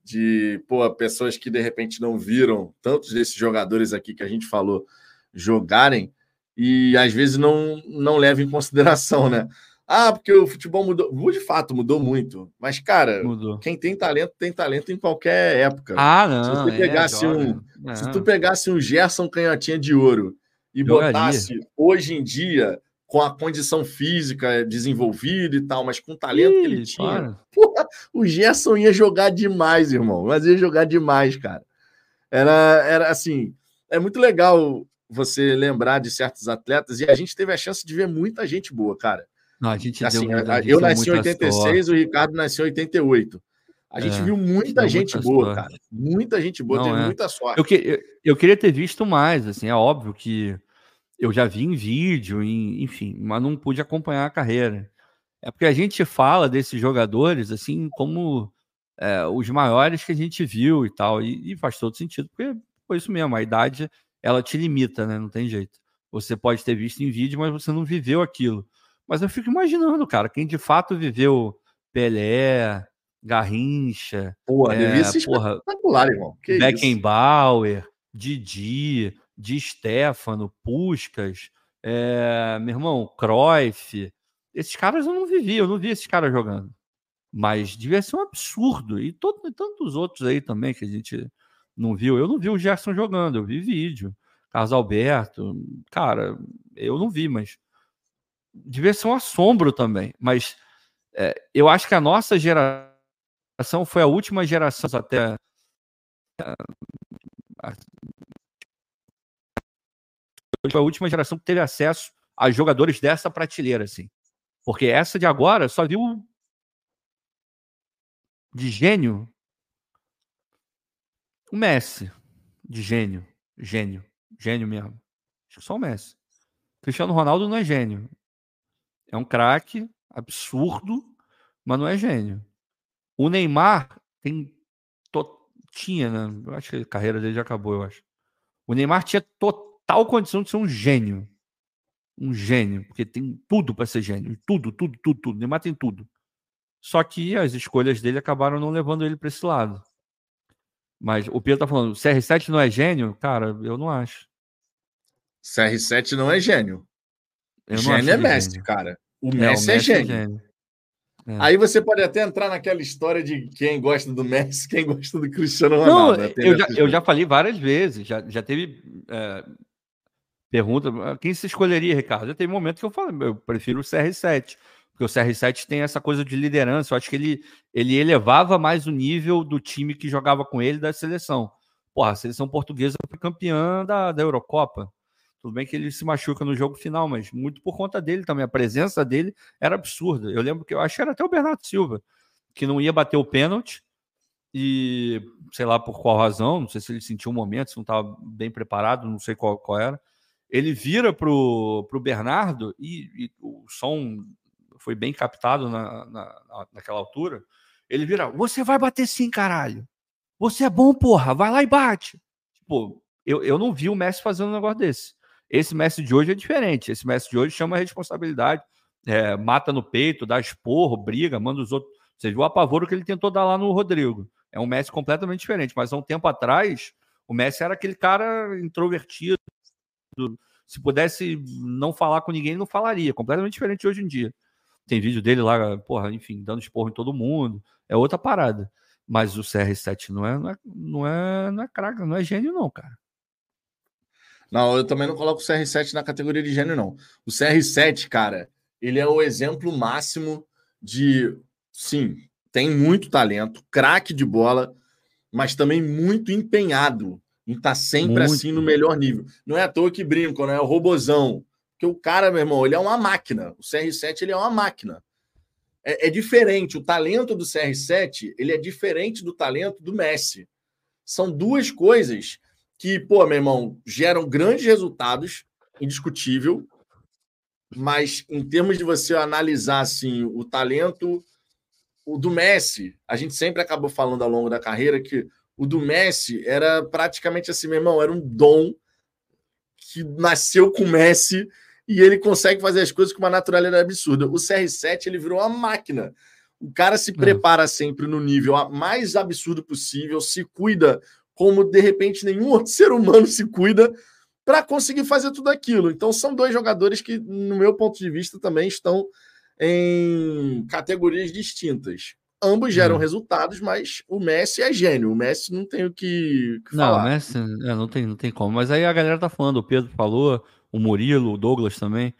De pô, pessoas que de repente não viram tantos desses jogadores aqui que a gente falou jogarem e às vezes não não leva em consideração, né? Ah, porque o futebol mudou. De fato, mudou muito. Mas, cara, mudou. quem tem talento, tem talento em qualquer época. Ah, não. Se você é, pegasse é, um. Se tu pegasse um Gerson Canhotinha de ouro e Jogaria. botasse hoje em dia, com a condição física desenvolvida e tal, mas com o talento Ih, que ele tinha, porra, o Gerson ia jogar demais, irmão. Mas ia jogar demais, cara. Era, era assim. É muito legal você lembrar de certos atletas e a gente teve a chance de ver muita gente boa, cara. Não, a gente assim, deu, a, eu nasci em 86, sorte. o Ricardo nasceu em 88. A gente é, viu muita gente boa, sorte. cara. Muita gente boa, Não, teve é. muita sorte. Eu, que, eu, eu, queria ter visto mais, assim, é óbvio que eu já vi em vídeo, em, enfim, mas não pude acompanhar a carreira. É porque a gente fala desses jogadores, assim, como é, os maiores que a gente viu e tal, e, e faz todo sentido, porque foi isso mesmo, a idade, ela te limita, né? Não tem jeito. Você pode ter visto em vídeo, mas você não viveu aquilo. Mas eu fico imaginando, cara, quem de fato viveu Pelé, Garrincha, porra, é, porra, espetacular, irmão. Que Beckenbauer, Didi, Di Stefano, Puskas, é, meu irmão, Cruyff. Esses caras eu não vivi, eu não vi esses caras jogando. Mas devia ser um absurdo. E, todo, e tantos outros aí também que a gente não viu. Eu não vi o Gerson jogando, eu vi vídeo. Carlos Alberto, cara, eu não vi, mas devia ser um assombro também. Mas é, eu acho que a nossa geração foi a última geração até. Foi a última geração que teve acesso a jogadores dessa prateleira, assim. Porque essa de agora só viu de gênio o Messi. De gênio. Gênio. Gênio mesmo. Acho que só o Messi. Cristiano Ronaldo não é gênio. É um craque absurdo, mas não é gênio. O Neymar tem to... tinha, né? Eu acho que a carreira dele já acabou, eu acho. O Neymar tinha total condição de ser um gênio. Um gênio, porque tem tudo para ser gênio. Tudo, tudo, tudo, tudo. O Neymar tem tudo. Só que as escolhas dele acabaram não levando ele para esse lado. Mas o Pedro tá falando, CR7 não é gênio? Cara, eu não acho. CR7 não é gênio. Eu gênio é Messi, gênio. cara. O é, Messi, é, o Messi é gênio. É gênio. É. Aí você pode até entrar naquela história de quem gosta do Messi, quem gosta do Cristiano Ronaldo. Não, né? eu, já, eu já falei várias vezes, já, já teve é, pergunta, ah, quem se escolheria, Ricardo? Já teve momento que eu falo, eu prefiro o CR7, porque o CR7 tem essa coisa de liderança, eu acho que ele, ele elevava mais o nível do time que jogava com ele da seleção. Porra, a seleção portuguesa foi campeã da, da Eurocopa. Tudo bem que ele se machuca no jogo final, mas muito por conta dele também. A presença dele era absurda. Eu lembro que eu acho que era até o Bernardo Silva, que não ia bater o pênalti e sei lá por qual razão, não sei se ele sentiu um momento, se não estava bem preparado, não sei qual, qual era. Ele vira pro, pro Bernardo e, e o som foi bem captado na, na, naquela altura. Ele vira: Você vai bater sim, caralho. Você é bom, porra, vai lá e bate. Tipo, eu, eu não vi o Messi fazendo um negócio desse. Esse Messi de hoje é diferente. Esse Messi de hoje chama a responsabilidade, é, mata no peito, dá esporro, briga, manda os outros. Você viu o apavoro que ele tentou dar lá no Rodrigo. É um Messi completamente diferente. Mas há um tempo atrás, o Messi era aquele cara introvertido. Se pudesse não falar com ninguém, não falaria. Completamente diferente de hoje em dia. Tem vídeo dele lá, porra, enfim, dando esporro em todo mundo. É outra parada. Mas o CR7 não é, não é, não é, não é não é gênio, não, cara. Não, eu também não coloco o CR7 na categoria de gênio, não. O CR7, cara, ele é o exemplo máximo de. Sim, tem muito talento, craque de bola, mas também muito empenhado estar tá sempre muito. assim no melhor nível. Não é à toa que brincam, né? É o robozão. Porque o cara, meu irmão, ele é uma máquina. O CR7 ele é uma máquina. É, é diferente. O talento do CR7 ele é diferente do talento do Messi. São duas coisas que, pô, meu irmão, geram grandes resultados, indiscutível, mas em termos de você analisar assim o talento o do Messi, a gente sempre acabou falando ao longo da carreira que o do Messi era praticamente assim, meu irmão, era um dom que nasceu com o Messi e ele consegue fazer as coisas com uma naturalidade absurda. O CR7 ele virou uma máquina. O cara se é. prepara sempre no nível mais absurdo possível, se cuida como de repente nenhum outro ser humano se cuida para conseguir fazer tudo aquilo. Então são dois jogadores que, no meu ponto de vista, também estão em categorias distintas. Ambos geram hum. resultados, mas o Messi é gênio. O Messi não tem o que, que não, falar. Messi é, não, tem, não tem como. Mas aí a galera tá falando, o Pedro falou, o Murilo, o Douglas também.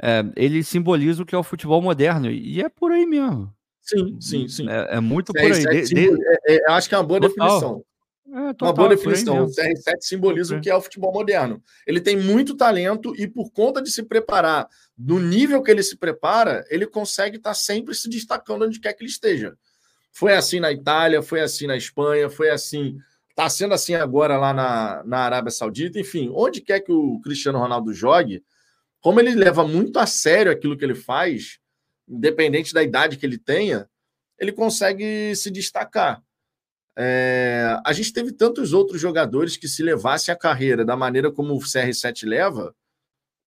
É, ele simboliza o que é o futebol moderno. E é por aí mesmo. Sim, sim, sim. É, é muito por aí. De, de... É, é, acho que é uma boa total. definição. É, total, uma boa definição. O CR7 simboliza o que é o futebol moderno. Ele tem muito talento e, por conta de se preparar do nível que ele se prepara, ele consegue estar sempre se destacando onde quer que ele esteja. Foi assim na Itália, foi assim na Espanha, foi assim. Está sendo assim agora lá na, na Arábia Saudita. Enfim, onde quer que o Cristiano Ronaldo jogue, como ele leva muito a sério aquilo que ele faz, independente da idade que ele tenha, ele consegue se destacar. É, a gente teve tantos outros jogadores que, se levassem a carreira da maneira como o CR7 leva,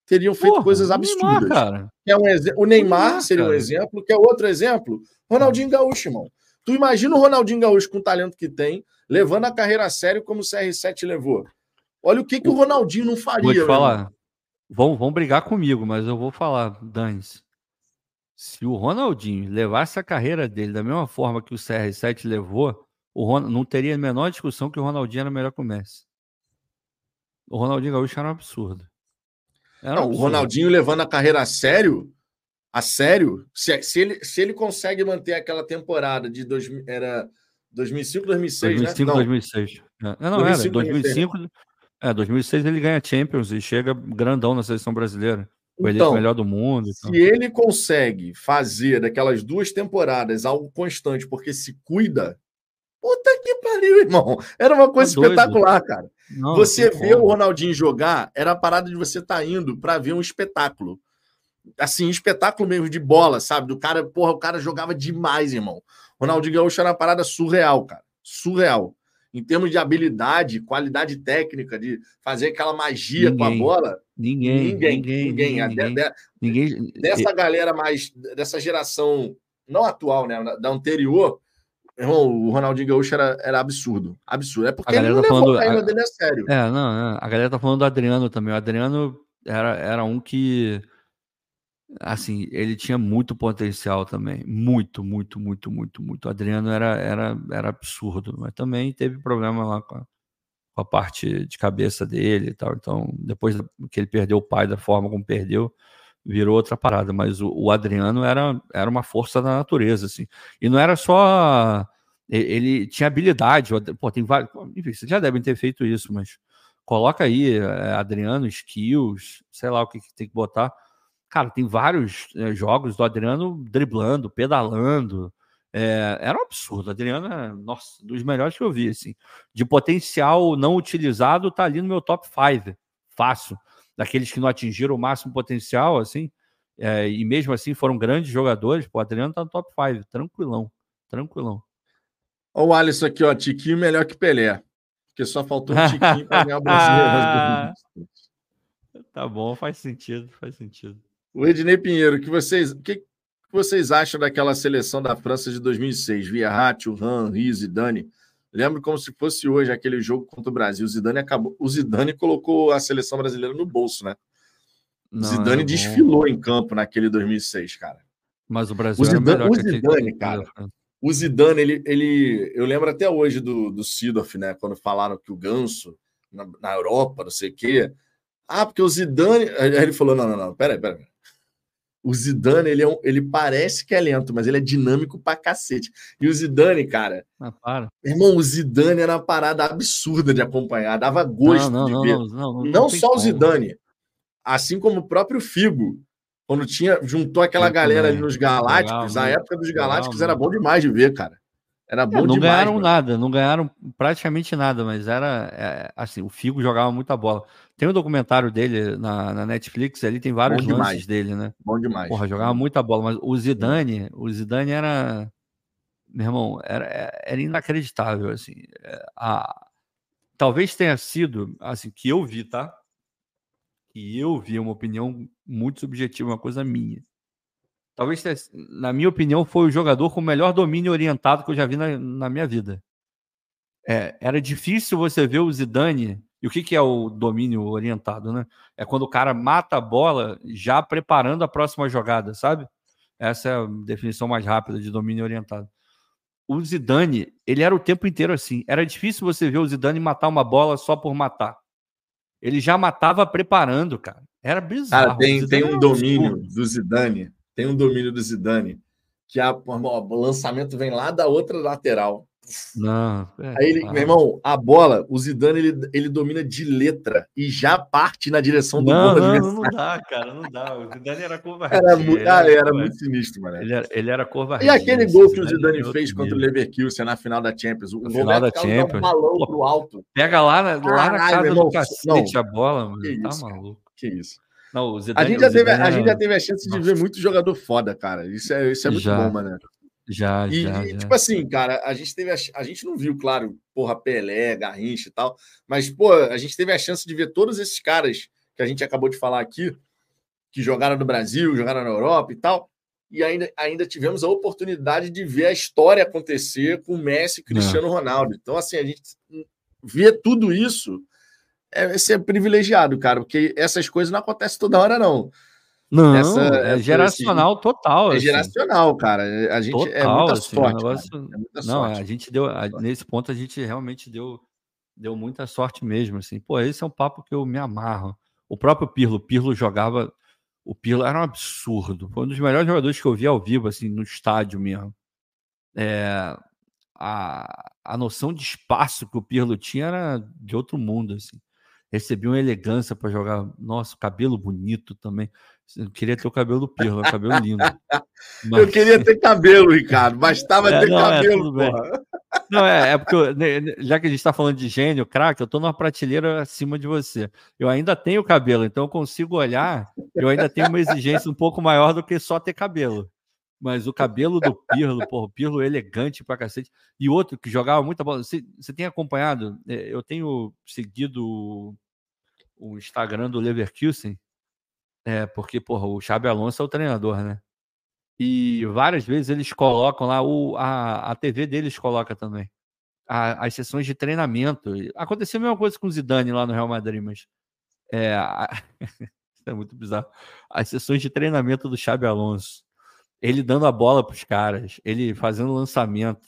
teriam feito Porra, coisas absurdas. Neymar. É um o Neymar, Neymar seria um exemplo, que é outro exemplo. Ronaldinho Gaúcho, irmão. Tu imagina o Ronaldinho Gaúcho com o talento que tem, levando a carreira a sério como o CR7 levou. Olha o que, que o Ronaldinho não faria. Vou te falar. Vão, vão brigar comigo, mas eu vou falar, Danis. Se o Ronaldinho levasse a carreira dele da mesma forma que o CR7 levou, o Ron... não teria a menor discussão que o Ronaldinho era melhor que o Messi. O Ronaldinho Gaúcho era um absurdo. Era não, absurdo. o Ronaldinho levando a carreira a sério, a sério, se, se, ele, se ele consegue manter aquela temporada de dois, era 2005, 2006, 2005, né? Não. 2006. É, não, 2005, era 2005, é, 2006 ele ganha Champions e chega grandão na seleção brasileira. Foi então, melhor do mundo. Então. Se ele consegue fazer daquelas duas temporadas algo constante, porque se cuida, puta que pariu, irmão. Era uma coisa tá espetacular, cara. Não, você vê o Ronaldinho jogar, era a parada de você estar tá indo para ver um espetáculo. Assim, espetáculo mesmo de bola, sabe? Do cara, porra, o cara jogava demais, irmão. Ronaldinho Gaúcho era uma parada surreal, cara. Surreal. Em termos de habilidade, qualidade técnica, de fazer aquela magia ninguém, com a bola, Ninguém, ninguém, ninguém. ninguém. ninguém, ninguém. Dessa galera mais, dessa geração, não atual, né, da anterior, irmão, o Ronaldinho Gaúcho era, era absurdo. Absurdo. É porque ele não tá falando, a dele a sério. É, não, a galera tá falando do Adriano também. O Adriano era, era um que, assim, ele tinha muito potencial também. Muito, muito, muito, muito, muito. O Adriano era, era, era absurdo, mas também teve problema lá com a com a parte de cabeça dele e tal. Então, depois que ele perdeu o pai da forma como perdeu, virou outra parada. Mas o, o Adriano era, era uma força da natureza, assim. E não era só. Ele tinha habilidade. Pô, tem vários. Enfim, vocês já devem ter feito isso, mas coloca aí é, Adriano, skills, sei lá o que, que tem que botar. Cara, tem vários é, jogos do Adriano driblando, pedalando, é, era um absurdo. Adriano é, nossa, dos melhores que eu vi, assim. De potencial não utilizado, tá ali no meu top 5. Fácil. Daqueles que não atingiram o máximo potencial, assim. É, e mesmo assim foram grandes jogadores. Pô, o Adriano tá no top 5. Tranquilão. Tranquilão. Olha o Alisson aqui, ó. Tiquinho melhor que Pelé. Porque só faltou um Tiquinho para ganhar o brasileiro. tá bom, faz sentido, faz sentido. O Ednei Pinheiro, que vocês, que, vocês acham daquela seleção da França de 2006? Verratti, Han, Riz, Dani. Lembro como se fosse hoje aquele jogo contra o Brasil. O Zidane acabou. O Zidane colocou a seleção brasileira no bolso, né? O Zidane desfilou em campo naquele 2006, cara. Mas o Brasil o Zidane, o Zidane cara. O Zidane, ele, ele, eu lembro até hoje do, do Sidoff, né? Quando falaram que o Ganso na, na Europa, não sei o quê. Ah, porque o Zidane. Aí ele falou: não, não, não, peraí, peraí. O Zidane, ele, é um, ele parece que é lento, mas ele é dinâmico pra cacete. E o Zidane, cara. Ah, para. Irmão, o Zidane era uma parada absurda de acompanhar, dava gosto não, não, de ver. Não, não, não, não só o Zidane, assim como o próprio Figo, quando tinha juntou aquela galera ali nos Galácticos, legal, a época dos Galácticos legal, era bom demais de ver, cara. Era é, bom é, não demais. Ganharam mano. nada, não ganharam praticamente nada, mas era é, assim, o Figo jogava muita bola. Tem um documentário dele na, na Netflix, ali tem vários bom lances dele, né? Bom demais. Porra, jogava muita bola, mas o Zidane, o Zidane era meu irmão, era, era inacreditável assim. É, a, talvez tenha sido assim que eu vi, tá? Que eu vi uma opinião muito subjetiva, uma coisa minha. Talvez, na minha opinião, foi o jogador com o melhor domínio orientado que eu já vi na, na minha vida. É, era difícil você ver o Zidane e o que, que é o domínio orientado, né? É quando o cara mata a bola já preparando a próxima jogada, sabe? Essa é a definição mais rápida de domínio orientado. O Zidane, ele era o tempo inteiro assim. Era difícil você ver o Zidane matar uma bola só por matar. Ele já matava preparando, cara. Era bizarro. Cara, tem, tem um domínio do Zidane. Tem um domínio do Zidane que a, o lançamento vem lá da outra lateral. Não, é, Aí ele, meu irmão, a bola, o Zidane ele, ele domina de letra e já parte na direção do não, gol. Não, não dá, cara, não dá. O Zidane era covardia. Era, era, era muito sinistro, mano. Ele era, ele era covardia. E aquele gol que o Zidane fez contra o Leverkusen na final da Champions, o final da Champions. Um balão pro alto. Pega lá, na, lá na casa irmão, do cacete não. a bola, mano. Tá isso, maluco. Que isso. Não, Zidane, a, gente já teve, a gente já teve a chance de ver muito jogador foda, cara. Isso é, isso é muito já. bom, mano. Já, e, já, e, já. tipo assim, cara, a gente teve a, a, gente não viu, claro, porra, Pelé, Garrincha e tal, mas pô, a gente teve a chance de ver todos esses caras que a gente acabou de falar aqui, que jogaram no Brasil, jogaram na Europa e tal, e ainda, ainda tivemos a oportunidade de ver a história acontecer com Messi e Cristiano Ronaldo. Então, assim, a gente ver tudo isso é ser privilegiado, cara, porque essas coisas não acontecem toda hora, não. Não, essa, é geracional assim, total. É assim. geracional, cara. A gente é total, é muita assim, sorte. Negócio... É muita não, sorte. a gente deu. A, nesse ponto, a gente realmente deu, deu muita sorte mesmo. Assim. Pô, esse é um papo que eu me amarro. O próprio Pirlo, o Pirlo jogava. O Pirlo era um absurdo. Foi um dos melhores jogadores que eu vi ao vivo, assim, no estádio mesmo. É, a, a noção de espaço que o Pirlo tinha era de outro mundo, assim. Recebia uma elegância para jogar. Nossa, cabelo bonito também. Eu queria ter o cabelo do Pirlo, cabelo lindo. Mas... Eu queria ter cabelo, Ricardo. Bastava é, ter não, é, cabelo, é, Não, é, é porque, eu, já que a gente está falando de gênio, craque, eu estou numa prateleira acima de você. Eu ainda tenho cabelo, então eu consigo olhar, eu ainda tenho uma exigência um pouco maior do que só ter cabelo. Mas o cabelo do Pirlo, porra, o Pirlo elegante pra cacete. E outro que jogava muita bola. Você, você tem acompanhado? É, eu tenho seguido o Instagram do Leverkusen, é, porque, porra, o Xabi Alonso é o treinador, né? E várias vezes eles colocam lá, o, a, a TV deles coloca também. A, as sessões de treinamento. Aconteceu a mesma coisa com o Zidane lá no Real Madrid, mas. É, a, é muito bizarro. As sessões de treinamento do Xabi Alonso. Ele dando a bola para os caras, ele fazendo lançamento.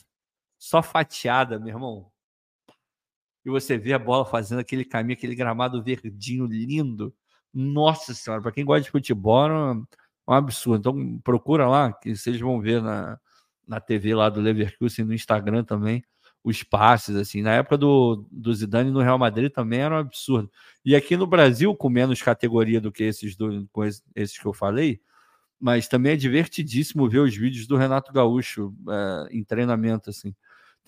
Só fatiada, meu irmão. E você vê a bola fazendo aquele caminho, aquele gramado verdinho lindo nossa senhora, para quem gosta de futebol, é um, absurdo. Então procura lá, que vocês vão ver na, na TV lá do Leverkusen, no Instagram também, os passes, assim. Na época do, do Zidane no Real Madrid também era um absurdo. E aqui no Brasil, com menos categoria do que esses, do, com esses que eu falei, mas também é divertidíssimo ver os vídeos do Renato Gaúcho é, em treinamento, assim.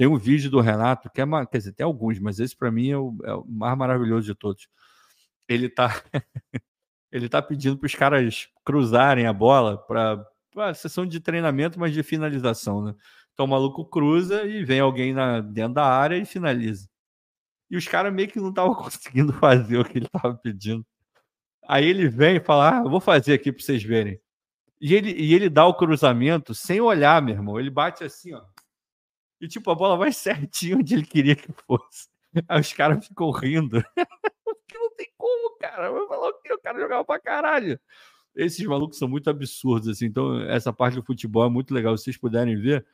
Tem um vídeo do Renato, que é, quer dizer, tem alguns, mas esse para mim é o, é o mais maravilhoso de todos ele tá ele tá pedindo para os caras cruzarem a bola para a sessão de treinamento, mas de finalização, né? Então o maluco cruza e vem alguém na, dentro da área e finaliza. E os caras meio que não estavam conseguindo fazer o que ele estava pedindo. Aí ele vem e fala: Ah, eu vou fazer aqui para vocês verem. E ele, e ele dá o cruzamento sem olhar, meu irmão. Ele bate assim, ó. E tipo, a bola vai certinho onde ele queria que fosse. Aí os caras ficam rindo. não tem como, cara. Vai falar o quê? O cara jogava pra caralho. Esses malucos são muito absurdos, assim. Então, essa parte do futebol é muito legal. Se vocês puderem ver,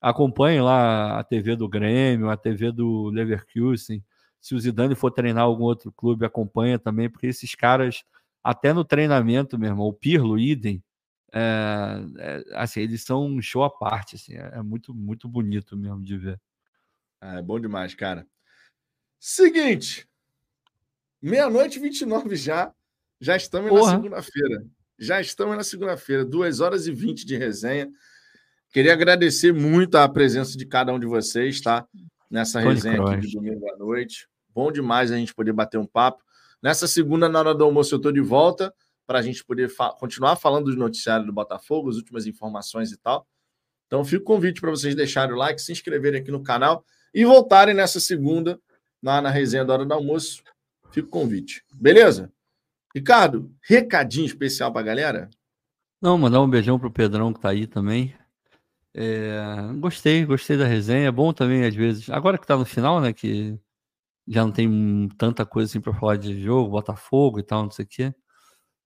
acompanhem lá a TV do Grêmio, a TV do Leverkusen. Se o Zidane for treinar algum outro clube, acompanha também, porque esses caras, até no treinamento, meu irmão, o Pirlo, idem, é, é, assim, eles são um show à parte, assim, é, é muito, muito bonito mesmo de ver. É bom demais, cara. Seguinte, Meia-noite e 29 já. Já estamos Porra. na segunda-feira. Já estamos na segunda-feira, 2 horas e 20 de resenha. Queria agradecer muito a presença de cada um de vocês, tá? Nessa resenha aqui de domingo à noite. Bom demais a gente poder bater um papo. Nessa segunda, na hora do almoço, eu estou de volta para a gente poder fa continuar falando dos noticiários do Botafogo, as últimas informações e tal. Então, fica o convite para vocês deixarem o like, se inscreverem aqui no canal e voltarem nessa segunda, na, resenha da hora do almoço, Fica o convite. Beleza? Ricardo, recadinho especial para a galera? Não, mandar um beijão pro Pedrão que tá aí também. É, gostei, gostei da resenha. É bom também, às vezes. Agora que tá no final, né? Que já não tem tanta coisa assim para falar de jogo, Botafogo e tal, não sei o quê.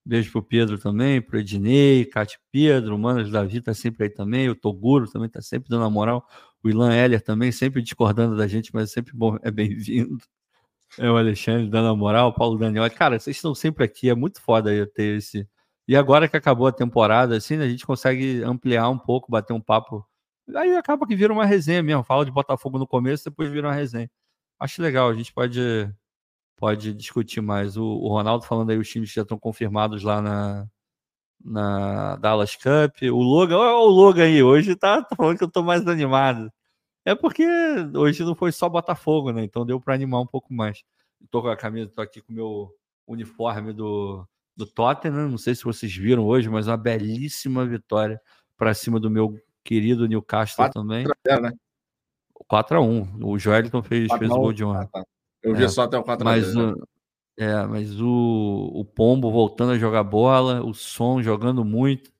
Beijo pro Pedro também, pro Ednei, Cátia Pedro, o Manas Davi tá sempre aí também, o Toguro também tá sempre dando a moral, o Ilan Heller também, sempre discordando da gente, mas é sempre bom, é bem-vindo. É o Alexandre dando a moral, o Paulo Daniel. Cara, vocês estão sempre aqui, é muito foda eu ter esse. E agora que acabou a temporada, assim, a gente consegue ampliar um pouco, bater um papo. Aí acaba que vira uma resenha mesmo. Fala de Botafogo no começo, depois vira uma resenha. Acho legal, a gente pode pode discutir mais. O, o Ronaldo falando aí, os times já estão confirmados lá na, na Dallas Cup. O Logan, olha o Logan aí, hoje tá, falando que eu tô mais animado. É porque hoje não foi só Botafogo, né? Então deu para animar um pouco mais. Tô com a camisa, tô aqui com o meu uniforme do, do Tottenham. Não sei se vocês viram hoje, mas uma belíssima vitória para cima do meu querido Newcastle 4 também. 0, né? 4x1. O Joelton fez, fez o gol de honra. Ah, tá. Eu vi é, só até o 4 mas, né? É, mas o, o Pombo voltando a jogar bola, o Som jogando muito.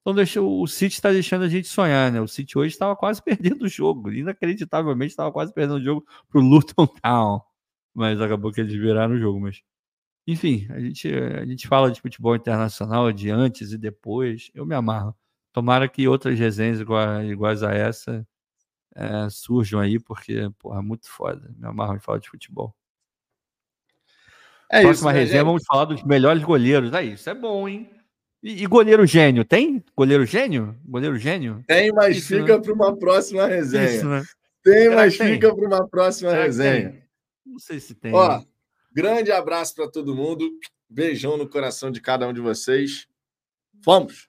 Então deixa, o City está deixando a gente sonhar, né? O City hoje estava quase perdendo o jogo, inacreditavelmente estava quase perdendo o jogo para o Luton Town, mas acabou que eles viraram o jogo. Mas enfim, a gente, a gente fala de futebol internacional de antes e depois. Eu me amarro. Tomara que outras resenhas iguais, iguais a essa é, surjam aí, porque, porra, é muito foda. Me amarro em falar de futebol. É Próxima isso, né, resenha, vamos falar dos melhores goleiros. Aí, isso é bom, hein? E, e, goleiro gênio, tem? Goleiro gênio? Goleiro gênio? Tem, mas isso, fica né? para uma próxima resenha. Isso, né? Tem, mas tem? fica para uma próxima Será resenha. Não sei se tem. Ó, grande abraço para todo mundo. Beijão no coração de cada um de vocês. Vamos!